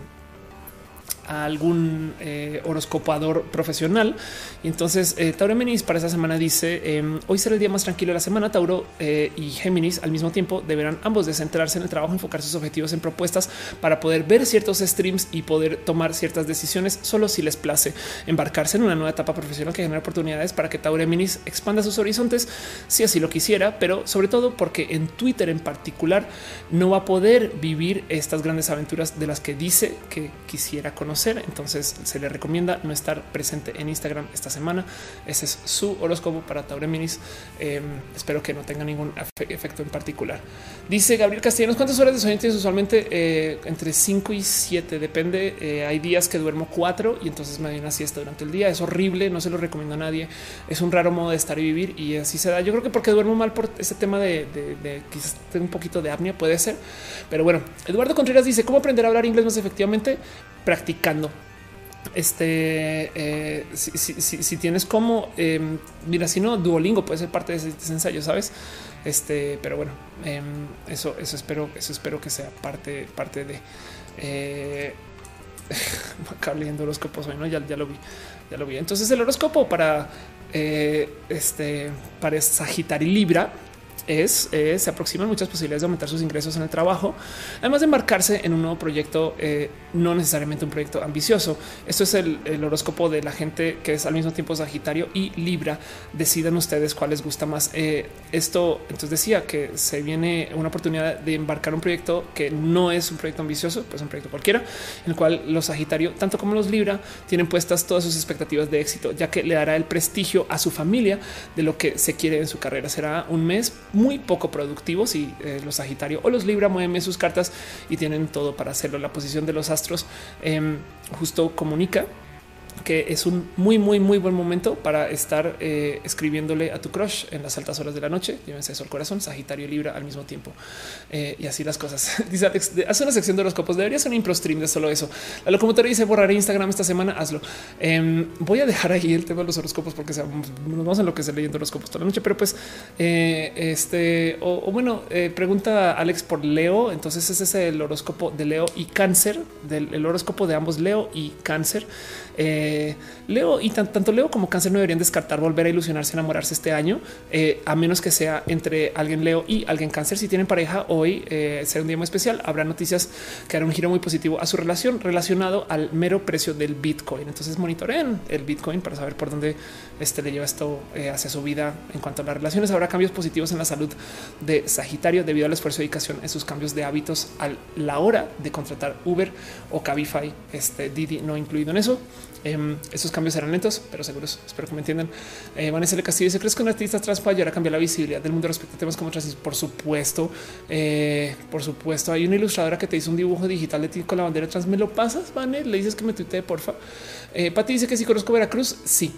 a algún eh, horoscopador profesional. Y entonces eh, Tauro Géminis para esa semana dice em, hoy será el día más tranquilo de la semana. Tauro eh, y Géminis al mismo tiempo deberán ambos descentrarse en el trabajo, enfocar sus objetivos en propuestas para poder ver ciertos streams y poder tomar ciertas decisiones solo si les place embarcarse en una nueva etapa profesional que genera oportunidades para que Tauro Géminis expanda sus horizontes si así lo quisiera, pero sobre todo porque en Twitter en particular no va a poder vivir estas grandes aventuras de las que dice que quisiera conocer entonces se le recomienda no estar presente en Instagram esta semana. Ese es su horóscopo para Taureminis. Eh, espero que no tenga ningún efecto en particular. Dice Gabriel Castellanos, ¿cuántas horas de sueño tienes usualmente? Eh, entre 5 y 7, depende. Eh, hay días que duermo 4 y entonces me doy una siesta durante el día. Es horrible, no se lo recomiendo a nadie. Es un raro modo de estar y vivir y así se da. Yo creo que porque duermo mal por ese tema de, de quizás tengo un poquito de apnea, puede ser. Pero bueno, Eduardo Contreras dice, ¿cómo aprender a hablar inglés más efectivamente? Practicando. Este, eh, si, tienes como, em, mira, si no, Duolingo puede ser parte de ese, ensayo, sabes? Este, pero bueno, em, eso, eso espero, eso espero que sea parte, parte de. Eh, acá leyendo horóscopos, bueno, ya, ya lo vi, ya lo vi. Entonces, el horóscopo para eh, este, para Sagitario y Libra es eh, se aproximan muchas posibilidades de aumentar sus ingresos en el trabajo, además de embarcarse en un nuevo proyecto, eh, no necesariamente un proyecto ambicioso. Esto es el, horóscopo de la gente que es al mismo tiempo Sagitario y Libra. Decidan ustedes cuál les gusta más. Eh, esto entonces decía que se viene una oportunidad de embarcar un proyecto que no es un proyecto ambicioso, pues un proyecto cualquiera, en el cual los Sagitario, tanto como los Libra, tienen puestas todas sus expectativas de éxito, ya que le dará el prestigio a su familia de lo que se quiere en su carrera. Será un mes muy poco productivos y eh, los Sagitario o los Libra mueven sus cartas y tienen todo para hacerlo. La posición de los astros em, justo comunica que es un muy, muy, muy buen momento para estar eh, escribiéndole a tu crush en las altas horas de la noche. Llévense eso al corazón, Sagitario y Libra al mismo tiempo. Eh, y así las cosas. Dice Alex, hace una sección de horóscopos. Debería ser un impro stream de solo eso. La locomotora dice borraré Instagram esta semana. Hazlo. Em, voy a dejar ahí el tema de los horóscopos porque nos vamos en lo que se leyendo horóscopos toda la noche. Pero pues, eh, este o, bueno, pregunta Alex por Leo. Entonces, ese es el horóscopo de Leo y Cáncer, del el horóscopo de ambos Leo y Cáncer. Leo y tanto Leo como Cáncer no deberían descartar volver a ilusionarse, enamorarse este año, eh, a menos que sea entre alguien Leo y alguien Cáncer. Si tienen pareja hoy, eh, será un día muy especial. Habrá noticias que harán un giro muy positivo a su relación relacionado al mero precio del Bitcoin. Entonces monitoreen el Bitcoin para saber por dónde este le lleva esto hacia su vida en cuanto a las relaciones. Habrá cambios positivos en la salud de Sagitario debido al esfuerzo y dedicación en sus cambios de hábitos a la hora de contratar Uber o Cabify. Este Didi no incluido en eso. Eh, esos cambios serán lentos, pero seguros. Espero que me entiendan. Eh, Vanessa Le Castillo dice: ¿Crees que un artista trans puede ayudar a cambiar la visibilidad del mundo respecto a temas como trans? Por supuesto, eh, por supuesto. Hay una ilustradora que te hizo un dibujo digital de ti con la bandera trans. ¿Me lo pasas, Vane? Le dices que me tuitee, porfa. Eh, Pati dice que si conozco Veracruz, sí.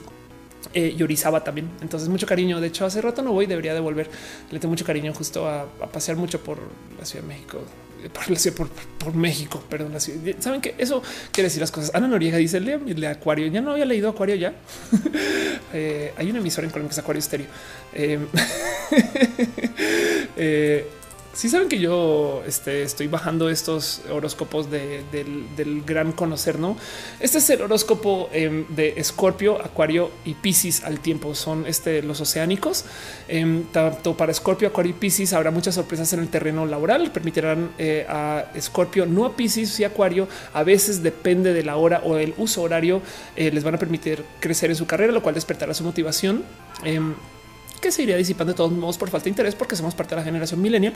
Eh, y Orizaba también. Entonces, mucho cariño. De hecho, hace rato no voy, debería de volver. Le tengo mucho cariño justo a pasear mucho por la Ciudad de México por, por, México, perdón. Saben que eso quiere decir las cosas. Ana Noriega dice de Acuario. Ya no había leído Acuario ya. Eh, hay una emisora en Colombia que es Acuario Estéreo. Eh, eh, si saben que yo este, estoy bajando estos horóscopos del, gran conocer, no? Este es el horóscopo em, de Escorpio, Acuario y Piscis al tiempo. Son este, los oceánicos. Em, tanto para Escorpio, Acuario y Piscis habrá muchas sorpresas en el terreno laboral. Permitirán eh, a Escorpio, no a Piscis y Acuario. A veces depende de la hora o el uso horario. Eh, les van a permitir crecer en su carrera, lo cual despertará su motivación. Que se iría disipando de todos modos por falta de interés porque somos parte de la generación millennial.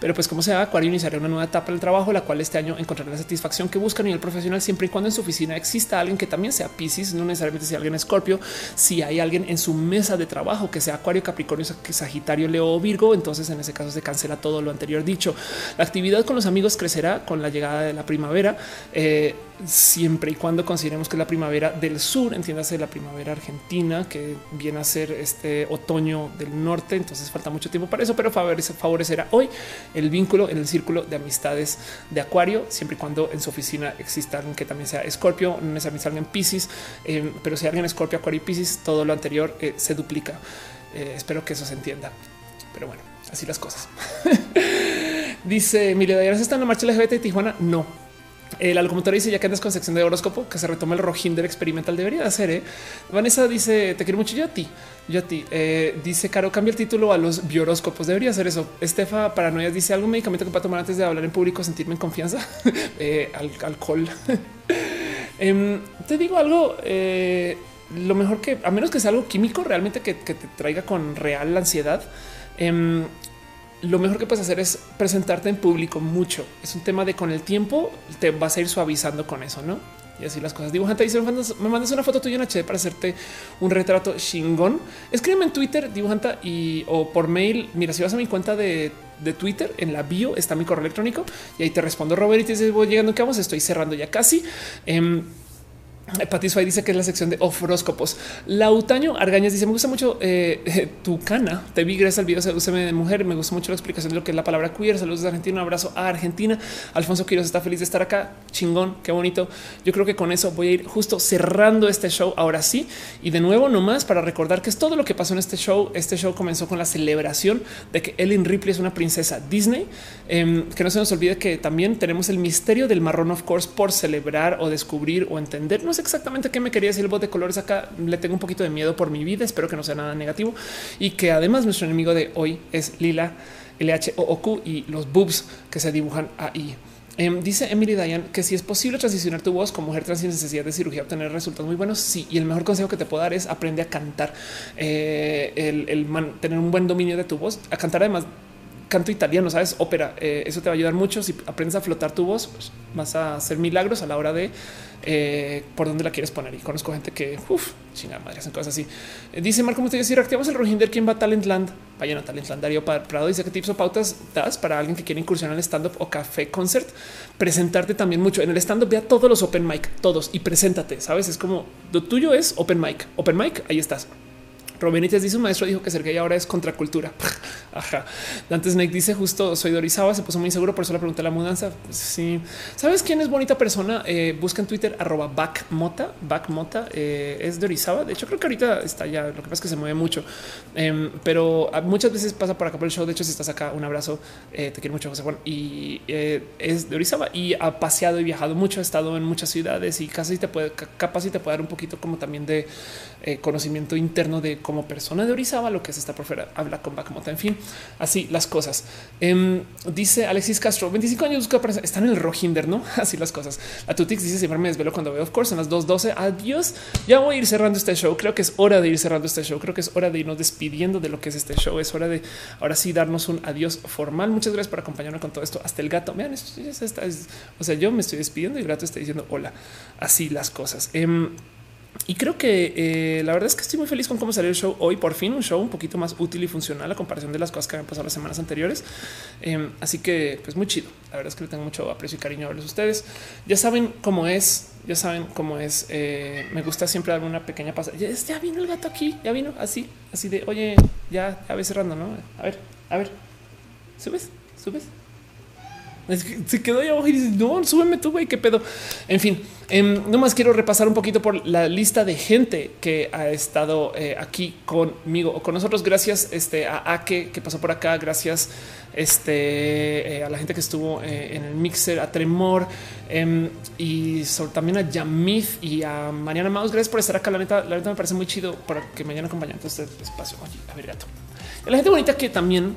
Pero pues como sea, Acuario iniciará una nueva etapa del trabajo, la cual este año encontrará la satisfacción que busca a nivel profesional siempre y cuando en su oficina exista alguien que también sea Pisces, no necesariamente sea alguien Escorpio. Si hay alguien en su mesa de trabajo que sea Acuario, Capricornio, Sagitario, Leo o Virgo, entonces en ese caso se cancela todo lo anterior dicho. La actividad con los amigos crecerá con la llegada de la primavera. Eh, siempre y cuando consideremos que la primavera del sur, entiéndase la primavera argentina, que viene a ser este otoño del norte, entonces falta mucho tiempo para eso, pero favorecerá hoy el vínculo en el círculo de amistades de Acuario, siempre y cuando en su oficina exista alguien que también sea Escorpio, no necesariamente alguien Pisces, eh, pero si alguien Escorpio, Acuario y Pisces, todo lo anterior eh, se duplica. Eh, espero que eso se entienda, pero bueno, así las cosas. Dice Emilio Dayaras está en la marcha LGBT de Tijuana. No, eh, la dice ya que andas con sección de horóscopo que se retoma el rojín del experimental. Debería de hacer. ¿eh? Vanessa dice te quiero mucho. Yo a ti, yo a ti. Eh, dice Caro, cambia el título a los bioróscopos. Debería hacer eso. Estefa Paranoia dice algún medicamento que para tomar antes de hablar en público, sentirme en confianza. al alcohol. Em, te digo algo. lo mejor que a menos que sea algo químico realmente que, te traiga con real ansiedad. Lo mejor que puedes hacer es presentarte en público mucho. Es un tema de con el tiempo te vas a ir suavizando con eso, no? Y así las cosas. Dibujante dice: Me mandas una foto tuya en HD para hacerte un retrato chingón. Escríbeme en Twitter, dibujanta y o por mail. Mira, si vas a mi cuenta de, Twitter, en la bio está mi correo electrónico y ahí te respondo. Robert y te dice: Voy llegando, que vamos? Estoy cerrando ya casi. Em, Pati dice que es la sección de horóscopos. Lautaño Argañas dice: Me gusta mucho eh, tu cana. Te vi gracias al video de mujer. Me gusta mucho la explicación de lo que es la palabra queer. Saludos de Argentina. Un abrazo a Argentina. Alfonso Quiroz está feliz de estar acá. Chingón, qué bonito. Yo creo que con eso voy a ir justo cerrando este show ahora sí. Y de nuevo, nomás para recordar que es todo lo que pasó en este show. Este show comenzó con la celebración de que Ellen Ripley es una princesa Disney. Em, que no se nos olvide que también tenemos el misterio del marrón, of course, por celebrar o descubrir o entender. No sé exactamente qué me quería decir el bot de colores acá. Le tengo un poquito de miedo por mi vida. Espero que no sea nada negativo y que además nuestro enemigo de hoy es Lila, LH o Q y los boobs que se dibujan ahí. Em, dice Emily Dayan que si es posible transicionar tu voz como mujer trans sin necesidad de cirugía, obtener resultados muy buenos. Sí, y el mejor consejo que te puedo dar es aprende a cantar, eh, el, tener un buen dominio de tu voz, a cantar además canto italiano, sabes, ópera. Eh, eso te va a ayudar mucho. Si aprendes a flotar tu voz, pues, vas a hacer milagros a la hora de eh, por dónde la quieres poner. Y conozco gente que, uff, chingada madre, hacen cosas así. Eh, dice Marco Mutillo, si reactivamos el Rohinder, ¿quién va a Talentland? Vayan a Talentland. Darío Prado dice que tips o pautas das para alguien que quiere incursionar en stand-up o café concert. Presentarte también mucho. En el stand-up vea todos los open mic, todos, y preséntate, ¿sabes? Es como, lo tuyo es open mic. Open mic, ahí estás. Robenites dice un maestro dijo que ser gay ahora es contracultura. Ajá. Dante Snake dice justo soy Dorizaba, se puso muy inseguro, por eso le pregunté la mudanza. sí. ¿Sabes quién es bonita persona? Eh, busca en Twitter arroba backmota. Backmota eh, es Dorizaba. De hecho, creo que ahorita está ya. Lo que pasa es que se mueve mucho, em, pero muchas veces pasa por acá por el show. De hecho, si estás acá, un abrazo. Eh, te quiero mucho, José Juan. Y es de Orizaba y ha paseado y viajado mucho. Ha estado en muchas ciudades y casi te puede, capaz y te puede dar un poquito como también de conocimiento interno de como persona de Orizaba, lo que es esta profera, habla con Bakamota. En fin, así las cosas. Em, dice Alexis Castro, 25 años están en el Rohinder, no? Así las cosas. La Tutix dice siempre me desvelo cuando veo, of course, en las 2.12. Adiós. Ya voy a ir cerrando este show. Creo que es hora de ir cerrando este show. Creo que es hora de irnos despidiendo de lo que es este show. Es hora de ahora sí darnos un adiós formal. Muchas gracias por acompañarme con todo esto. Hasta el gato. Vean, esto ya está. o sea, yo me estoy despidiendo y el gato está diciendo hola. Así las cosas. Em, y creo que eh, la verdad es que estoy muy feliz con cómo salió el show hoy. Por fin un show un poquito más útil y funcional a comparación de las cosas que habían pasado las semanas anteriores. Em, así que pues muy chido. La verdad es que le tengo mucho aprecio y cariño a verlos ustedes. Ya saben cómo es, ya saben cómo es. Eh, me gusta siempre dar una pequeña pasada. Ya, ya, vino el gato aquí, ya vino así, así de oye, ya, ya ves cerrando, no? A ver, a ver, subes, subes. Se quedó ahí abajo y dice, no, súbeme tú, güey, qué pedo. En fin, em, nomás quiero repasar un poquito por la lista de gente que ha estado eh, aquí conmigo o con nosotros. Gracias este, a Ake que pasó por acá. Gracias este, eh, a la gente que estuvo eh, en el mixer, a Tremor em, y también a Yamith y a Mariana Maus. Gracias por estar acá. La neta, la neta me parece muy chido para que me hayan acompañado en este espacio. Oye, a ver, gato. La gente bonita que también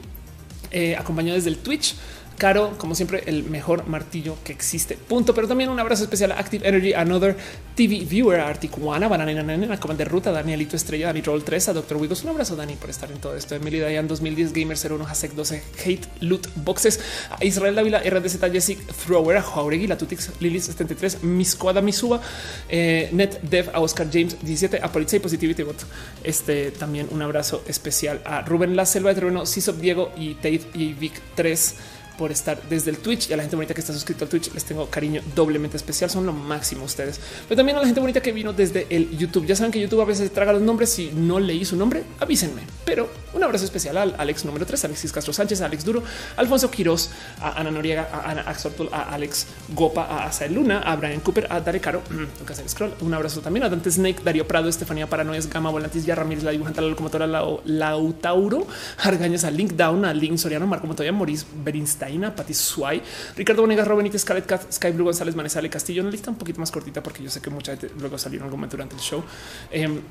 acompañó desde el Twitch. Caro, como siempre, el mejor martillo que existe. Punto. Pero también un abrazo especial a Active Energy, Another TV Viewer, Articuana, Banana Nena, Comand de Ruta, Danielito Estrella, Dani Roll 3, a Doctor Wiggles. Un abrazo, Dani, por estar en todo esto. Emily Dayan 2010, Gamer 01, Hasek 12, Hate Loot Boxes, a Israel Dávila, RDZ Jessic, Thrower, a Jauregui, la Tutix, Lilis 73, Miscoada Misuba, eh, Net Dev, a Oscar James 17, a Polizei Positivity Bot. Este también un abrazo especial a Rubén La Selva de Terreno, Cisop Diego y Tate y Vic 3 por estar desde el Twitch y a la gente bonita que está suscrito al Twitch les tengo cariño doblemente especial. Son lo máximo ustedes, pero también a la gente bonita que vino desde el YouTube. Ya saben que YouTube a veces traga los nombres. Si no leí su nombre, avísenme. Pero un abrazo especial al Alex número 3, Alexis Castro Sánchez, a Alex Duro, Alfonso Quiroz, a Ana Noriega, a Ana Axortul, a Alex Gopa, a Asael Luna, a Brian Cooper, a Dare Caro, se scroll. Un abrazo también a Dante Snake, Darío Prado, Estefanía Paranoias, Gama Volantis, Ya Ramírez, la dibujante, la locomotora, Lautauro, Argañas, a Link Down, a Link Soriano, Marco Montoya, Maurice Berinstein, a Pati Suárez, Ricardo Bonegas, Robin Scarlett Cat, Sky Blue González, Manesale Castillo. Una lista un poquito más cortita porque yo sé que mucha gente luego salió en algún momento durante el show. Em,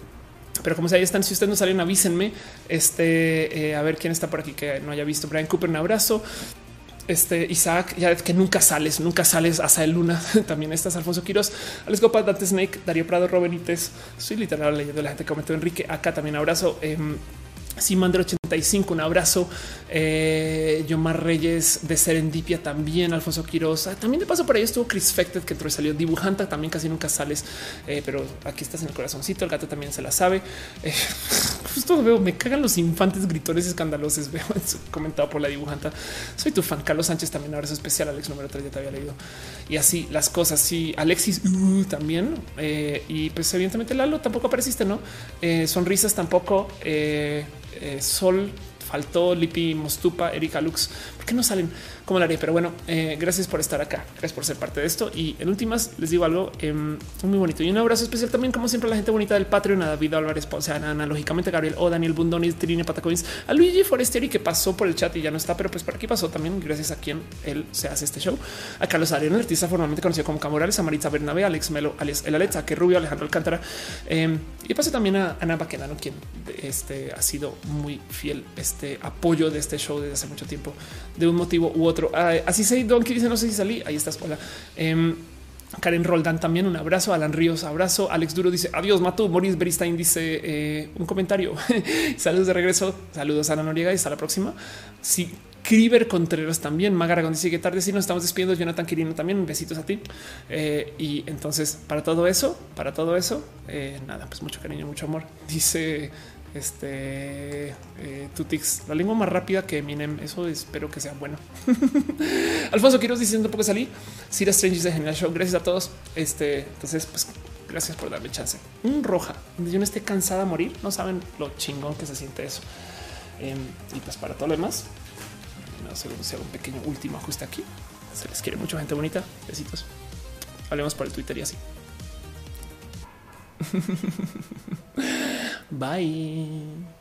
pero como se ahí están, si ustedes no salen, avísenme. Este, eh, a ver quién está por aquí que no haya visto. Brian Cooper, un abrazo. Este Isaac, ya que nunca sales, nunca sales hasta el luna. También estás Alfonso Quiroz, Alex Gopa, Dante Snake, Darío Prado, Robenites. Soy literal leyendo la gente que comentó Enrique. Acá también abrazo. Eh, Simandro 85, un abrazo. Eh, Yomar Reyes de Serendipia también, Alfonso Quiroz. Ah, también de paso por ahí estuvo Chris Fected que entró y salió dibujanta. También casi nunca sales, eh, pero aquí estás en el corazoncito. El gato también se la sabe. Eh, justo veo, me cagan los infantes gritones escandalosos. Veo comentado por la dibujanta. Soy tu fan. Carlos Sánchez también, abrazo especial. Alex número 3 ya te había leído. Y así las cosas. Sí, Alexis uh, también. Y pues evidentemente Lalo tampoco apareciste, no? sonrisas tampoco. Sol faltó Lipi Mostupa, Erika Lux. ¿Por qué no salen como la haría? Pero bueno, eh, gracias por estar acá. Gracias por ser parte de esto. Y en últimas les digo algo em, muy bonito y un abrazo especial también, como siempre, a la gente bonita del Patreon, a David Álvarez, o sea, analógicamente Gabriel O, Daniel Bundoni, Trine Patacoins, a Luigi Forestieri que pasó por el chat y ya no está, pero pues por aquí pasó también, gracias a quien él se hace este show. A Carlos Ariano, el artista formalmente conocido como Camorales, a Maritza Bernabé, Alex Melo, Alex, el Alexa, que Rubio, Alejandro Alcántara. Em, y paso también a Ana Baquedano, quien este, ha sido muy fiel este apoyo de este show desde hace mucho tiempo, de un motivo u otro. Ah, así se Donkey dice: No sé si salí. Ahí estás. Hola. Em, Karen Roldán también un abrazo. Alan Ríos, abrazo. Alex Duro dice adiós. Matu Boris Beristain dice eh, un comentario. Saludos de regreso. Saludos a Ana Noriega y hasta la próxima. Sí, Criver Contreras también. Magaragón dice que tarde si nos estamos despidiendo. Jonathan Quirino también. Besitos a ti. Eh, y entonces, para todo eso, para todo eso, eh, nada, pues mucho cariño, mucho amor. Dice este eh, Tutix, la lengua más rápida que Eminem. Eso espero que sea bueno. Alfonso Quiroz diciendo porque salí. Sira Strange dice genial show. Gracias a todos. Este, entonces, pues gracias por darme chance. Un roja yo no esté cansada a morir. No saben lo chingón que se siente eso. Em, y pues para todo lo demás, no sé si hago un pequeño último ajuste aquí. Se les quiere mucho, gente bonita. Besitos. Hablemos por el Twitter y así. Bye.